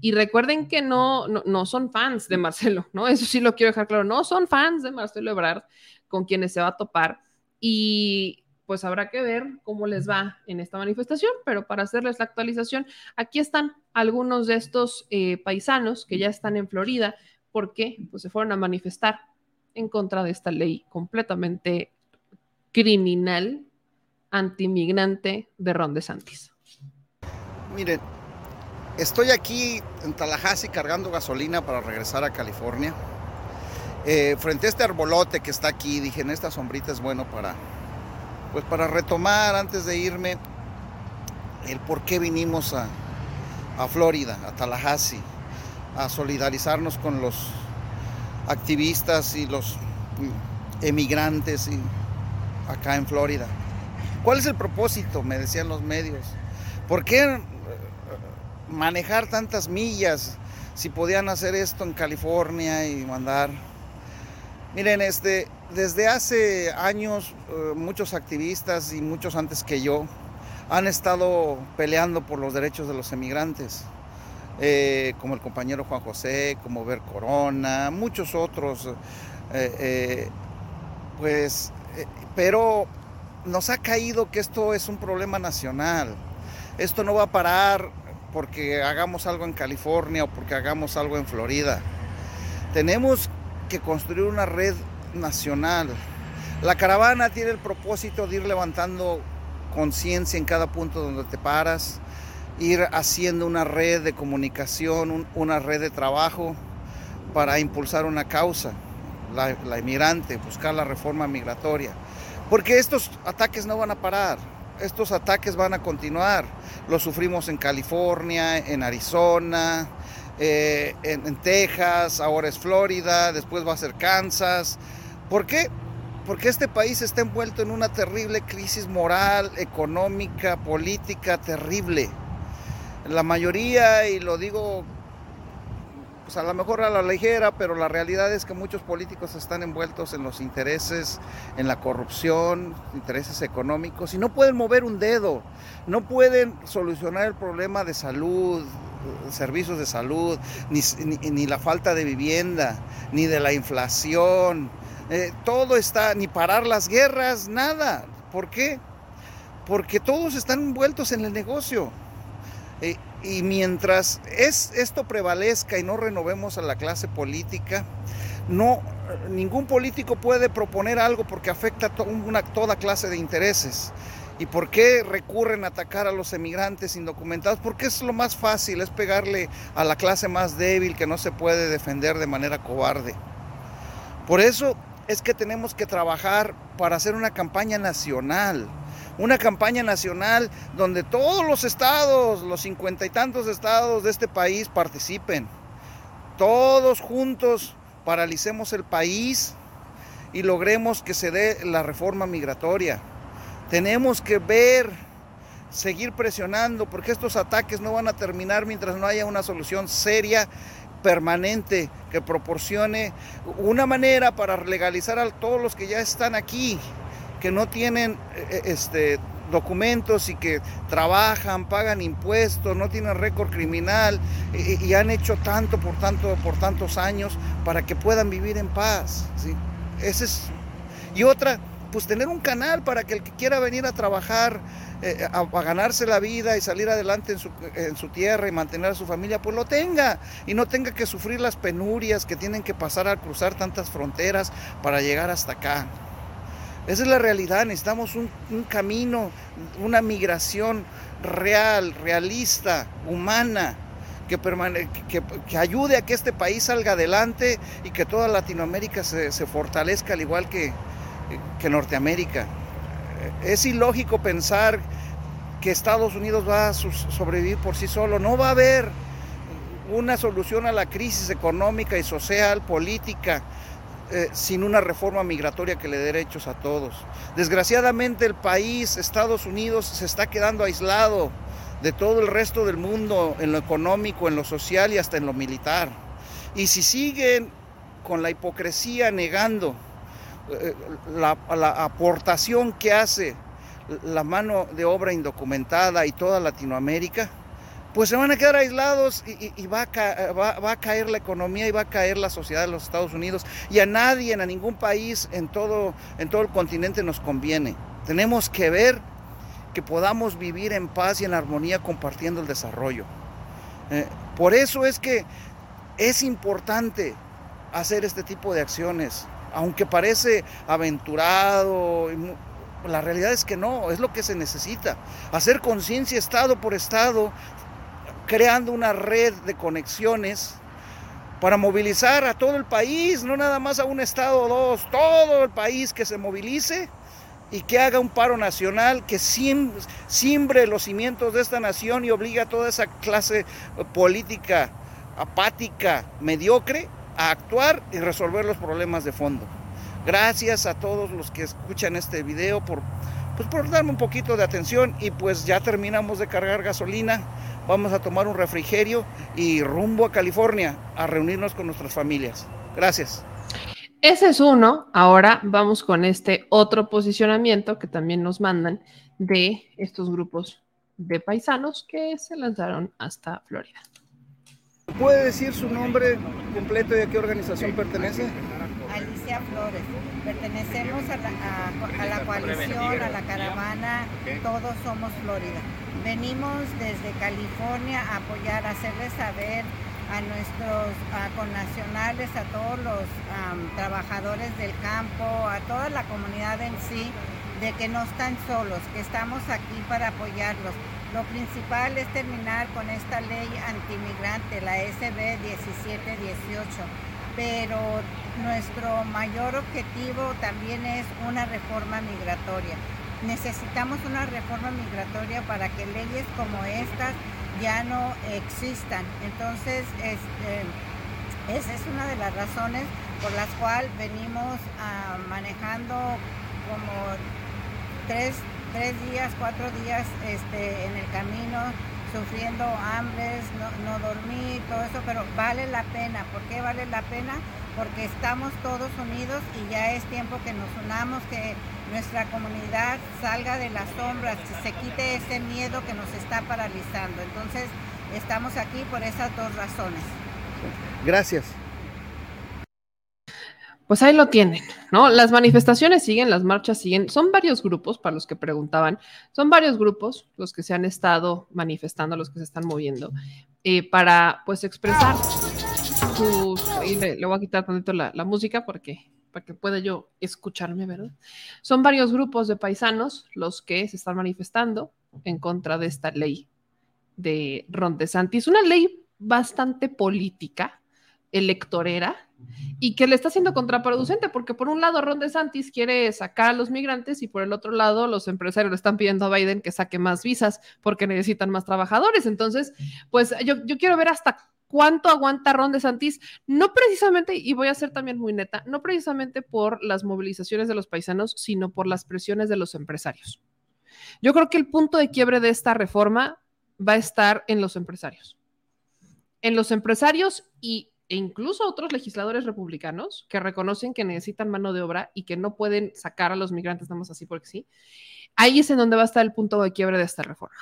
Y recuerden que no, no, son fans de Marcelo, ¿no? Eso sí lo quiero dejar claro, no son fans de Marcelo Ebrard con quienes se va a topar. Y pues habrá que ver cómo les va en esta manifestación, pero para hacerles la actualización, aquí están algunos de estos eh, paisanos que ya están en Florida, porque pues, se fueron a manifestar en contra de esta ley completamente criminal antimigrante de Ron DeSantis. Miren, estoy aquí en Tallahassee cargando gasolina para regresar a California. Eh, frente a este arbolote que está aquí, dije, en esta sombrita es bueno para, pues para retomar antes de irme el por qué vinimos a, a Florida, a Tallahassee, a solidarizarnos con los activistas y los emigrantes y acá en Florida. ¿Cuál es el propósito? Me decían los medios. ¿Por qué eh, manejar tantas millas si podían hacer esto en California y mandar? Miren, este, desde hace años eh, muchos activistas y muchos antes que yo han estado peleando por los derechos de los emigrantes. Eh, como el compañero Juan José, como Ver Corona, muchos otros, pues, pero nos ha caído que esto es un problema nacional. Esto no va a parar porque hagamos algo en California o porque hagamos algo en Florida. Tenemos que construir una red nacional. La caravana tiene el propósito de ir levantando conciencia en cada punto donde te paras, ir haciendo una red de comunicación, una red de trabajo para impulsar una causa, la, la inmigrante, buscar la reforma migratoria. Porque estos ataques no van a parar, estos ataques van a continuar. Los sufrimos en California, en Arizona, eh, en, Texas, ahora es Florida, después va a ser Kansas. ¿Por qué? Porque este país está envuelto en una terrible crisis moral, económica, política terrible. La mayoría, y lo digo pues a lo mejor a la ligera, pero la realidad es que muchos políticos están envueltos en los intereses, en la corrupción, intereses económicos y no pueden mover un dedo, no pueden solucionar el problema de salud, servicios de salud, ni, la falta de vivienda, ni de la inflación, eh, todo está, ni parar las guerras, nada. ¿Por qué? Porque todos están envueltos en el negocio. Eh, y mientras es, esto prevalezca y no renovemos a la clase política, no, ningún político puede proponer algo porque afecta a una, toda clase de intereses. ¿Y por qué recurren a atacar a los emigrantes indocumentados? Porque es lo más fácil, es pegarle a la clase más débil que no se puede defender de manera cobarde. Por eso es que tenemos que trabajar para hacer una campaña nacional una campaña nacional donde todos los estados, los cincuenta y tantos estados de este país participen. Todos juntos paralicemos el país y logremos que se dé la reforma migratoria. Tenemos que ver, seguir presionando, porque estos ataques no van a terminar mientras no haya una solución seria permanente que proporcione una manera para legalizar a todos los que ya están aquí que no tienen eh, eh, este, documentos y que trabajan, pagan impuestos, no tienen récord criminal y, han hecho tanto por, tanto por tantos años para que puedan vivir en paz. ¿sí? Ese es, y otra, pues tener un canal para que el que quiera venir a trabajar, eh, a, ganarse la vida y salir adelante en su, en su, tierra y mantener a su familia, pues lo tenga y no tenga que sufrir las penurias que tienen que pasar al cruzar tantas fronteras para llegar hasta acá. Esa es la realidad, necesitamos un, camino, una migración real, realista, humana, que, ayude a que este país salga adelante y que toda Latinoamérica se, fortalezca al igual que, que Norteamérica. Es ilógico pensar que Estados Unidos va a sobrevivir por sí solo, no va a haber una solución a la crisis económica y social, política, eh, sin una reforma migratoria que le dé derechos a todos. Desgraciadamente el país, Estados Unidos, se está quedando aislado de todo el resto del mundo en lo económico, en lo social y hasta en lo militar. Y si siguen con la hipocresía negando eh, la, la aportación que hace la mano de obra indocumentada y toda Latinoamérica, pues se van a quedar aislados y, va, a caer la economía y va a caer la sociedad de los Estados Unidos. Y a nadie, a ningún país en todo, en todo el continente nos conviene. Tenemos que ver que podamos vivir en paz y en armonía compartiendo el desarrollo. Eh, por eso es que es importante hacer este tipo de acciones, aunque parece aventurado. La realidad es que no, es lo que se necesita. Hacer conciencia estado por estado creando una red de conexiones para movilizar a todo el país, no nada más a un estado o dos, todo el país que se movilice y que haga un paro nacional que simbre los cimientos de esta nación y obliga a toda esa clase política apática, mediocre, a actuar y resolver los problemas de fondo. Gracias a todos los que escuchan este video por, pues por darme un poquito de atención y pues ya terminamos de cargar gasolina. Vamos a tomar un refrigerio y rumbo a California a reunirnos con nuestras familias. Gracias. Ese es uno. Ahora vamos con este otro posicionamiento que también nos mandan de estos grupos de paisanos que se lanzaron hasta Florida. ¿Puede decir su nombre completo y a qué organización pertenece? Alicia Flores. Pertenecemos a la, a- a la coalición, a la caravana Todos Somos Florida. Venimos desde California a apoyar, a hacerles saber a nuestros a connacionales, a todos los trabajadores del campo, a toda la comunidad en sí, de que no están solos, que estamos aquí para apoyarlos. Lo principal es terminar con esta ley antimigrante, la SB 1718, pero nuestro mayor objetivo también es una reforma migratoria. Necesitamos una reforma migratoria para que leyes como estas ya no existan. Entonces, este, esa es una de las razones por las cuales venimos ah, manejando como tres, tres días, cuatro días este, en el camino, sufriendo hambres, no, no dormir, todo eso, pero vale la pena. ¿Por qué vale la pena? Porque estamos todos unidos y ya es tiempo que nos unamos, que nuestra comunidad salga de las sombras, que se quite ese miedo que nos está paralizando. Entonces, estamos aquí por esas dos razones. Gracias. Pues ahí lo tienen, ¿no? Las manifestaciones siguen, las marchas siguen. Son varios grupos, para los que preguntaban, son varios grupos los que se han estado manifestando, los que se están moviendo, eh, para pues expresar sus... y le, le voy a quitar tantito la, la música porque para que pueda yo escucharme, ¿verdad? Son varios grupos de paisanos los que se están manifestando en contra de esta ley de Ron DeSantis, una ley bastante política, electorera, y que le está siendo contraproducente, porque por un lado Ron DeSantis quiere sacar a los migrantes y por el otro lado los empresarios le están pidiendo a Biden que saque más visas porque necesitan más trabajadores. Entonces, pues yo, yo quiero ver hasta cuánto aguanta Ron DeSantis, no precisamente, y voy a ser también muy neta, no precisamente por las movilizaciones de los paisanos, sino por las presiones de los empresarios. Yo creo que el punto de quiebre de esta reforma va a estar en los empresarios. En los empresarios y e incluso otros legisladores republicanos que reconocen que necesitan mano de obra y que no pueden sacar a los migrantes nada así porque sí, ahí es en donde va a estar el punto de quiebre de esta reforma.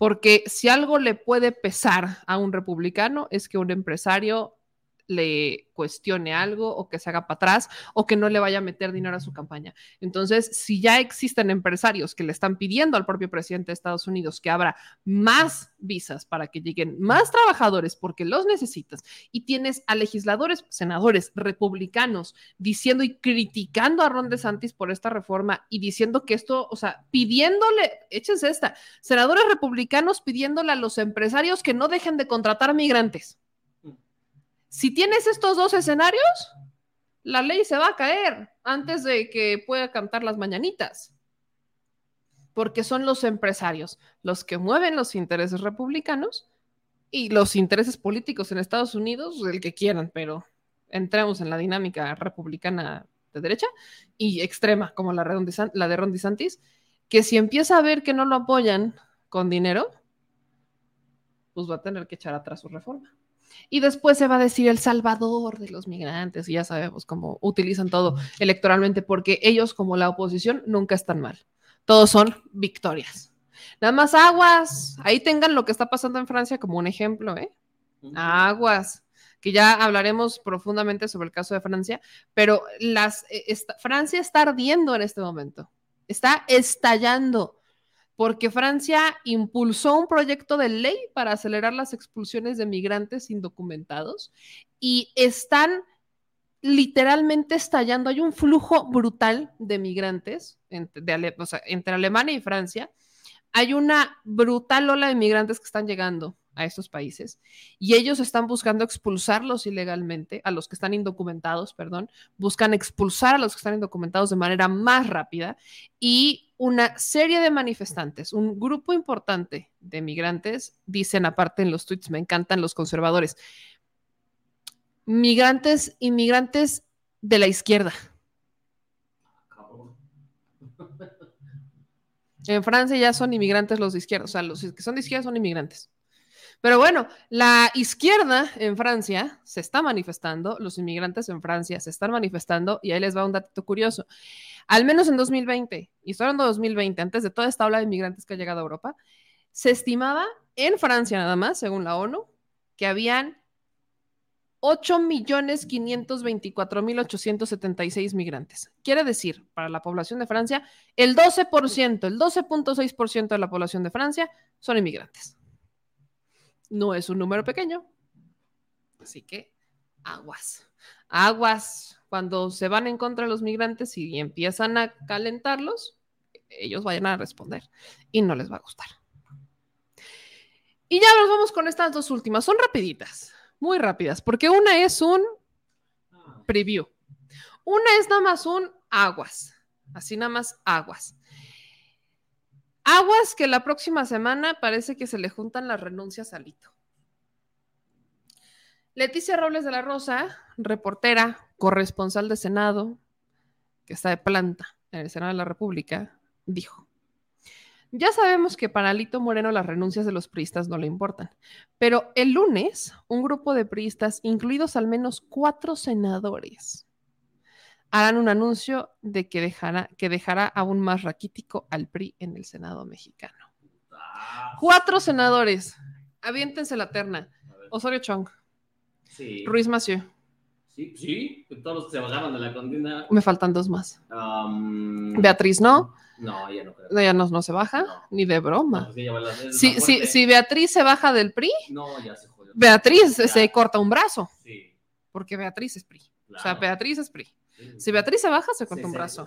Porque si algo le puede pesar a un republicano es que un empresario le cuestione algo o que se haga para atrás o que no le vaya a meter dinero a su campaña. Entonces, si ya existen empresarios que le están pidiendo al propio presidente de Estados Unidos que abra más visas para que lleguen más trabajadores porque los necesitas y tienes a legisladores, senadores republicanos diciendo y criticando a Ron DeSantis por esta reforma y diciendo que esto, o sea, pidiéndole, échense esta, senadores republicanos pidiéndole a los empresarios que no dejen de contratar migrantes. Si tienes estos dos escenarios, la ley se va a caer antes de que pueda cantar las mañanitas. Porque son los empresarios los que mueven los intereses republicanos y los intereses políticos en Estados Unidos, el que quieran, pero entremos en la dinámica republicana de derecha y extrema, como la, la de Ron DeSantis, que si empieza a ver que no lo apoyan con dinero, pues va a tener que echar atrás su reforma. Y después se va a decir el salvador de los migrantes, y ya sabemos cómo utilizan todo electoralmente, porque ellos, como la oposición, nunca están mal. Todos son victorias. Nada más aguas. Ahí tengan lo que está pasando en Francia como un ejemplo, ¿eh? Aguas. Que ya hablaremos profundamente sobre el caso de Francia, pero las, esta, Francia está ardiendo en este momento. Está estallando porque Francia impulsó un proyecto de ley para acelerar las expulsiones de migrantes indocumentados y están literalmente estallando. Hay un flujo brutal de migrantes entre, Alemania y Francia. Hay una brutal ola de migrantes que están llegando a estos países y ellos están buscando expulsarlos ilegalmente, a los que están indocumentados, perdón, buscan expulsar a los que están indocumentados de manera más rápida y una serie de manifestantes, un grupo importante de migrantes, dicen aparte en los tweets, me encantan los conservadores, migrantes, inmigrantes de la izquierda. En Francia ya son inmigrantes los de izquierda, o sea, los que son de izquierda son inmigrantes. Pero bueno, la izquierda en Francia se está manifestando, los inmigrantes en Francia se están manifestando, y ahí les va un dato curioso. Al menos en 2020, y estoy hablando de 2020, antes de toda esta ola de inmigrantes que ha llegado a Europa, se estimaba en Francia nada más, según la ONU, que habían 8.524.876 migrantes. Quiere decir, para la población de Francia, el 12%, el 12.6% de la población de Francia son inmigrantes. No es un número pequeño. Así que aguas. Aguas. Cuando se van en contra de los migrantes y empiezan a calentarlos, ellos vayan a responder y no les va a gustar. Y ya nos vamos con estas dos últimas. Son rapiditas, muy rápidas, porque una es un preview. Una es nada más un aguas. Así nada más aguas. Aguas que la próxima semana parece que se le juntan las renuncias a Lito. Leticia Robles de la Rosa, reportera, corresponsal de Senado, que está de planta en el Senado de la República, dijo, ya sabemos que para Lito Moreno las renuncias de los priistas no le importan, pero el lunes un grupo de priistas, incluidos al menos cuatro senadores, harán un anuncio de que dejará, que dejará aún más raquítico al PRI en el Senado mexicano. Cuatro senadores, aviéntense la terna. Osorio Chong, Sí. Ruiz Massieu, Sí, sí, todos los que se bajaron de la contienda. me faltan dos más. Um, Beatriz no, No, ya no creo. ella no, no se baja, ni de broma. Pues Si, si, si Beatriz se baja del PRI, No, ya se jodió. Beatriz Ya. se corta un brazo, Sí, porque Beatriz es PRI. O sea. Beatriz es PRI. Si Beatriz se baja, se corta un brazo.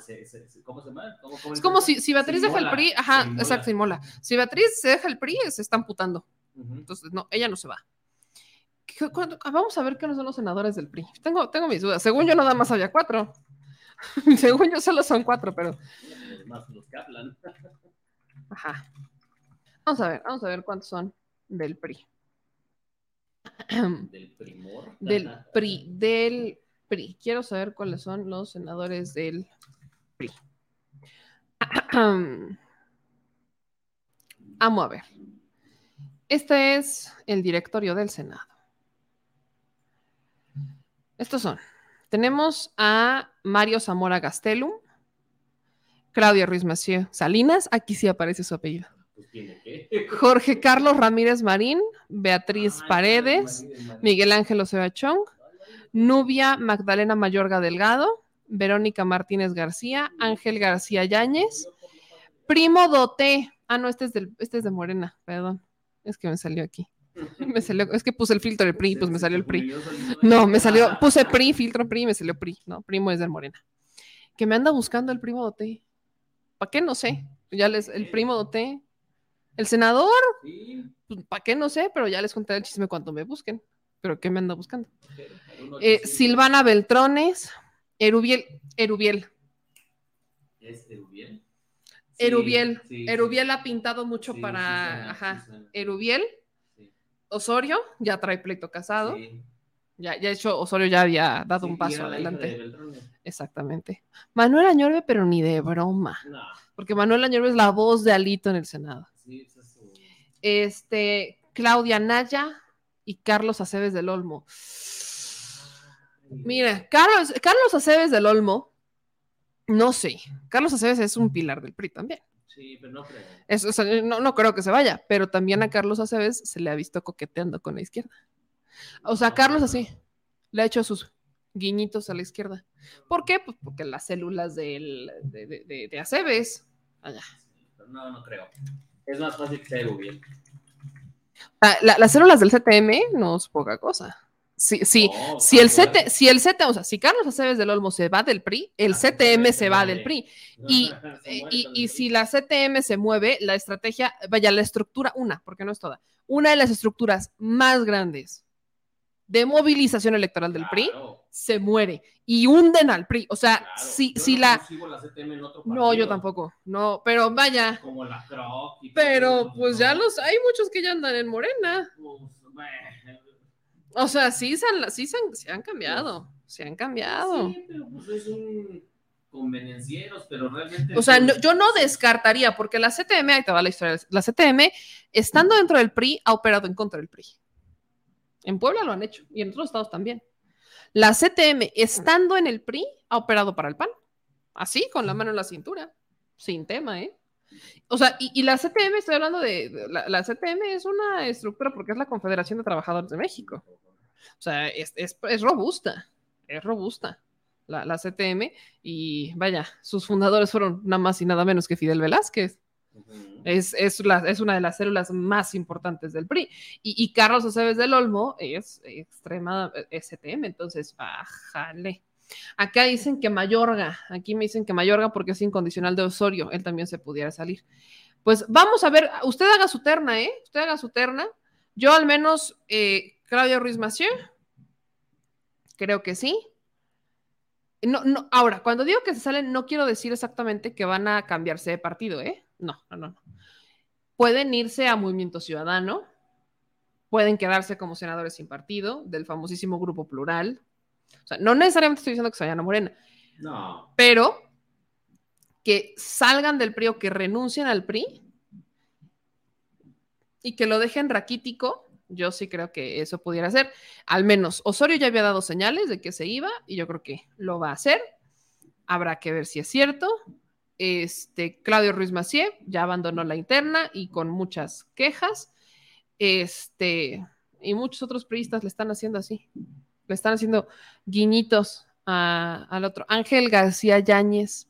¿Cómo se llama? ¿Cómo- cómo Es como si, si Beatriz deja el PRI, ajá, exacto, se inmola. Si Beatriz se deja el PRI, se está amputando. Entonces, no, ella no se va. ¿Qué- ah, Vamos a ver quiénes son los senadores del PRI. Tengo, tengo mis dudas. Según yo, nada más había cuatro. Según yo, solo son cuatro, pero. Los más los que hablan. Ajá. Vamos a ver, vamos a ver cuántos son del PRI. Del primor. Del PRI, del PRI. Quiero saber cuáles son los senadores del PRI. Vamos a ver. Este es el directorio del Senado. Estos son. Tenemos a Mario Zamora Gastelum, Claudia Ruiz Massieu Salinas, aquí sí aparece su apellido. Pues. Jorge Carlos Ramírez Marín, Beatriz Paredes, Miguel Ángel Osea Chong, Nubia Magdalena Mayorga Delgado, Verónica Martínez García, Ángel García Yáñez, Primo Doté. Ah, no, este es, del, este es de Morena, perdón. Es que me salió aquí. Me salió, es que puse el filtro del PRI, pues me salió el PRI. No, me salió, puse PRI, filtro PRI, me salió PRI. No, primo es de Morena. Que me anda buscando el primo Doté. ¿Para qué? No sé. Ya les, el primo Doté. El senador, ¿para qué? No sé, pero ya les contaré el chisme cuando me busquen. Pero ¿qué me anda buscando? Eh, Silvana Beltrones, Erubiel, Erubiel, ¿Es Erubiel? Sí, Erubiel. sí, Erubiel ha pintado mucho para, ajá. Erubiel, Osorio, ya trae pleito casado. Ya, ya de hecho, Osorio ya había dado un paso adelante. Exactamente. Manuel Añorbe, pero ni de broma. No, Porque Manuel Añorbe es la voz de Alito en el Senado. sí, es Este, Claudia Naya y Carlos Aceves del Olmo. Mira, Carlos, Carlos Aceves del Olmo, no sé. Carlos Aceves es un pilar del PRI también. Sí, pero no creo. Es- o sea, no, no creo que se vaya, pero también a Carlos Aceves se le ha visto coqueteando con la izquierda. O sea, Carlos así le ha hecho sus guiñitos a la izquierda. ¿Por qué? Pues porque las células del- de, de, de- de Aceves. allá. No, no creo. Es más fácil que sea Erubiel. Ah, la- las células del CTM no es poca cosa. Si, si, No, si, el. CT, si el CT, o sea, si Carlos Aceves del Olmo se va del PRI, el CTM se va del PRI. Y, muere y, y si la CTM se mueve, la estrategia, vaya, la estructura, una, porque no es toda, una de las estructuras más grandes de movilización electoral del PRI se muere y hunden al PRI. O sea, claro. si, si no la... consigo la CTM en otro No, yo tampoco, no, pero vaya, Como la CROC. y todo pero pues no. ya los, hay muchos que ya andan en Morena. Pues, O sea, sí, se han, sí se han, se han cambiado, se han cambiado. Sí, pero pues es un convenencieros, pero realmente. O sea, no- yo no descartaría, porque la CTM, ahí te va la historia, la CTM, estando dentro del PRI, ha operado en contra del PRI. En Puebla lo han hecho, y en otros estados también. La CTM, estando en el PRI, ha operado para el PAN. Así, con la mano en la cintura. Sin tema, ¿eh? O sea, y, y la CTM, estoy hablando de, de- la, la CTM es una estructura porque es la Confederación de Trabajadores de México. O sea, es, es- es robusta, es robusta la, la CTM y vaya, sus fundadores fueron nada más y nada menos que Fidel Velázquez. Es, es, es una de las células más importantes del PRI. Y, Carlos Aceves del Olmo es extrema STM, entonces, bájale. Acá dicen que Mayorga, aquí me dicen que Mayorga porque es incondicional de Osorio, él también se pudiera salir. Pues vamos a ver, usted haga su terna, ¿eh? Usted haga su terna. Yo al menos, eh, Claudia Ruiz Massieu, creo que sí. No, no, ahora, cuando digo que se salen, no quiero decir exactamente que van a cambiarse de partido, ¿eh? No, no, no. Pueden irse a Movimiento Ciudadano, pueden quedarse como senadores sin partido del famosísimo Grupo Plural. O sea, no necesariamente estoy diciendo que se vayan a Morena, No. pero que salgan del PRI o que renuncien al PRI y que lo dejen raquítico, yo sí creo que eso pudiera ser. Al menos Osorio ya había dado señales de que se iba y yo creo que lo va a hacer. Habrá que ver si es cierto. Este, Claudio Ruiz Macié ya abandonó la interna y con muchas quejas. Este, y muchos otros priistas le están haciendo así. Le están haciendo guiñitos al otro. Ángel García Yáñez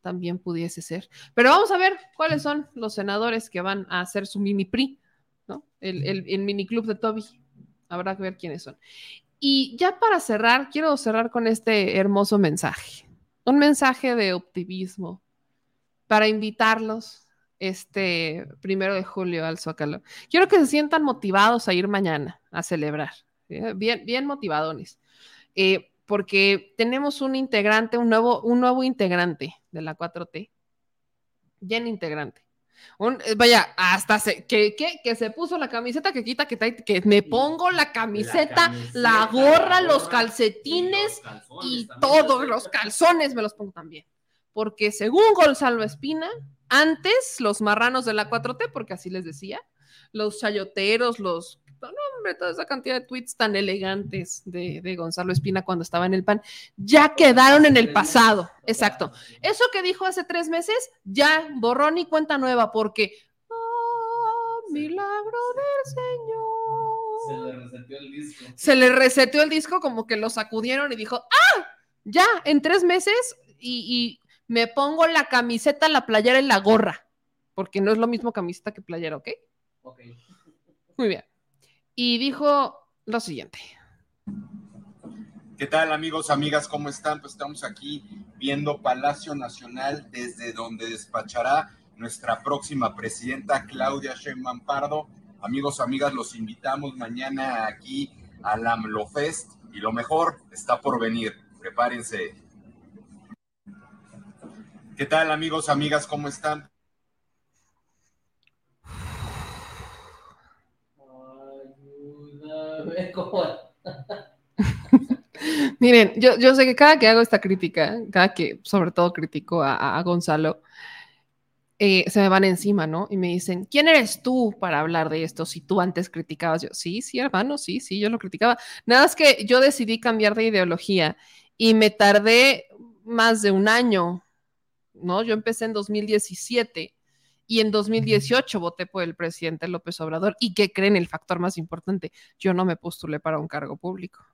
también pudiese ser. Pero vamos a ver cuáles son los senadores que van a hacer su mini PRI, ¿no? El, el, el mini club de Toby. Habrá que ver quiénes son. Y ya para cerrar, quiero cerrar con este hermoso mensaje. Un mensaje de optimismo para invitarlos este primero de julio al Zócalo. Quiero que se sientan motivados a ir mañana a celebrar. ¿sí? Bien, bien motivadones. Eh, porque tenemos un integrante, un nuevo, un nuevo integrante de la 4T. Bien integrante. Un- eh, vaya, hasta se, que, que, que se puso la camiseta que quita, que, que me pongo la camiseta, la, gorra, los calcetines y todos los calzones me los pongo también. Porque según Gonzalo Espina, antes los marranos de la 4T, porque así les decía, los chayoteros, los... No, hombre, toda esa cantidad de tweets tan elegantes de, de Gonzalo Espina cuando estaba en el PAN, ya quedaron en el pasado. Exacto. Eso que dijo hace tres meses, ya borrón y cuenta nueva, porque... "Ah, milagro del Señor. Se le reseteó el disco. Se le reseteó el disco, como que lo sacudieron y dijo, ¡ah! Ya, en tres meses y, y me pongo la camiseta, la playera y la gorra, porque no es lo mismo camiseta que playera, ¿ok? Ok. Muy bien. Y dijo lo siguiente. ¿Qué tal amigos, amigas? ¿Cómo están? Pues estamos aquí viendo Palacio Nacional desde donde despachará nuestra próxima presidenta Claudia Sheinbaum Pardo. Amigos, amigas, los invitamos mañana aquí al AMLO Fest y lo mejor está por venir. Prepárense. ¿Qué tal amigos, amigas? ¿Cómo están? Miren, yo, yo sé que cada que hago esta crítica, cada que sobre todo critico a Gonzalo, eh, se me van encima, ¿no? Y me dicen, ¿quién eres tú para hablar de esto si tú antes criticabas? Yo, sí, sí, hermano, sí, sí, yo lo criticaba. Nada es que yo decidí cambiar de ideología y me tardé más de un año, ¿no? Yo empecé en 2017 y en 2018 voté por el presidente López Obrador. ¿Y qué creen? El factor más importante, yo no me postulé para un cargo público.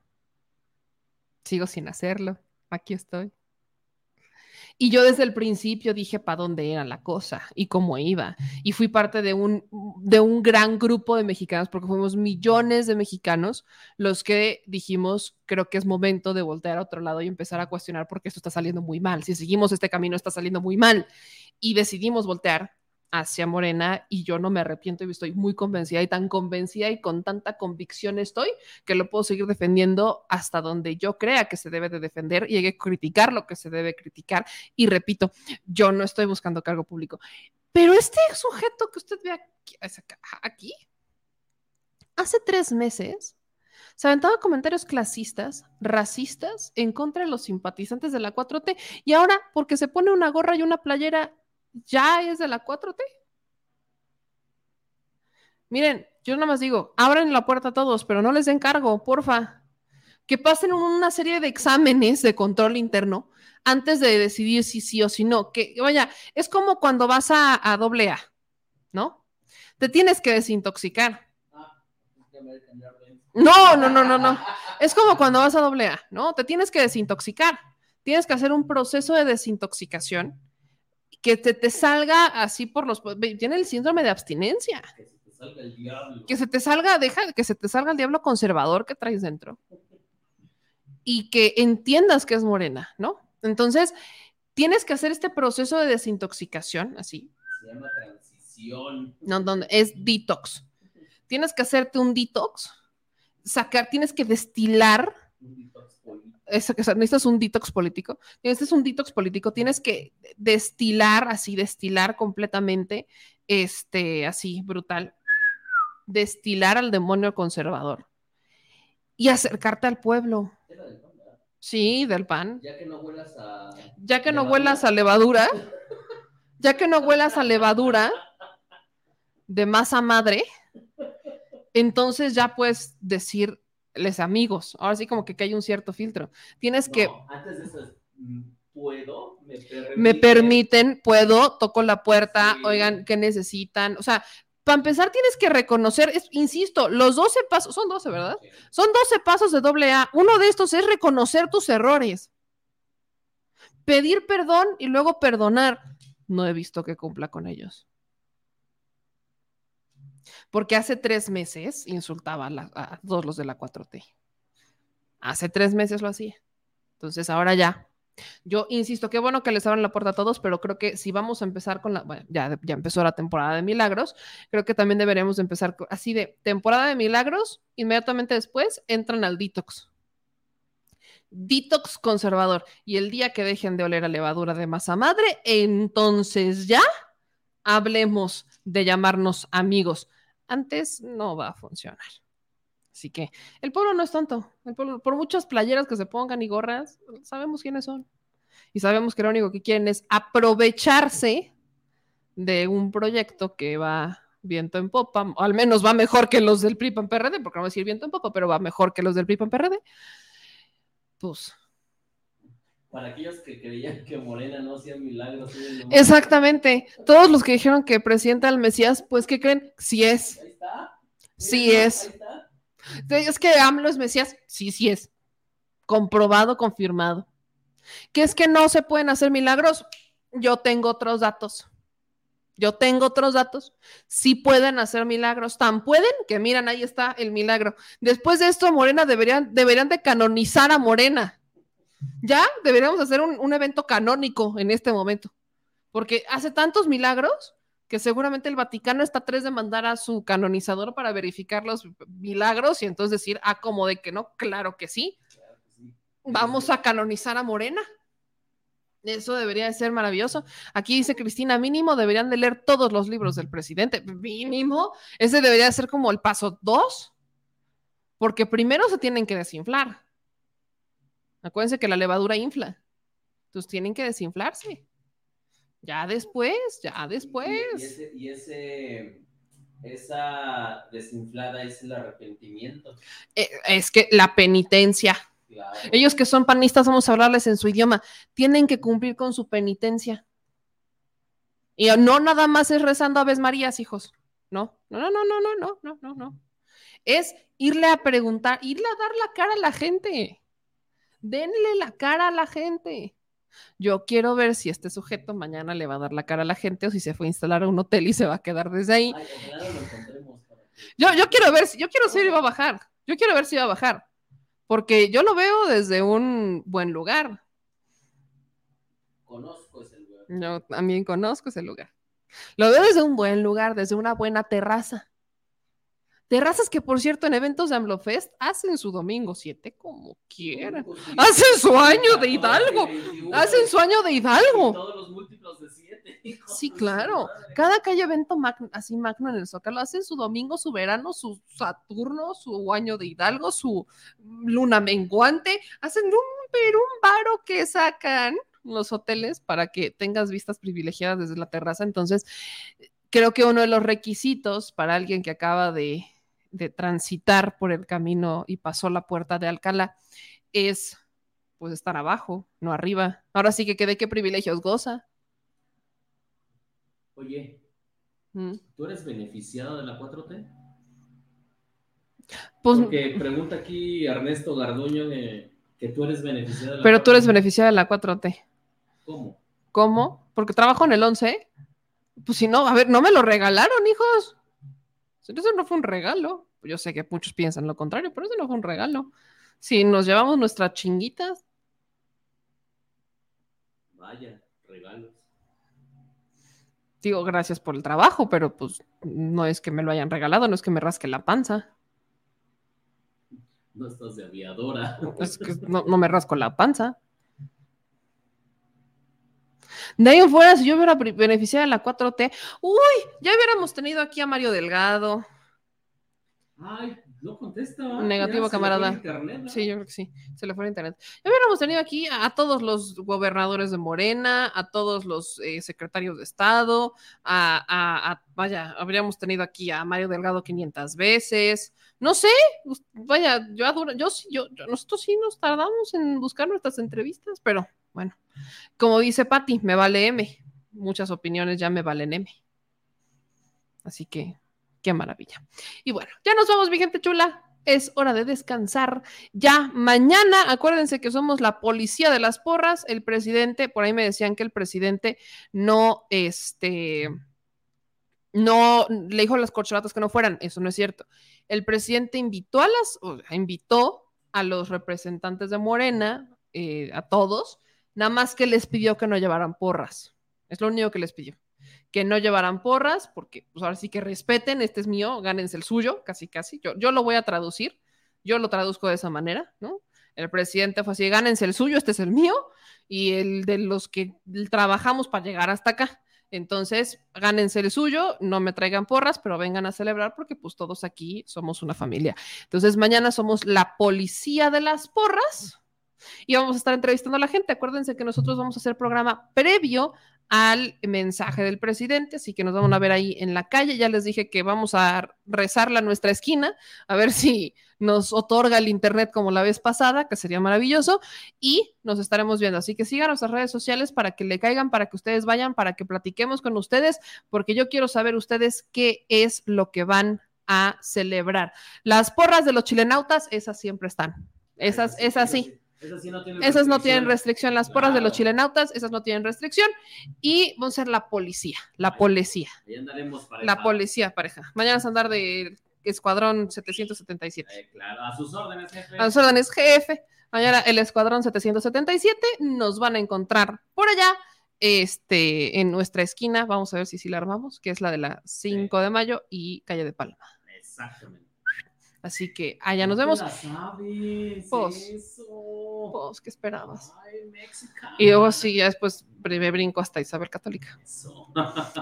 Sigo sin hacerlo. Aquí estoy. Y yo desde el principio dije para dónde era la cosa y cómo iba. Y fui parte de un, de un gran grupo de mexicanos, porque fuimos millones de mexicanos los que dijimos, creo que es momento de voltear a otro lado y empezar a cuestionar porque esto está saliendo muy mal. Si seguimos este camino, está saliendo muy mal. Y decidimos voltear hacia Morena y yo no me arrepiento y estoy muy convencida y tan convencida y con tanta convicción estoy que lo puedo seguir defendiendo hasta donde yo crea que se debe de defender y hay que criticar lo que se debe criticar. Y repito, yo no estoy buscando cargo público, pero este sujeto que usted ve aquí, aquí hace tres meses se aventaba comentarios clasistas, racistas, en contra de los simpatizantes de la 4T. Y ahora, porque se pone una gorra y una playera, ya es de la 4T. Miren, yo nada más digo, abran la puerta a todos, pero no les den cargo, porfa. Que pasen una serie de exámenes de control interno antes de decidir si sí o si no. Que vaya, es como cuando vas a, doble A, ¿no? Te tienes que desintoxicar. No, no, no, no, no. Es como cuando vas a doble A, ¿no? Te tienes que desintoxicar. Tienes que hacer un proceso de desintoxicación que te, te salga así por los... Tiene el síndrome de abstinencia. Salga el diablo. Que se te salga, deja que se te salga el diablo conservador que traes dentro. Y que entiendas que es morena, ¿no? Entonces, tienes que hacer este proceso de desintoxicación, así. Se llama transición. No, donde es detox. Tienes que hacerte un detox, sacar, tienes que destilar. Eso, sea, necesitas un detox político. Este es un detox político. Tienes que destilar, así, destilar completamente, este, así, brutal. Destilar al demonio conservador y acercarte al pueblo. Sí, del pan. Ya que no huelas a. Ya que no huelas a levadura, ya que no huelas a levadura de masa madre, entonces ya puedes decirles amigos. Ahora sí, como que, que hay un cierto filtro. Tienes que. Antes de eso es. mm, ¿Puedo? ¿Me permiten? Me permiten, puedo, toco la puerta, oigan, ¿qué necesitan? O sea, para empezar tienes que reconocer, es- insisto, los 12 pasos, son 12, ¿verdad? Son 12 pasos de doble A. Uno de estos es reconocer tus errores. Pedir perdón y luego perdonar. No he visto que cumpla con ellos. Porque hace tres meses insultaba a, todos los de la 4T. Hace tres meses lo hacía. Entonces ahora ya. Yo insisto, qué bueno que les abran la puerta a todos, pero creo que si vamos a empezar con la, bueno, ya, ya empezó la temporada de milagros, creo que también deberíamos de empezar así de temporada de milagros, inmediatamente después entran al detox. Detox conservador. Y el día que dejen de oler a levadura de masa madre, entonces ya hablemos de llamarnos amigos. Antes no va a funcionar. Así que el pueblo no es tonto. El pueblo, por muchas playeras que se pongan y gorras, sabemos quiénes son. Y sabemos que lo único que quieren es aprovecharse de un proyecto que va viento en popa, o al menos va mejor que los del PRI PAN PRD, porque no voy a decir viento en popa, pero va mejor que los del PRI PAN PRD. Pues Para aquellos que creían que Morena no hacía milagros. exactamente. Todos los que dijeron que presidenta del Mesías, pues ¿qué creen? Sí es. Sí es. Sí, Es que AMLO es Mesías. Sí, sí es. Comprobado, confirmado. ¿Que es que no se pueden hacer milagros? Yo tengo otros datos. Yo tengo otros datos. Sí pueden hacer milagros. Tan pueden que miran, ahí está el milagro. Después de esto, Morena deberían, deberían de canonizar a Morena. Ya deberíamos hacer un, evento canónico en este momento. Porque hace tantos milagros que seguramente el Vaticano está a tres de mandar a su canonizador para verificar los milagros y entonces decir, ah, como de que no, claro que sí. Vamos a canonizar a Morena. Eso debería de ser maravilloso. Aquí dice Cristina, mínimo deberían de leer todos los libros del presidente. Mínimo. Ese debería ser como el paso dos. Porque primero se tienen que desinflar. Acuérdense que la levadura infla. Entonces tienen que desinflarse. Ya después, ya después. Y, y ese, y ese- esa desinflada es el arrepentimiento. Eh, es que la penitencia. Claro. Ellos que son panistas, vamos a hablarles en su idioma, tienen que cumplir con su penitencia. Y no nada más es rezando Aves Marías, hijos. No, no, no, no, no, no, no, no, no, no. Es irle a preguntar, irle a dar la cara a la gente. Denle la cara a la gente. Yo quiero ver si este sujeto mañana le va a dar la cara a la gente o si se fue a instalar a un hotel y se va a quedar desde ahí. Ay, lo Yo, yo quiero ver si, yo quiero si va a bajar. Yo quiero ver si va a bajar. Porque yo lo veo desde un buen lugar. Conozco ese lugar. Yo también conozco ese lugar. Lo veo desde un buen lugar, desde una buena terraza. Terrazas que, por cierto, en eventos de AMLOFest hacen su domingo 7 como quieran. Hacen su año de Hidalgo. Hacen su año de Hidalgo. todos los múltiplos de siete. Sí, claro. Cada que hay evento así magno en el Zócalo, hacen su domingo, su verano, su Saturno, su año de Hidalgo, su luna menguante. Hacen un, pero un varo que sacan los hoteles para que tengas vistas privilegiadas desde la terraza. Entonces, creo que uno de los requisitos para alguien que acaba de, de transitar por el camino y pasó la puerta de Alcalá es pues estar abajo, no arriba. Ahora sí que de qué privilegios goza. Oye, Mm. ¿tú eres beneficiado de la 4T? Pues, Porque pregunta aquí Ernesto Garduño que, que tú eres beneficiado de la pero tú eres 4T. beneficiada de la 4T. ¿Cómo? ¿Cómo? Porque trabajo en el 11. Pues si no, a ver, no me lo regalaron, hijos. Eso no fue un regalo. Yo sé que muchos piensan lo contrario, pero eso no fue un regalo. Si nos llevamos nuestras chinguitas, Vaya, regalos. digo gracias por el trabajo, pero pues no es que me lo hayan regalado, no es que me rasque la panza. No estás de aviadora. Es que no, no me rasco la panza. De ahí en fuera, si yo hubiera beneficiado de la 4T, uy, ya hubiéramos tenido aquí a Mario Delgado. Ay, no contesta. Negativo, camarada. internet, ¿no? Sí, yo creo que sí. Se le fue el internet. Ya hubiéramos tenido aquí a, a todos los gobernadores de Morena, a todos los eh, secretarios de Estado, a, a- a- vaya, habríamos tenido aquí a Mario Delgado 500 veces. No sé, vaya, yo adoro, yo sí, yo, yo- nosotros sí nos tardamos en buscar nuestras entrevistas, pero bueno, como dice Patti, me vale M. Muchas opiniones ya me valen M. Así que, qué maravilla. Y bueno, ya nos vamos, mi gente chula. Es hora de descansar. Ya mañana, acuérdense que somos la policía de las porras. El presidente, por ahí me decían que el presidente no, este, no le dijo las corcholatas que no fueran. Eso no es cierto. El presidente invitó a las, o sea, invitó a los representantes de Morena, eh, a todos, nada más que les pidió que no llevaran porras. Es lo único que les pidió que no llevaran porras, porque pues ahora sí que respeten, este es mío, gánense el suyo, casi casi. Yo, yo lo voy a traducir, yo lo traduzco de esa manera, ¿no? El presidente fue así, gánense el suyo, este es el mío, y el de los que trabajamos para llegar hasta acá. Entonces, gánense el suyo, no me traigan porras, pero vengan a celebrar porque pues todos aquí somos una familia. Entonces, mañana somos la policía de las porras y vamos a estar entrevistando a la gente. Acuérdense que nosotros vamos a hacer programa previo al mensaje del presidente, así que nos vamos a ver ahí en la calle. Ya les dije que vamos a rezarla a nuestra esquina, a ver si nos otorga el internet como la vez pasada, que sería maravilloso, y nos estaremos viendo. Así que sigan nuestras redes sociales para que le caigan, para que ustedes vayan, para que platiquemos con ustedes, porque yo quiero saber ustedes qué es lo que van a celebrar. Las porras de los chilenautas, esas siempre están. Esas, esas sí. Esas sí no tienen Esas no tienen restricción. las porras de los chilenautas, esas no tienen restricción. Y vamos a ser la policía, la policía, Ahí andaremos para la policía pareja. Mañana es andar de escuadrón 777. Eh, claro, a sus órdenes, jefe. A los órdenes jefe. Mañana el escuadrón 777 nos van a encontrar por allá, este, en nuestra esquina. Vamos a ver si sí la armamos, que es la de la 5 de mayo y calle de Palma. Exactamente. Así que allá nos No te vemos. eso. pues, ¿qué esperabas? Ay. Y luego sí, ya después me brinco hasta Isabel Católica.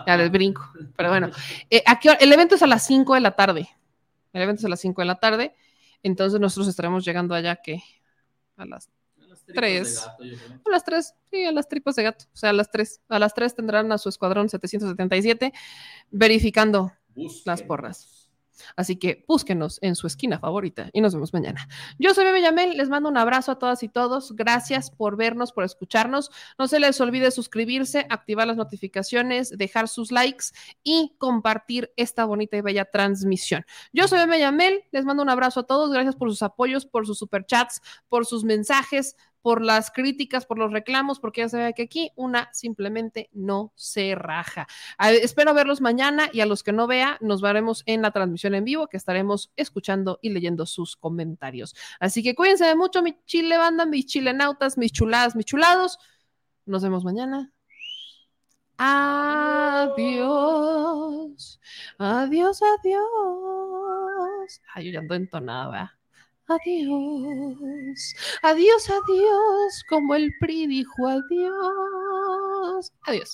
Ya les brinco. Pero bueno, eh, ¿a qué hora? el evento es a las 5 de la tarde. El evento es a las 5 de la tarde. Entonces nosotros estaremos llegando allá que a las tripas de 3. gato, yo creo. A las 3, sí, a las tripas de gato. O sea, a las 3. A las 3 tendrán a su escuadrón 777 verificando las porras. Así que búsquenos en su esquina favorita y nos vemos mañana. Yo soy Bebe les mando un abrazo a todas y todos. Gracias por vernos, por escucharnos. No se les olvide suscribirse, activar las notificaciones, dejar sus likes y compartir esta bonita y bella transmisión. Yo soy Bebe les mando un abrazo a todos. Gracias por sus apoyos, por sus superchats, por sus mensajes, por las críticas, por los reclamos, porque ya se ve que aquí una simplemente no se raja. Espero verlos mañana y a los que no vea, nos veremos en la transmisión en vivo, que estaremos escuchando y leyendo sus comentarios. Así que cuídense de mucho, mi chile banda, mis chilenautas, mis chuladas, mis chulados. Nos vemos mañana. Adiós. Adiós, adiós. Ay, yo ya ando entonada, ¿verdad? Adiós, adiós, adiós, como el PRI dijo adiós. Adiós.